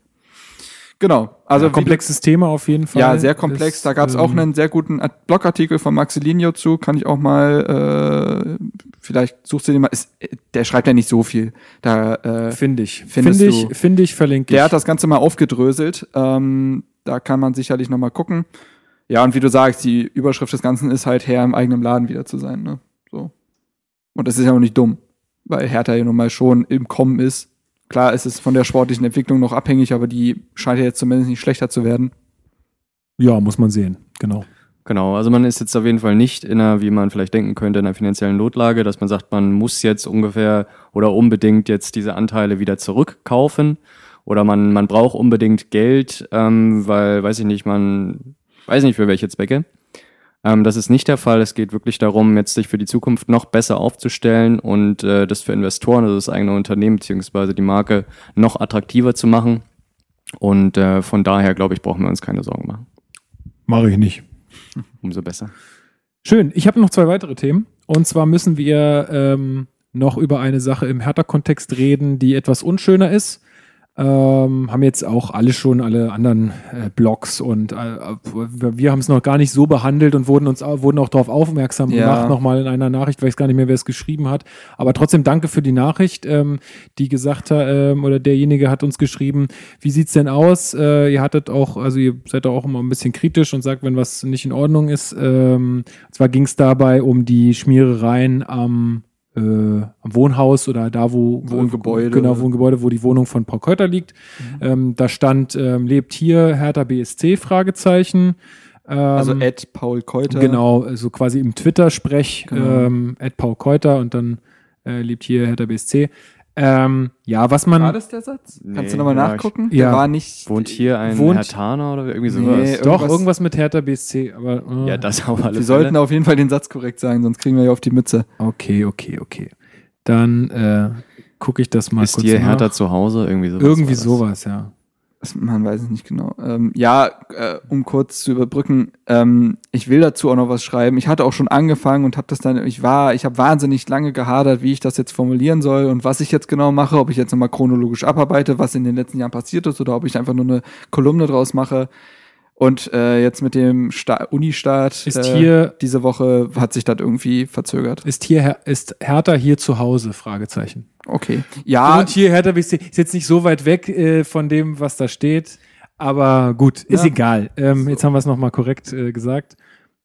Genau. Also Also komplexes Thema auf jeden Fall. ja, sehr komplex. Das, da gab es auch ähm, einen sehr guten Art- Blogartikel von Maxilinho zu. Kann ich auch mal, äh, vielleicht suchst du den mal. Ist, der schreibt ja nicht so viel. Da, äh, Finde ich. Finde ich, finde ich, verlinke ich. der hat das Ganze mal aufgedröselt. Ähm, da kann man sicherlich noch mal gucken. Ja, und wie du sagst, die Überschrift des Ganzen ist halt Herr im eigenen Laden wieder zu sein. Ne? So. Und das ist ja auch nicht dumm, weil Hertha ja nun mal schon im Kommen ist. Klar, es ist von der sportlichen Entwicklung noch abhängig, aber die scheint ja jetzt zumindest nicht schlechter zu werden. ja, muss man sehen. Genau. Genau, also man ist jetzt auf jeden Fall nicht in einer, wie man vielleicht denken könnte, in einer finanziellen Notlage, dass man sagt, man muss jetzt ungefähr oder unbedingt jetzt diese Anteile wieder zurückkaufen oder man, man braucht unbedingt Geld, ähm, weil, weiß ich nicht, man weiß nicht für welche Zwecke. Ähm, das ist nicht der Fall. Es geht wirklich darum, jetzt sich für die Zukunft noch besser aufzustellen und äh, das für Investoren, also das eigene Unternehmen beziehungsweise die Marke noch attraktiver zu machen. Und äh, von daher, glaube ich, brauchen wir uns keine Sorgen machen. Mache ich nicht. Umso besser. Schön. Ich habe noch zwei weitere Themen. Und zwar müssen wir ähm, noch über eine Sache im Hertha-Kontext reden, die etwas unschöner ist. Ähm, haben jetzt auch alle schon, alle anderen äh, Blogs und äh, wir haben es noch gar nicht so behandelt und wurden uns wurden auch darauf aufmerksam Ja. gemacht, nochmal in einer Nachricht, weiß gar nicht mehr, wer es geschrieben hat. Aber trotzdem danke für die Nachricht, ähm, die gesagt hat, ähm, oder derjenige hat uns geschrieben, wie sieht's denn aus? Äh, ihr hattet auch, also ihr seid auch immer ein bisschen kritisch und sagt, wenn was nicht in Ordnung ist. Ähm, und zwar ging es dabei um die Schmierereien am äh, am Wohnhaus oder da, wo Wohngebäude. Genau, Wohngebäude, wo die Wohnung von Paul Keuter liegt. Ähm, da stand, ähm, lebt hier Hertha BSC? Fragezeichen. Ähm, Also Ed Paul Keuter. Genau, so quasi im Twitter-Sprech, Genau. ähm, Ed Paul Keuter und dann äh, lebt hier Hertha BSC. Ähm, ja, was man. War das der Satz? Nee, Kannst du nochmal ja, nachgucken? Ja. Der war nicht. Wohnt hier ein Wohnt- Herr Taner oder irgendwie Nee, sowas? Doch, irgendwas- irgendwas mit Hertha BSC, aber. Äh, Ja, das auf alle Wir sollten auf jeden Fall den Satz korrekt sagen, sonst kriegen wir ja auf die Mütze. Okay, okay, okay. Dann äh, gucke ich das mal Ist kurz hier nach. Hertha zu Hause? Irgendwie sowas. Irgendwie sowas, ja. Man weiß es nicht genau. Ähm, ja, äh, um kurz zu überbrücken, ähm, ich will dazu auch noch was schreiben. Ich hatte auch schon angefangen und habe das dann, ich war, ich habe wahnsinnig lange gehadert, wie ich das jetzt formulieren soll und was ich jetzt genau mache, ob ich jetzt nochmal chronologisch abarbeite, was in den letzten Jahren passiert ist oder ob ich einfach nur eine Kolumne draus mache. Und äh, jetzt mit dem Sta Uni-Start Ist äh, hier- diese Woche hat sich das irgendwie verzögert. Ist hier ist Hertha hier zu Hause? Fragezeichen. Okay. Ja, Und hier Hertha ist jetzt nicht so weit weg äh, von dem, was da steht. Aber gut, ist Ja. egal. Ähm, Jetzt haben wir es nochmal korrekt äh, gesagt.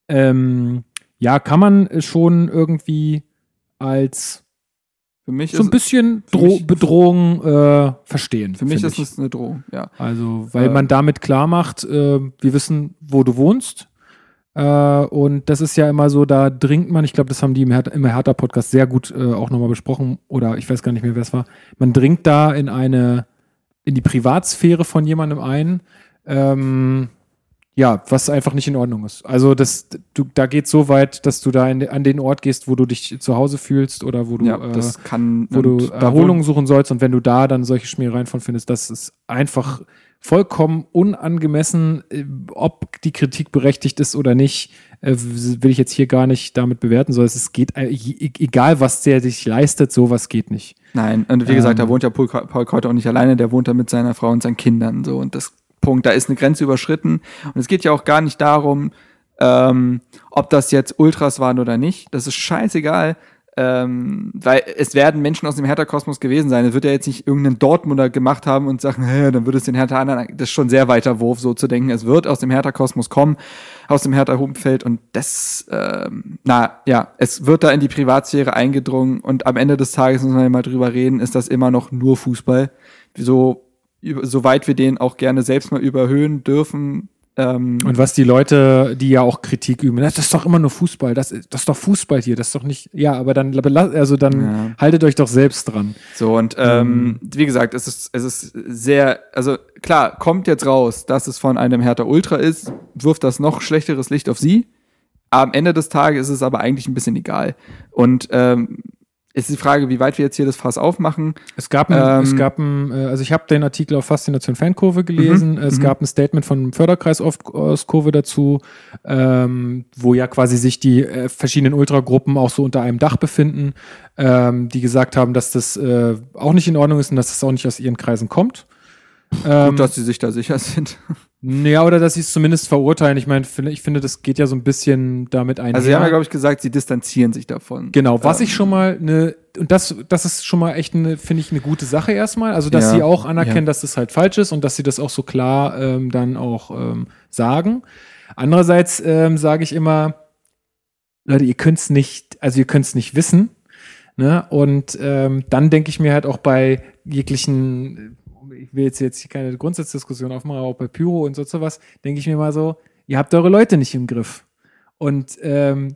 Ähm, ja, kann man schon irgendwie als für mich so ein bisschen Dro Bedrohung äh, verstehen. für mich ist ich. es eine Drohung, ja. Also, weil Ähm. man damit klar macht, äh, wir wissen, wo du wohnst. Äh, und das ist ja immer so, da dringt man, ich glaube, das haben die im, Her im Hertha-Podcast sehr gut äh, auch nochmal besprochen, oder ich weiß gar nicht mehr, wer es war. Man dringt da in eine, in die Privatsphäre von jemandem ein, ähm, ja, was einfach nicht in Ordnung ist. Also das, du, da geht so weit, dass du da in, an den Ort gehst, wo du dich zu Hause fühlst oder wo du Ja, äh, kann wo du und da Erholung suchen sollst und wenn du da dann solche Schmierereien von findest, das ist einfach vollkommen unangemessen, äh, ob die Kritik berechtigt ist oder nicht, äh, will ich jetzt hier gar nicht damit bewerten, sondern es geht, äh, e- egal was der sich leistet, sowas geht nicht. Nein, und wie gesagt, Ähm. da wohnt ja Paul, Paul Keuter auch nicht alleine, der wohnt da mit seiner Frau und seinen Kindern so und das Punkt, da ist eine Grenze überschritten und es geht ja auch gar nicht darum, Ähm, ob das jetzt Ultras waren oder nicht, das ist scheißegal. Ähm, weil es werden Menschen aus dem Hertha-Kosmos gewesen sein. Es wird ja jetzt nicht irgendeinen Dortmunder gemacht haben und sagen, hä, dann würde es den Hertha anderen. Das ist schon sehr weiter Wurf, so zu denken. Es wird aus dem Hertha-Kosmos kommen, aus dem Hertha-Umfeld und das, ähm, na ja, es wird da in die Privatsphäre eingedrungen und am Ende des Tages man ja mal drüber reden, ist das immer noch nur Fußball. So, soweit wir den auch gerne selbst mal überhöhen dürfen, ähm, und was die Leute, die ja auch Kritik üben, das ist doch immer nur Fußball, das, das ist doch Fußball hier, das ist doch nicht, ja, aber dann, also dann ja. haltet euch doch selbst dran. So, und ähm, ähm, wie gesagt, es ist, es ist sehr, also klar, kommt jetzt raus, dass es von einem Hertha Ultra ist, wirft das noch schlechteres Licht auf sie. Am Ende des Tages ist es aber eigentlich ein bisschen egal. Und ähm, ist die Frage, wie weit wir jetzt hier das Fass aufmachen. Es gab, ein, ähm, es gab ein, äh, also ich habe den Artikel auf Faszination Fankurve gelesen. Mhm, es mhm. gab ein Statement von Förderkreis Ostkurve dazu, ähm, wo ja quasi sich die äh, verschiedenen Ultragruppen auch so unter einem Dach befinden, ähm, die gesagt haben, dass das äh, auch nicht in Ordnung ist und dass das auch nicht aus ihren Kreisen kommt. Ähm, Gut, dass sie sich da sicher sind. Ja, oder dass sie es zumindest verurteilen. Ich meine, ich finde, das geht ja so ein bisschen damit ein. Also sie haben ja, glaube ich, gesagt, sie distanzieren sich davon. Genau, was ähm. ich schon mal eine, und das, das ist schon mal echt eine, finde ich, eine gute Sache erstmal. Also, dass ja, sie auch anerkennen, ja. dass das halt falsch ist und dass sie das auch so klar ähm, dann auch ähm, sagen. Andererseits ähm, sage ich immer, Leute, ihr könnt es nicht, also ihr könnt es nicht wissen. Ne? Und ähm, dann denke ich mir halt auch bei jeglichen ich will jetzt, jetzt keine Grundsatzdiskussion aufmachen, aber auch bei Pyro und so sowas, denke ich mir mal so, ihr habt eure Leute nicht im Griff. Und ähm,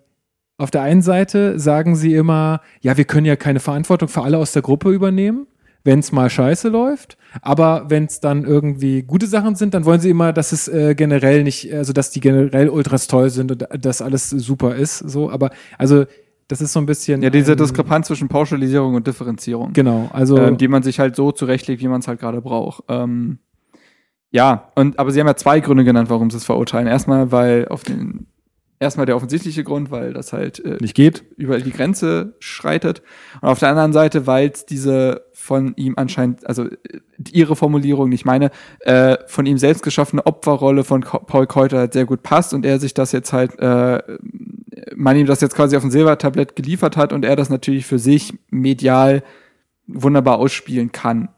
auf der einen Seite sagen sie immer, ja, wir können ja keine Verantwortung für alle aus der Gruppe übernehmen, wenn es mal scheiße läuft. Aber wenn es dann irgendwie gute Sachen sind, dann wollen sie immer, dass es äh, generell nicht, also dass die generell ultras toll sind und dass alles super ist. So, aber also das ist so ein bisschen. Ja, diese Diskrepanz zwischen Pauschalisierung und Differenzierung. Genau, also. Ähm, die man sich halt so zurechtlegt, wie man es halt gerade braucht. Ähm, ja, und aber sie haben ja zwei Gründe genannt, warum sie es verurteilen. Erstmal, weil auf den erstmal der offensichtliche Grund, weil das halt äh, nicht geht, über die Grenze schreitet. Und auf der anderen Seite, weil es diese von ihm anscheinend, also äh, ihre Formulierung, nicht meine, äh, von ihm selbst geschaffene Opferrolle von Paul Keuter halt sehr gut passt und er sich das jetzt halt äh, man ihm das jetzt quasi auf ein Silbertablett geliefert hat und er das natürlich für sich medial wunderbar ausspielen kann.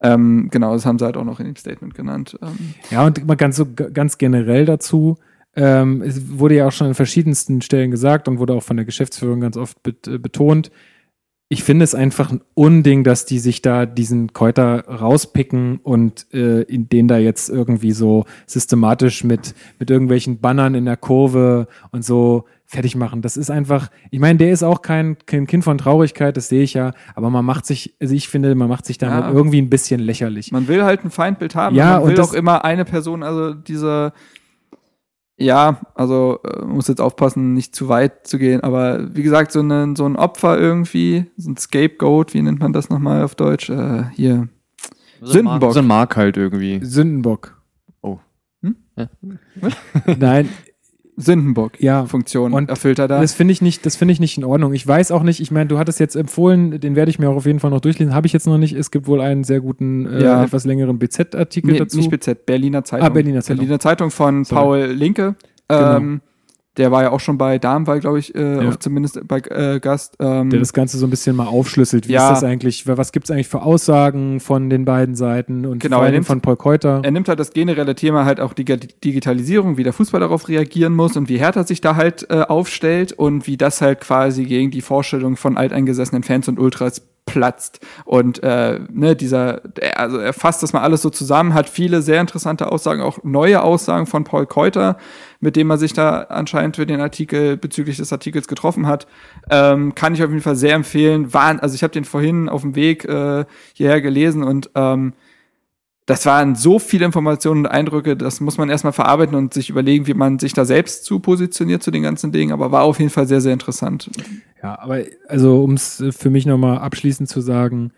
Ähm, genau, das haben sie halt auch noch in dem Statement genannt. Ähm. Ja, und immer ganz so ganz generell dazu. Ähm, es wurde ja auch schon an verschiedensten Stellen gesagt und wurde auch von der Geschäftsführung ganz oft äh, betont, ich finde es einfach ein Unding, dass die sich da diesen Keuter rauspicken und äh, in den da jetzt irgendwie so systematisch mit, mit irgendwelchen Bannern in der Kurve und so fertig machen. Das ist einfach, ich meine, der ist auch kein, kein Kind von Traurigkeit, das sehe ich ja, aber man macht sich, also ich finde, man macht sich damit ja. irgendwie ein bisschen lächerlich. Man will halt ein Feindbild haben, ja, man will und auch immer eine Person, also diese ja, also äh, muss jetzt aufpassen, nicht zu weit zu gehen, aber wie gesagt, so, eine, so ein Opfer irgendwie, so ein Scapegoat, wie nennt man das nochmal auf Deutsch? Äh, hier. So Sündenbock. So ein Mark halt irgendwie. Sündenbock. Oh. Hm? Ja. Nein, Sündenbock-Funktion ja. erfüllt er da. Das finde ich nicht, das finde ich nicht in Ordnung. Ich weiß auch nicht, ich meine, du hattest jetzt empfohlen, den werde ich mir auch auf jeden Fall noch durchlesen, habe ich jetzt noch nicht. Es gibt wohl einen sehr guten, äh, ja. etwas längeren BZ-Artikel nee, dazu. Nicht BZ, Berliner Zeitung. Ah, Berliner Zeitung. Berliner Zeitung von Sorry. Paul Linke. Genau. Ähm, der war ja auch schon bei Darmwall, glaube ich, äh, ja. zumindest bei äh, Gast. Ähm, der das Ganze so ein bisschen mal aufschlüsselt. Wie ja. ist das eigentlich? Was gibt es eigentlich für Aussagen von den beiden Seiten und genau, vor allem von Paul Keuter? Er nimmt halt das generelle Thema halt auch die Digitalisierung, wie der Fußball darauf reagieren muss und wie Hertha sich da halt äh, aufstellt und wie das halt quasi gegen die Vorstellung von alteingesessenen Fans und Ultras platzt. Und äh, ne, dieser, also er fasst das mal alles so zusammen, hat viele sehr interessante Aussagen, auch neue Aussagen von Paul Keuter, mit dem er sich da anscheinend für den Artikel bezüglich des Artikels getroffen hat. Ähm, kann ich auf jeden Fall sehr empfehlen. War, also ich habe den vorhin auf dem Weg äh, hierher gelesen und ähm, das waren so viele Informationen und Eindrücke, das muss man erstmal verarbeiten und sich überlegen, wie man sich da selbst zu positioniert zu den ganzen Dingen, aber war auf jeden Fall sehr, sehr interessant. Ja, aber also um es für mich nochmal abschließend zu sagen,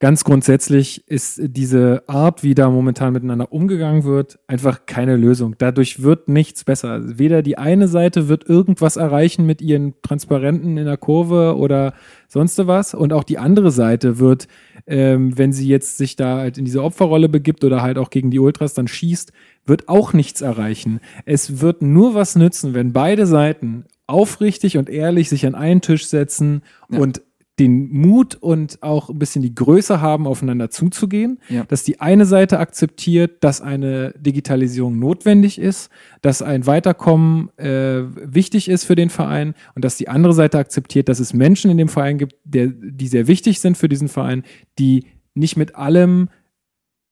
ganz grundsätzlich ist diese Art, wie da momentan miteinander umgegangen wird, einfach keine Lösung. Dadurch wird nichts besser. Also weder die eine Seite wird irgendwas erreichen mit ihren Transparenten in der Kurve oder sonst was und auch die andere Seite wird, ähm, wenn sie jetzt sich da halt in diese Opferrolle begibt oder halt auch gegen die Ultras dann schießt, wird auch nichts erreichen. Es wird nur was nützen, wenn beide Seiten aufrichtig und ehrlich sich an einen Tisch setzen Ja. und den Mut und auch ein bisschen die Größe haben, aufeinander zuzugehen, Ja. dass die eine Seite akzeptiert, dass eine Digitalisierung notwendig ist, dass ein Weiterkommen äh, wichtig ist für den Verein und dass die andere Seite akzeptiert, dass es Menschen in dem Verein gibt, der, die sehr wichtig sind für diesen Verein, die nicht mit allem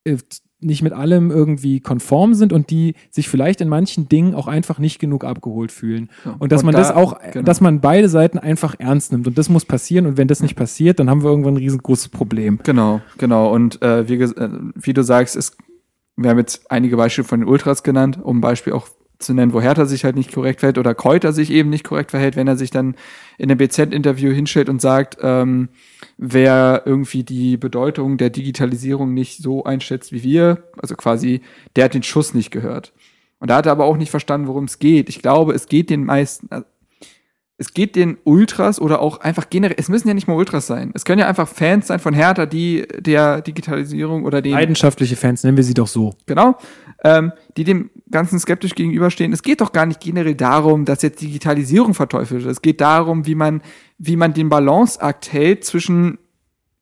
äh, nicht mit allem irgendwie konform sind und die sich vielleicht in manchen Dingen auch einfach nicht genug abgeholt fühlen. Ja. Und dass Und man da- das auch, genau. dass man beide Seiten einfach ernst nimmt. Und das muss passieren. Und wenn das nicht passiert, dann haben wir irgendwann ein riesengroßes Problem. Genau, genau. Und äh, wie, äh, wie du sagst, es, wir haben jetzt einige Beispiele von den Ultras genannt, um ein Beispiel auch zu nennen, wo Hertha sich halt nicht korrekt verhält oder Keuter sich eben nicht korrekt verhält, wenn er sich dann in einem BZ-Interview hinstellt und sagt, ähm, wer irgendwie die Bedeutung der Digitalisierung nicht so einschätzt wie wir, also quasi, der hat den Schuss nicht gehört. Und da hat er aber auch nicht verstanden, worum es geht. Ich glaube, es geht den meisten, es geht den Ultras oder auch einfach generell, es müssen ja nicht mal Ultras sein. Es können ja einfach Fans sein von Hertha, die der Digitalisierung oder dem, Leidenschaftliche Fans, nennen wir sie doch so. genau, ähm, die dem Ganzen skeptisch gegenüberstehen. Es geht doch gar nicht generell darum, dass jetzt Digitalisierung verteufelt wird. Es geht darum, wie man, wie man den Balanceakt hält zwischen,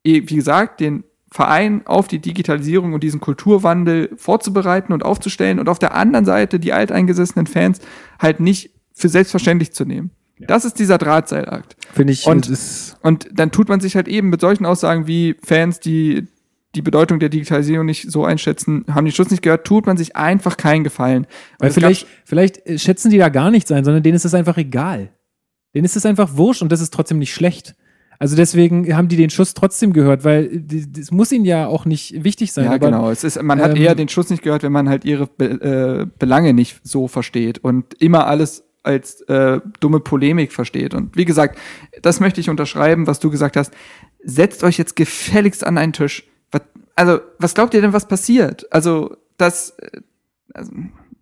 eh, wie gesagt, den Verein auf die Digitalisierung und diesen Kulturwandel vorzubereiten und aufzustellen und auf der anderen Seite die alteingesessenen Fans halt nicht für selbstverständlich zu nehmen. Das ist dieser Drahtseilakt. Finde ich, Und- Und dann tut man sich halt eben mit solchen Aussagen wie Fans, die die Bedeutung der Digitalisierung nicht so einschätzen, haben den Schutz nicht gehört, tut man sich einfach keinen Gefallen. Und weil vielleicht, vielleicht äh, schätzen die da gar nichts ein, sondern denen ist es einfach egal. Denen ist es einfach wurscht und das ist trotzdem nicht schlecht. Also deswegen haben die den Schuss trotzdem gehört, weil das muss ihnen ja auch nicht wichtig sein. ja, aber genau. Es ist, man hat ähm, eher den Schuss nicht gehört, wenn man halt ihre Be äh, Belange nicht so versteht und immer alles als äh, dumme Polemik versteht. Und wie gesagt, das möchte ich unterschreiben, was du gesagt hast. Setzt euch jetzt gefälligst an einen Tisch. Was, also, was glaubt ihr denn, was passiert? Also, das, äh, also,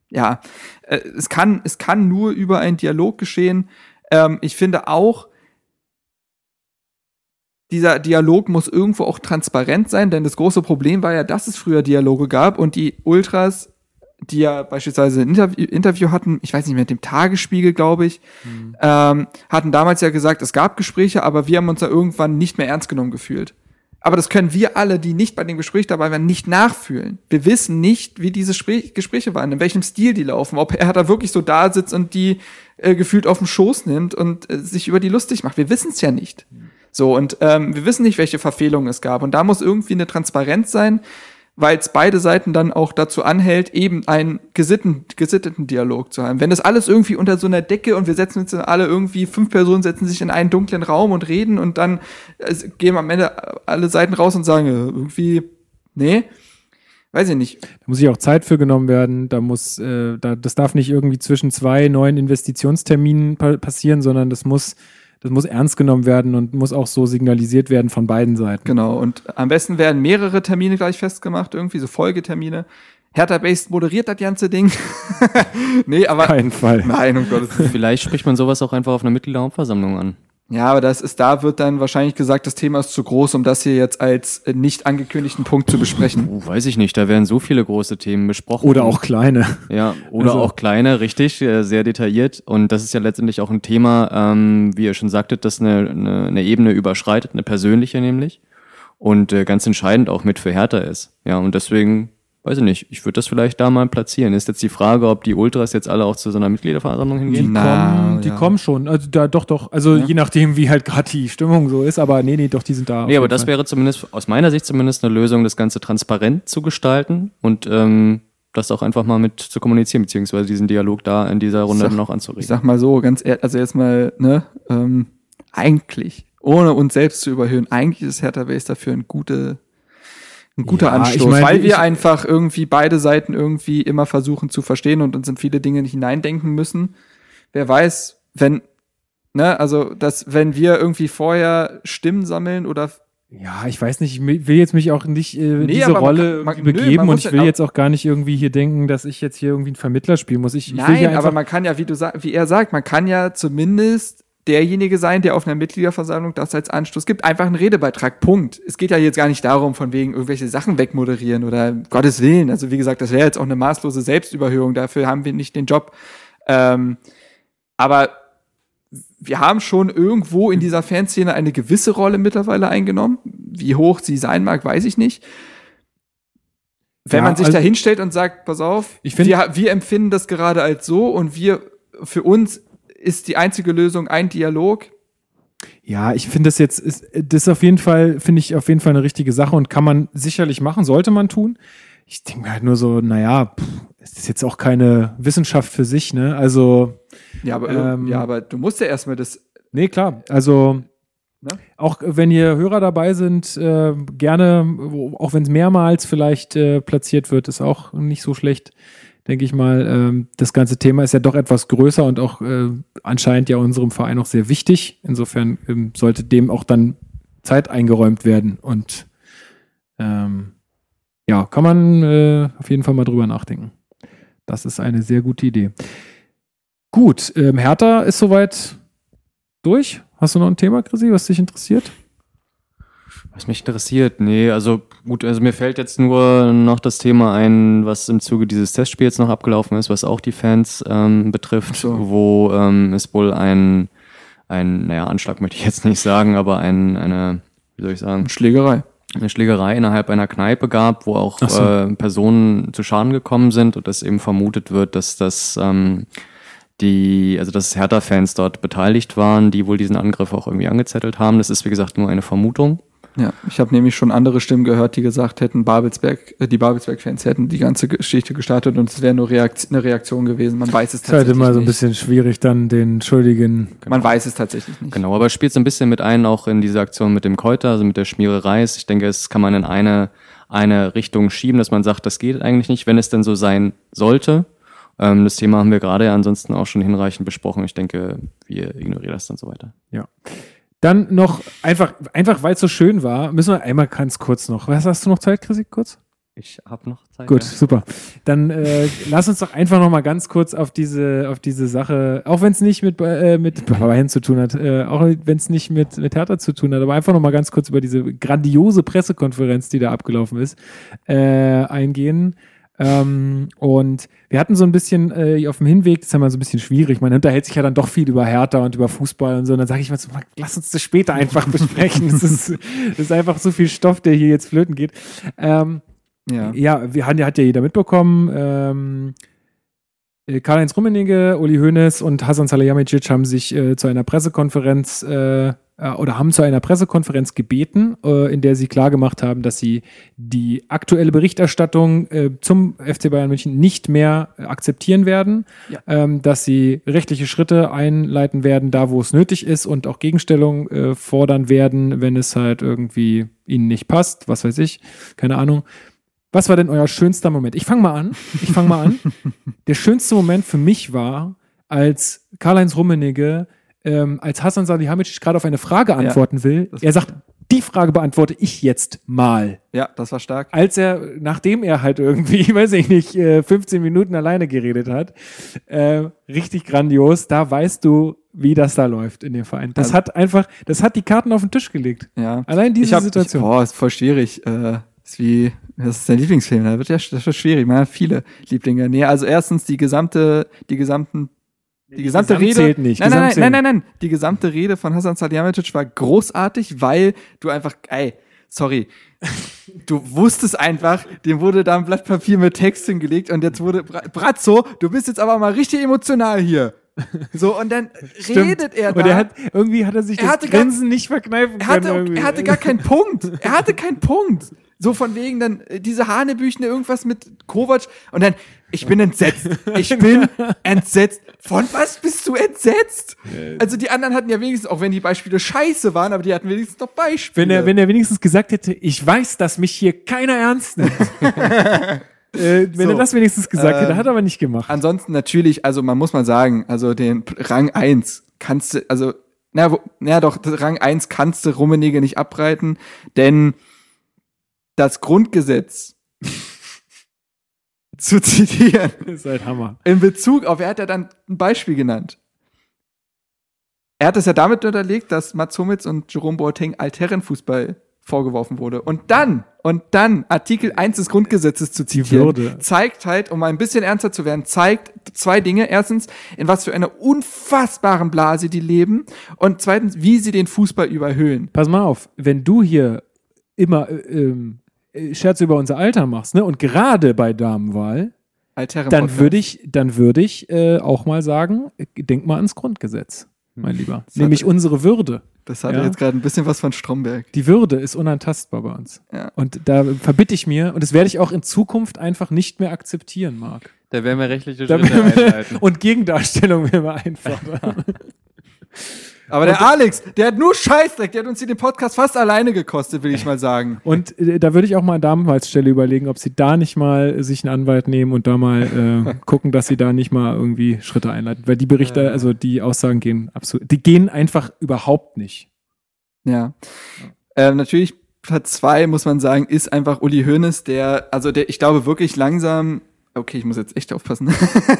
ja, äh, es kann, es kann nur über einen Dialog geschehen. Ähm, ich finde auch, dieser Dialog muss irgendwo auch transparent sein, denn das große Problem war ja, dass es früher Dialoge gab und die Ultras, die ja beispielsweise ein Interview, Interview hatten, ich weiß nicht mehr, mit dem Tagesspiegel, glaube ich, ähm, hatten damals ja gesagt, es gab Gespräche, aber wir haben uns da irgendwann nicht mehr ernst genommen gefühlt. Aber das können wir alle, die nicht bei dem Gespräch dabei waren, nicht nachfühlen. Wir wissen nicht, wie diese Gespräche waren, in welchem Stil die laufen, ob er da wirklich so da sitzt und die äh, gefühlt auf den Schoß nimmt und äh, sich über die lustig macht. Wir wissen es ja nicht. So, und ähm, wir wissen nicht, welche Verfehlungen es gab. Und da muss irgendwie eine Transparenz sein, weil es beide Seiten dann auch dazu anhält, eben einen gesitten, gesitteten Dialog zu haben. Wenn das alles irgendwie unter so einer Decke und wir setzen uns alle irgendwie, fünf Personen setzen sich in einen dunklen Raum und reden und dann äh, gehen am Ende alle Seiten raus und sagen, äh, irgendwie, nee, weiß ich nicht. Da muss sich auch Zeit für genommen werden. Da muss, äh, da, das darf nicht irgendwie zwischen zwei neuen Investitionsterminen pa passieren, sondern das muss, das muss ernst genommen werden und muss auch so signalisiert werden von beiden Seiten. Genau, und am besten werden mehrere Termine gleich festgemacht, irgendwie so Folgetermine. Hertha Base moderiert das ganze Ding. nee, aber. Keinen Fall. Nein, um Gottes Willen. Vielleicht spricht man sowas auch einfach auf einer Mitgliederhauptversammlung an. Ja, aber das ist, da wird dann wahrscheinlich gesagt, das Thema ist zu groß, um das hier jetzt als äh, nicht angekündigten Punkt zu besprechen. Oh, weiß ich nicht, da werden so viele große Themen besprochen. Oder auch kleine. Ja, oder Also- auch kleine, richtig, äh, sehr detailliert. Und das ist ja letztendlich auch ein Thema, ähm, wie ihr schon sagtet, das eine, eine, eine Ebene überschreitet, eine persönliche nämlich. Und äh, ganz entscheidend auch mit für Hertha ist. Ja, und deswegen, weiß ich nicht, ich würde das vielleicht da mal platzieren. Ist jetzt die Frage, ob die Ultras jetzt alle auch zu so einer Mitgliederversammlung hingehen? Na, kommen, die ja. kommen schon. Also da doch, doch. Also je nachdem, wie halt gerade die Stimmung so ist, aber nee, nee, doch, die sind da. Nee, aber das Fall. wäre zumindest, aus meiner Sicht zumindest eine Lösung, das Ganze transparent zu gestalten und ähm, das auch einfach mal mit zu kommunizieren, beziehungsweise diesen Dialog da in dieser Runde Sag- noch Ich anzuregen. sag mal so, ganz ehrlich, also jetzt mal, ne, ähm, eigentlich, ohne uns selbst zu überhöhen, eigentlich ist Hertha Base dafür ein gute, ein guter Ja, Anstoß, ich mein, weil wir einfach irgendwie beide Seiten irgendwie immer versuchen zu verstehen und uns in viele Dinge nicht hineindenken müssen. Wer weiß, wenn, ne, also, dass, wenn wir irgendwie vorher Stimmen sammeln oder Ja, ich weiß nicht, ich will jetzt mich auch nicht äh, in Nee, diese man Rolle kann- man- nö, begeben man und ich ja will jetzt auch gar nicht irgendwie hier denken, dass ich jetzt hier irgendwie einen Vermittler spielen muss. Ich, ich will Nein, einfach, aber man kann ja, wie du sag, wie er sagt, man kann ja zumindest derjenige sein, der auf einer Mitgliederversammlung das als Anstoß gibt. Einfach einen Redebeitrag. Punkt. Es geht ja jetzt gar nicht darum, von wegen irgendwelche Sachen wegmoderieren oder Gottes Willen. Also wie gesagt, das wäre jetzt auch eine maßlose Selbstüberhöhung. Dafür haben wir nicht den Job. Ähm, aber wir haben schon irgendwo in dieser Fanszene eine gewisse Rolle mittlerweile eingenommen. Wie hoch sie sein mag, weiß ich nicht. Wenn Ja, man sich also- da hinstellt und sagt, pass auf, Ich find- wir, wir empfinden das gerade als so und wir, für uns ist die einzige Lösung ein Dialog. Ja, ich finde das jetzt, ist, das ist auf jeden Fall, finde ich auf jeden Fall eine richtige Sache und kann man sicherlich machen, sollte man tun. Ich denke mir halt nur so, naja, pff, es ist jetzt auch keine Wissenschaft für sich, ne? Also, Ja, aber, Ähm, ja, aber du musst ja erstmal das, nee, klar. Also, Ne? auch wenn hier Hörer dabei sind, äh, gerne, auch wenn es mehrmals vielleicht äh, platziert wird, ist auch nicht so schlecht, denke ich mal. Ähm, das ganze Thema ist ja doch etwas größer und auch äh, anscheinend ja unserem Verein auch sehr wichtig. Insofern ähm, sollte dem auch dann Zeit eingeräumt werden und ähm, ja, kann man äh, auf jeden Fall mal drüber nachdenken. Das ist eine sehr gute Idee. Gut, ähm, Hertha ist soweit durch. Hast du noch ein Thema, Chrissy, was dich interessiert? Was mich interessiert, nee, also gut, also mir fällt jetzt nur noch das Thema ein, was im Zuge dieses Testspiels noch abgelaufen ist, was auch die Fans ähm, betrifft, so. wo ähm, es wohl ein, ein, naja, Anschlag möchte ich jetzt nicht sagen, aber ein, eine, wie soll ich sagen, Schlägerei. eine Schlägerei innerhalb einer Kneipe gab, wo auch so. äh, Personen zu Schaden gekommen sind und es eben vermutet wird, dass das ähm, die, also dass Hertha-Fans dort beteiligt waren, die wohl diesen Angriff auch irgendwie angezettelt haben. Das ist wie gesagt nur eine Vermutung. Ja, ich habe nämlich schon andere Stimmen gehört, die gesagt hätten, Babelsberg, äh, die Babelsberg-Fans hätten die ganze Geschichte gestartet und es wäre nur Reakt eine Reaktion gewesen. Man weiß es Es ist halt tatsächlich immer so ein nicht. bisschen schwierig, dann den Schuldigen. Man weiß es tatsächlich nicht. Genau, aber es spielt so ein bisschen mit ein, auch in diese Aktion mit dem Keuter, also mit der Schmiererei. Ich denke, es kann man in eine, eine Richtung schieben, dass man sagt, das geht eigentlich nicht, wenn es denn so sein sollte. Ähm, das Thema haben wir gerade ja ansonsten auch schon hinreichend besprochen. Ich denke, wir ignorieren das dann so weiter. Ja. Dann noch einfach, einfach weil es so schön war, müssen wir einmal ganz kurz noch. Was hast du noch Zeit, Chrissy? Kurz? Ich habe noch Zeit. Gut, ja. super. Dann äh, lass uns doch einfach noch mal ganz kurz auf diese, auf diese Sache, auch wenn es nicht mit, äh, mit Bayern zu tun hat, äh, auch wenn es nicht mit, mit Hertha zu tun hat, aber einfach noch mal ganz kurz über diese grandiose Pressekonferenz, die da abgelaufen ist, äh, eingehen. Ähm, und wir hatten so ein bisschen äh, auf dem Hinweg, das ist ja mal so ein bisschen schwierig, man unterhält sich ja dann doch viel über Hertha und über Fußball und so, und dann sage ich mal so, lass uns das später einfach besprechen. das, ist, das ist einfach so viel Stoff, der hier jetzt flöten geht. Ähm, Ja. ja, wir haben, hat ja jeder mitbekommen. Ähm, äh, Karl-Heinz Rummenigge, Uli Hoeneß und Hasan Salihamidzic haben sich äh, zu einer Pressekonferenz äh, oder haben zu einer Pressekonferenz gebeten, äh, in der sie klargemacht haben, dass sie die aktuelle Berichterstattung äh, zum FC Bayern München nicht mehr äh, akzeptieren werden, Ja. ähm, dass sie rechtliche Schritte einleiten werden, da wo es nötig ist und auch Gegenstellung äh, fordern werden, wenn es halt irgendwie ihnen nicht passt, was weiß ich, keine Ahnung. Was war denn euer schönster Moment? Ich fange mal an. Ich fange mal an. Der schönste Moment für mich war, als Karl-Heinz Rummenigge, ähm, als Hassan Salihamidzic gerade auf eine Frage antworten will. das- Er sagt, die Frage beantworte ich jetzt mal. ja, das war stark. Als er, nachdem er halt irgendwie, weiß ich nicht, äh, 15 Minuten alleine geredet hat, äh, richtig grandios, da weißt du, wie das da läuft in dem Verein. Das Also- hat einfach, das hat die Karten auf den Tisch gelegt. Ja. Allein diese hab, Situation. Ich, boah, ist voll schwierig. Äh, ist wie, das ist dein Lieblingsfilm, da wird ja das wird schwierig. Man hat viele Lieblinge. Nee, also erstens die gesamte, die gesamten, die gesamte Gesamt Rede. zählt nicht. Nein, nein, nein, nein, nein, nein. Die gesamte Rede von Hasan Salihamidzic war großartig, weil du einfach, ey, sorry. Du wusstest einfach, dem wurde da ein Blatt Papier mit Text hingelegt und jetzt wurde, Bra- Brazzo, du bist jetzt aber mal richtig emotional hier. So, und dann redet er da. Und er hat, irgendwie hat er sich Er das hatte gar- Grinsen nicht verkneifen Er können. hatte, irgendwie. er hatte gar keinen Punkt. Er hatte keinen Punkt. So von wegen dann äh, diese Hanebüchen, irgendwas mit Kovac und dann, ich bin entsetzt. Ich bin entsetzt. Von was bist du entsetzt? Also die anderen hatten ja wenigstens, auch wenn die Beispiele scheiße waren, aber die hatten wenigstens noch Beispiele. wenn, er, wenn er wenigstens gesagt hätte, ich weiß, dass mich hier keiner ernst nimmt. äh, wenn So. er das wenigstens gesagt hätte, Ähm, hat er aber nicht gemacht. Ansonsten natürlich, also man muss mal sagen, also den Rang 1 kannst du, also Na, wo, na doch, Rang 1 kannst du Rummenigge nicht abreiten, denn das Grundgesetz zu zitieren, Das ist halt Hammer. in Bezug auf, er hat ja dann ein Beispiel genannt. Er hat es ja damit unterlegt, dass Mats Hummels und Jerome Boateng Altherrenfußball vorgeworfen wurde. Und dann, und dann Artikel 1 des Grundgesetzes zu zitieren, Würde. zeigt halt, um mal ein bisschen ernster zu werden, zeigt zwei Dinge. Erstens, in was für einer unfassbaren Blase die leben. Und zweitens, wie sie den Fußball überhöhen. Pass mal auf, wenn du hier immer äh, ähm, äh, Scherze über unser Alter machst, ne? Und gerade bei Damenwahl, dann würde ich, dann würde ich äh, auch mal sagen, äh, denk mal ans Grundgesetz, mein Lieber. hat- Nämlich unsere Würde. Das hatte Ja. jetzt gerade ein bisschen was von Stromberg. Die Würde ist unantastbar bei uns. Ja. Und da verbitte ich mir, und das werde ich auch in Zukunft einfach nicht mehr akzeptieren, Marc. Da werden wir rechtliche Schritte werden wir- einleiten. und Gegendarstellung wäre mir einfach. Aber der Alex, der hat nur Scheißdreck, der hat uns hier den Podcast fast alleine gekostet, will ich mal sagen. Und äh, da würde ich auch mal an Damenanwaltsstelle überlegen, ob sie da nicht mal sich einen Anwalt nehmen und da mal äh, gucken, dass sie da nicht mal irgendwie Schritte einleiten. Weil die Berichte, also die Aussagen gehen absolut, die gehen einfach überhaupt nicht. Ja. Ähm, natürlich, Platz zwei, muss man sagen, ist einfach Uli Hoeneß, der, also der, ich glaube wirklich langsam, okay, ich muss jetzt echt aufpassen,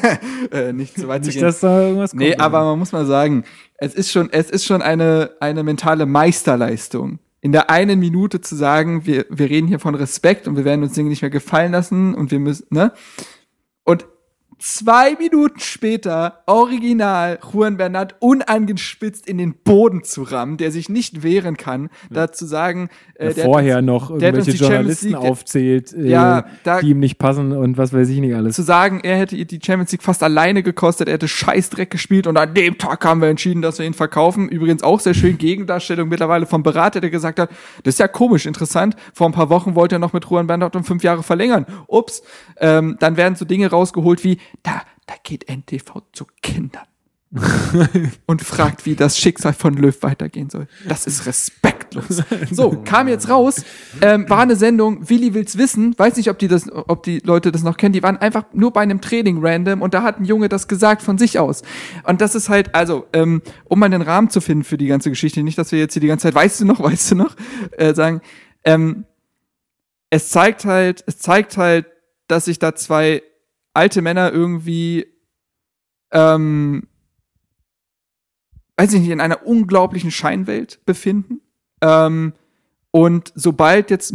äh, nicht zu weit zu Nicht, gehen. dass da irgendwas kommt. Nee, aber man muss mal sagen, es ist schon, es ist schon eine, eine mentale Meisterleistung. In der einen Minute zu sagen, wir, wir reden hier von Respekt und wir werden uns Dinge nicht mehr gefallen lassen und wir müssen, ne? Und zwei Minuten später, original, Juan Bernat unangespitzt in den Boden zu rammen, der sich nicht wehren kann, da zu sagen, äh, der vorher uns- noch irgendwelche Journalisten League- aufzählt, äh, Ja, da- die ihm nicht passen und was weiß ich nicht alles. zu sagen, er hätte die Champions League fast alleine gekostet, er hätte Scheißdreck gespielt und an dem Tag haben wir entschieden, dass wir ihn verkaufen. Übrigens auch sehr schön Gegendarstellung mittlerweile vom Berater, der gesagt hat, das ist ja komisch, interessant. Vor ein paar Wochen wollte er noch mit Juan Bernat um fünf Jahre verlängern. Ups. Ähm, dann werden so Dinge rausgeholt wie, da, da geht NTV zu Kindern. und fragt, wie das Schicksal von Löw weitergehen soll. Das ist respektlos. So, kam jetzt raus, ähm, war eine Sendung, Willi will's wissen, weiß nicht, ob die das, ob die Leute das noch kennen, die waren einfach nur bei einem Training random und da hat ein Junge das gesagt von sich aus. Und das ist halt, also, ähm, um mal den Rahmen zu finden für die ganze Geschichte, nicht, dass wir jetzt hier die ganze Zeit, weißt du noch, weißt du noch, äh, sagen, ähm, es zeigt halt, es zeigt halt, dass sich da zwei alte Männer irgendwie ähm, weiß ich nicht, in einer unglaublichen Scheinwelt befinden. Ähm, und sobald jetzt,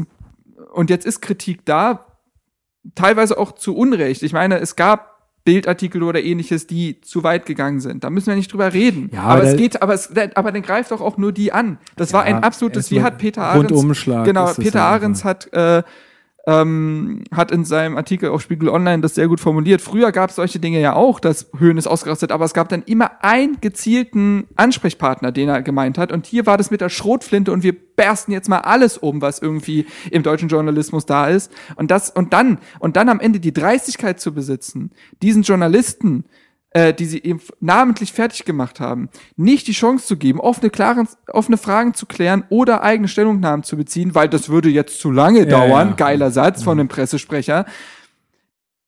und jetzt ist Kritik da, teilweise auch zu Unrecht. Ich meine, es gab Bildartikel oder ähnliches, die zu weit gegangen sind. Da müssen wir nicht drüber reden. Ja, aber es geht, aber es, aber dann greift doch auch nur die an. Das war Ja, ein absolutes, wie hat Peter Ahrens, genau, Peter Ahrens hat, äh, ähm, hat in seinem Artikel auf Spiegel Online das sehr gut formuliert. Früher gab es solche Dinge ja auch, dass Höhen ist ausgerastet, aber es gab dann immer einen gezielten Ansprechpartner, den er gemeint hat. Und hier war das mit der Schrotflinte und wir bersten jetzt mal alles um, was irgendwie im deutschen Journalismus da ist. Und das, und dann, und dann am Ende die Dreistigkeit zu besitzen, diesen Journalisten, äh, die sie eben namentlich fertig gemacht haben, nicht die Chance zu geben, offene, klaren, offene Fragen zu klären oder eigene Stellungnahmen zu beziehen, weil das würde jetzt zu lange dauern. ja. Geiler Satz von einem Pressesprecher.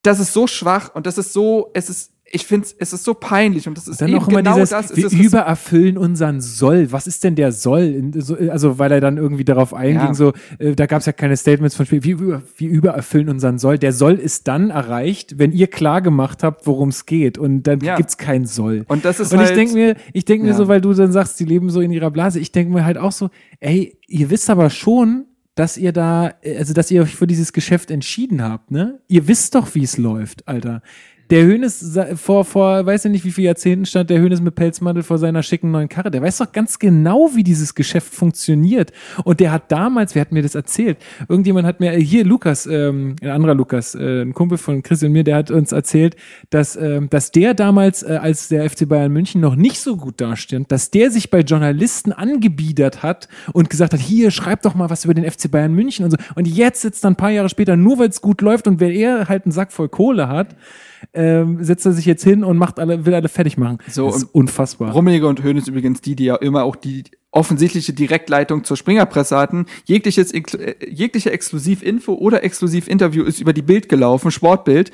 Das ist so schwach und das ist so, es ist, ich finde, es ist so peinlich und das ist Dann eben auch immer genau dieses, das. ist wir übererfüllen unseren Soll. Was ist denn der Soll? Also, weil er dann irgendwie darauf einging, Ja. so, äh, da gab es ja keine Statements von Spiel, wir, über, wir übererfüllen unseren Soll. Der Soll ist dann erreicht, wenn ihr klar gemacht habt, worum es geht. Und dann Ja. gibt's keinen Soll. Und das ist Und ich halt- denke mir, ich denke mir Ja. so, weil du dann sagst, die leben so in ihrer Blase, ich denke mir halt auch so, ey, ihr wisst aber schon, dass ihr da, äh, also dass ihr euch für dieses Geschäft entschieden habt, ne? Ihr wisst doch, wie es läuft, Alter. Der Hönes vor, vor, weiß ich nicht, wie viele Jahrzehnten stand der Hönes mit Pelzmantel vor seiner schicken neuen Karre. Der weiß doch ganz genau, wie dieses Geschäft funktioniert. Und der hat damals, wer hat mir das erzählt? Irgendjemand hat mir, äh, hier Lukas, ähm, ein anderer Lukas, äh, ein Kumpel von Chris und mir, der hat uns erzählt, dass, ähm, dass der damals, äh, als der FC Bayern München noch nicht so gut dastand, dass der sich bei Journalisten angebiedert hat und gesagt hat, hier, schreib doch mal was über den FC Bayern München und so. Und jetzt sitzt er ein paar Jahre später, nur weil es gut läuft und weil er halt einen Sack voll Kohle hat, ähm, setzt er sich jetzt hin und macht alle, will alle fertig machen. So, das ist unfassbar. Rummenigge und Höhn ist übrigens die, die ja immer auch die offensichtliche Direktleitung zur Springerpresse hatten. Jegliches, äh, jegliche Exklusivinfo oder Exklusivinterview ist über die Bild gelaufen, Sportbild.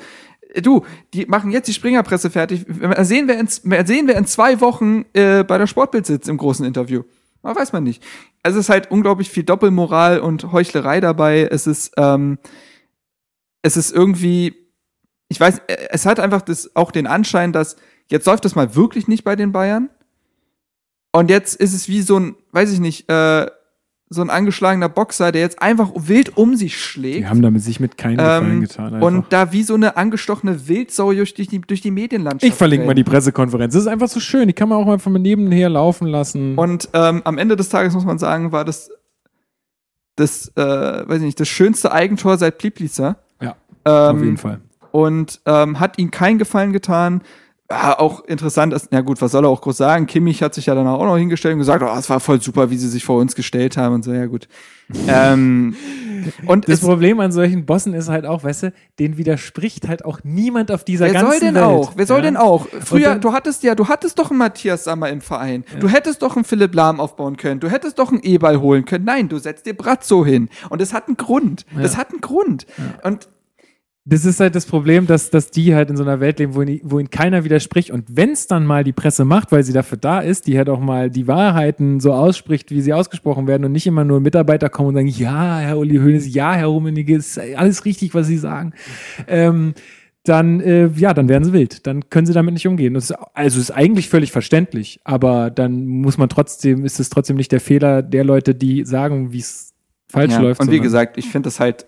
Du, die machen jetzt die Springerpresse fertig. Sehen wir in, sehen wir in zwei Wochen äh, bei der Sportbild sitzt im großen Interview. Aber weiß man nicht. Also es ist halt unglaublich viel Doppelmoral und Heuchlerei dabei. Es ist, ähm, es ist irgendwie, ich weiß, äh, es hat einfach das, auch den Anschein, dass jetzt läuft das mal wirklich nicht bei den Bayern. Und jetzt ist es wie so ein, weiß ich nicht, äh, so ein angeschlagener Boxer, der jetzt einfach wild um sich schlägt. Die haben damit sich mit keinem Gefallen Ähm, getan. Einfach. und da wie so eine angestochene Wildsau durch die, durch die Medienlandschaft. ich verlinke mal die. Pressekonferenz. Das ist einfach so schön. Die kann man auch mal von nebenher laufen lassen. Und ähm, am Ende des Tages muss man sagen, war das das, äh, weiß ich nicht, das schönste Eigentor seit Pliplica. ja, Ähm, auf jeden Fall. Und ähm, hat ihm keinen Gefallen getan. Ja, auch interessant ist, na gut, was soll er auch groß sagen? Kimmich hat sich ja dann auch noch hingestellt und gesagt, oh, es war voll super, wie sie sich vor uns gestellt haben und so, ja gut. ähm, und Das es, Problem an solchen Bossen ist halt auch, weißt du, denen widerspricht halt auch niemand auf dieser wer ganzen soll denn Welt. auch? Wer soll ja? denn auch? Früher, dann- du hattest ja, du hattest doch einen Matthias Sammer im Verein. Du hättest doch einen Philipp Lahm aufbauen können. Du hättest doch einen E-Ball holen können. Nein, du setzt dir Brazzo hin. Und es hat einen Grund. Das hat einen Grund. Und Das ist halt das Problem, dass, dass die halt in so einer Welt leben, wo, ihnen- wo ihnen keiner widerspricht. Und wenn es dann mal die Presse macht, weil sie dafür da ist, die halt auch mal die Wahrheiten so ausspricht, wie sie ausgesprochen werden und nicht immer nur Mitarbeiter kommen und sagen, ja, Herr Uli Hoeneß, ja, Herr Rummenigge, ist alles richtig, was Sie sagen. Ähm, dann, äh, ja, dann werden sie wild. Dann können sie damit nicht umgehen. Das ist, also ist eigentlich völlig verständlich, aber dann muss man trotzdem, ist es trotzdem nicht der Fehler der Leute, die sagen, wie es falsch Ja, läuft. und wie gesagt, ich finde das halt,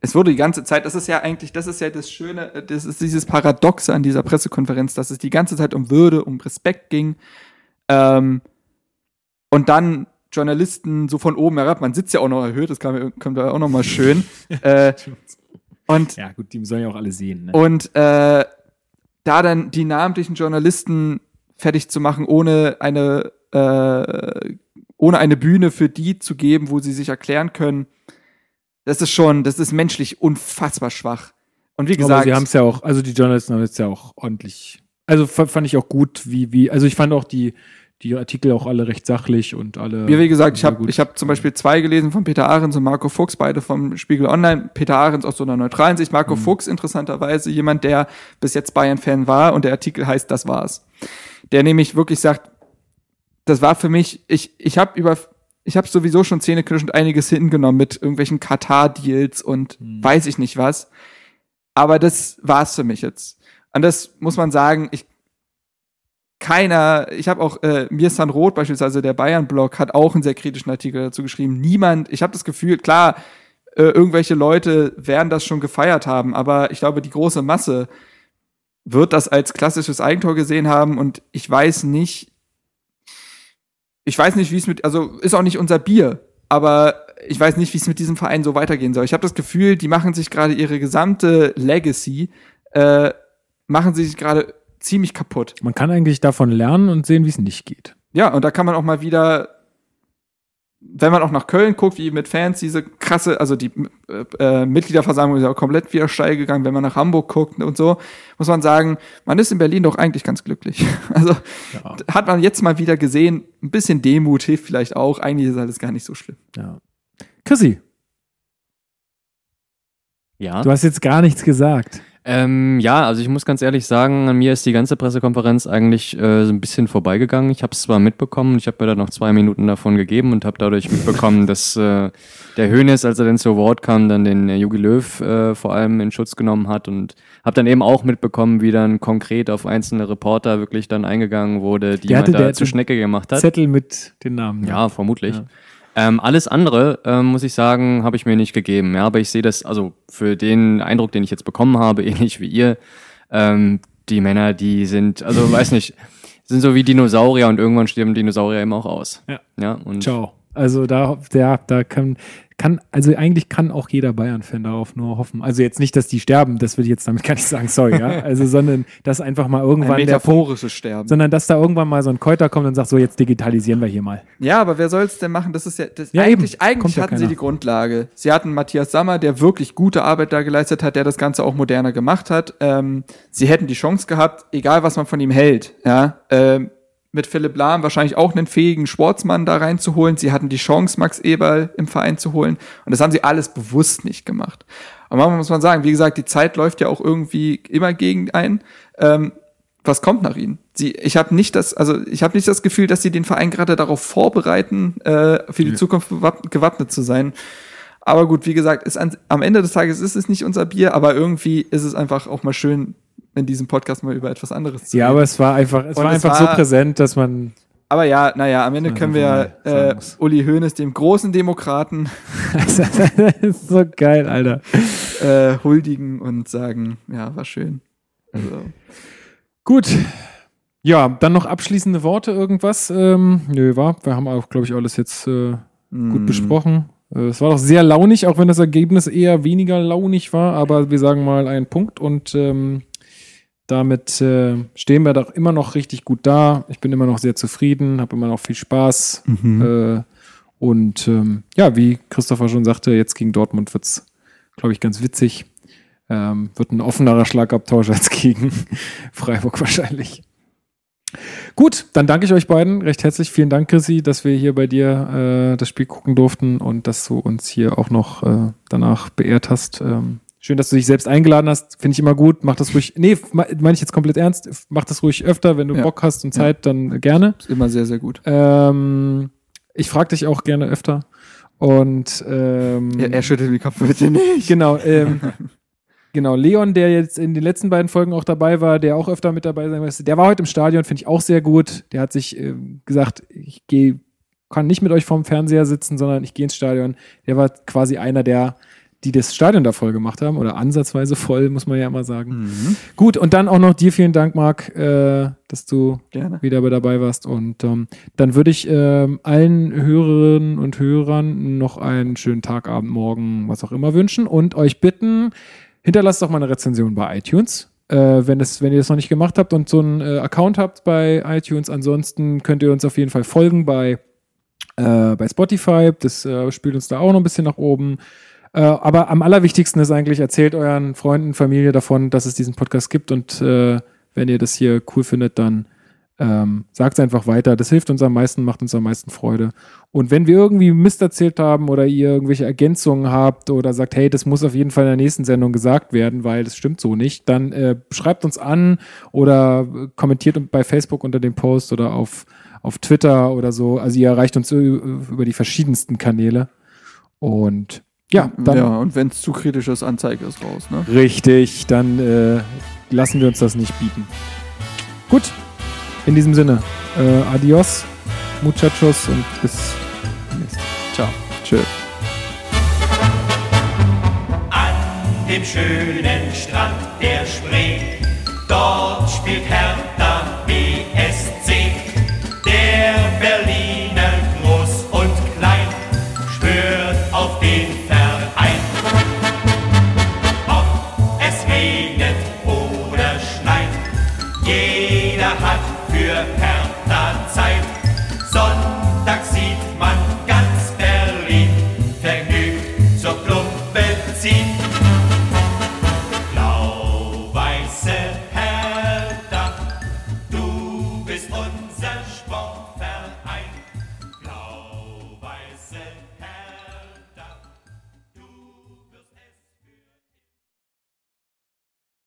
es wurde die ganze Zeit, das ist ja eigentlich, das ist ja das Schöne, äh, das ist dieses Paradoxe an dieser Pressekonferenz, dass es die ganze Zeit um Würde, um Respekt ging. Ähm, und dann Journalisten so von oben herab, man sitzt ja auch noch erhöht, das kam, kommt da auch noch mal schön. äh, und Ja, gut, die sollen ja auch alle sehen. Ne? und äh, da dann die namentlichen Journalisten fertig zu machen, ohne eine, äh, ohne eine Bühne für die zu geben, wo sie sich erklären können, das ist schon, das ist menschlich unfassbar schwach. Und wie Aber gesagt, sie haben es ja auch, also die Journalisten haben es ja auch ordentlich. Also fand ich auch gut, wie, wie, also ich fand auch die, die Artikel auch alle recht sachlich und alle. Ja, wie gesagt, ich habe ich hab zum Beispiel zwei gelesen von Peter Ahrens und Marco Fuchs, beide vom Spiegel Online. Peter Ahrens aus so einer neutralen Sicht, Marco Mhm. Fuchs interessanterweise jemand, der bis jetzt Bayern-Fan war und der Artikel heißt, das war's. Der nämlich wirklich sagt, das war für mich, ich, ich habe über, ich habe sowieso schon zähneknirschend einiges hingenommen mit irgendwelchen Katar-Deals und Mhm. weiß ich nicht was. Aber das war's für mich jetzt. Und das muss man sagen, ich keiner, ich habe auch äh, Mirsan Roth beispielsweise, der Bayern-Blog, hat auch einen sehr kritischen Artikel dazu geschrieben. Niemand, ich habe das Gefühl, klar, äh, irgendwelche Leute werden das schon gefeiert haben, aber ich glaube, die große Masse wird das als klassisches Eigentor gesehen haben und ich weiß nicht, ich weiß nicht, wie es mit, also ist auch nicht unser Bier, aber ich weiß nicht, wie es mit diesem Verein so weitergehen soll. Ich habe das Gefühl, die machen sich gerade ihre gesamte Legacy, äh, machen sie sich gerade ziemlich kaputt. Man kann eigentlich davon lernen und sehen, wie es nicht geht. Ja, und da kann man auch mal wieder, wenn man auch nach Köln guckt, wie mit Fans diese krasse, also die äh, äh, Mitgliederversammlung ist ja auch komplett wieder steil gegangen, wenn man nach Hamburg guckt und so, muss man sagen, man ist in Berlin doch eigentlich ganz glücklich. Also Ja. hat man jetzt mal wieder gesehen, ein bisschen Demut hilft vielleicht auch, eigentlich ist alles gar nicht so schlimm. ja. Chrissy, Ja. du hast jetzt gar nichts gesagt. Ähm, ja, also ich muss ganz ehrlich sagen, an mir ist die ganze Pressekonferenz eigentlich äh, so ein bisschen vorbeigegangen. Ich habe es zwar mitbekommen, ich habe mir da noch zwei Minuten davon gegeben und habe dadurch mitbekommen, dass äh, der Hönes, als er dann zu Wort kam, dann den äh, Jogi Löw äh, vor allem in Schutz genommen hat und habe dann eben auch mitbekommen, wie dann konkret auf einzelne Reporter wirklich dann eingegangen wurde, die Der hatte- jemand der da hatte zur Schnecke gemacht hat. Zettel mit den Namen. Ja, vermutlich. Ja. Ähm, alles andere, ähm, muss ich sagen, habe ich mir nicht gegeben. Ja, aber ich sehe das, also für den Eindruck, den ich jetzt bekommen habe, ähnlich wie ihr, ähm, die Männer, die sind, also weiß nicht, sind so wie Dinosaurier und irgendwann sterben Dinosaurier eben auch aus. Ja. Ja, und Ciao. Also da, der, da kann, kann, also eigentlich kann auch jeder Bayern-Fan darauf nur hoffen. Also jetzt nicht, dass die sterben, das will ich jetzt damit gar nicht sagen, sorry, ja. Also, sondern dass einfach mal Ein irgendwann der metaphorisches Sterben. sondern dass da irgendwann mal so ein Keuter kommt und sagt, so jetzt digitalisieren wir hier mal. Ja, aber wer soll es denn machen? Das ist ja, das Ja, eigentlich, eben. Kommt eigentlich ja hatten sie keiner. die Grundlage. Sie hatten Matthias Sammer, der wirklich gute Arbeit da geleistet hat, der das Ganze auch moderner gemacht hat. Ähm, sie hätten die Chance gehabt, egal was man von ihm hält, ja, ähm, mit Philipp Lahm wahrscheinlich auch einen fähigen Sportsmann da reinzuholen. Sie hatten die Chance, Max Eberl im Verein zu holen. Und das haben sie alles bewusst nicht gemacht. Aber manchmal muss man sagen, wie gesagt, die Zeit läuft ja auch irgendwie immer gegen ein. Ähm, was kommt nach ihnen? Sie, ich habe nicht das, also ich habe nicht das Gefühl, dass sie den Verein gerade darauf vorbereiten, äh, für die Ja. Zukunft gewapp- gewappnet zu sein. Aber gut, wie gesagt, ist an, am Ende des Tages ist es nicht unser Bier, aber irgendwie ist es einfach auch mal schön, in diesem Podcast mal über etwas anderes zu Ja, reden. aber es war einfach, es Und war es einfach war- so präsent, dass man Aber ja, naja, am Ende Ja, können wir äh. Uli Hoeneß, dem großen Demokraten, das ist so geil, Alter. äh, huldigen und sagen, ja, war schön. Also, Gut. Ja, dann noch abschließende Worte, irgendwas? Ähm, nö, war. Wir haben auch, glaube ich, alles jetzt äh, gut mh, besprochen. Äh, es war doch sehr launig, auch wenn das Ergebnis eher weniger launig war, aber wir sagen mal einen Punkt und ähm, damit äh, stehen wir doch immer noch richtig gut da. Ich bin immer noch sehr zufrieden, habe immer noch viel Spaß. Mhm. Äh, und ähm, ja, wie Christopher schon sagte, jetzt gegen Dortmund wird es, glaube ich, ganz witzig. Ähm, wird ein offenerer Schlagabtausch als gegen Freiburg wahrscheinlich. Gut, dann danke ich euch beiden recht herzlich. Vielen Dank, Chrissy, dass wir hier bei dir äh, das Spiel gucken durften und dass du uns hier auch noch äh, danach beehrt hast. Ähm, schön, dass du dich selbst eingeladen hast. Finde ich immer gut. Mach das ruhig. Nee, meine ich jetzt komplett ernst. Mach das ruhig öfter, wenn du Ja. Bock hast und Ja. Zeit, dann gerne. ist immer sehr, sehr gut. Ähm, ich frage dich auch gerne öfter. Und ähm, Er, er schüttelt den Kopf bitte nicht. genau, ähm, genau, Leon, der jetzt in den letzten beiden Folgen auch dabei war, der auch öfter mit dabei sein müsste, der war heute im Stadion, finde ich auch sehr gut. Der hat sich ähm, gesagt, ich gehe, kann nicht mit euch vorm Fernseher sitzen, sondern ich gehe ins Stadion. Der war quasi einer der, die das Stadion da voll gemacht haben oder ansatzweise voll, muss man ja immer sagen. Mhm. Gut, und dann auch noch dir vielen Dank, Marc, äh, dass du Gerne. wieder bei dabei warst. Und ähm, dann würde ich ähm, allen Hörerinnen und Hörern noch einen schönen Tag, Abend, Morgen, was auch immer wünschen und euch bitten, hinterlasst doch mal eine Rezension bei iTunes. Äh, wenn, es, wenn ihr das noch nicht gemacht habt und so einen äh, Account habt bei iTunes, ansonsten könnt ihr uns auf jeden Fall folgen bei, äh, bei Spotify. Das äh, spielt uns da auch noch ein bisschen nach oben. Äh, aber am allerwichtigsten ist eigentlich, erzählt euren Freunden, Familie davon, dass es diesen Podcast gibt und äh, wenn ihr das hier cool findet, dann ähm, sagt es einfach weiter. Das hilft uns am meisten, macht uns am meisten Freude. Und wenn wir irgendwie Mist erzählt haben oder ihr irgendwelche Ergänzungen habt oder sagt, hey, das muss auf jeden Fall in der nächsten Sendung gesagt werden, weil das stimmt so nicht, dann äh, schreibt uns an oder kommentiert bei Facebook unter dem Post oder auf, auf Twitter oder so. Also ihr erreicht uns über die verschiedensten Kanäle. Und ja, dann ja, und wenn es zu kritisch ist, Anzeige ist raus, ne? Richtig, dann äh, lassen wir uns das nicht bieten. Gut, in diesem Sinne, äh, adios, muchachos und bis demnächst. Ciao. Tschö. An dem schönen Strand der Spree, dort spielt Hertha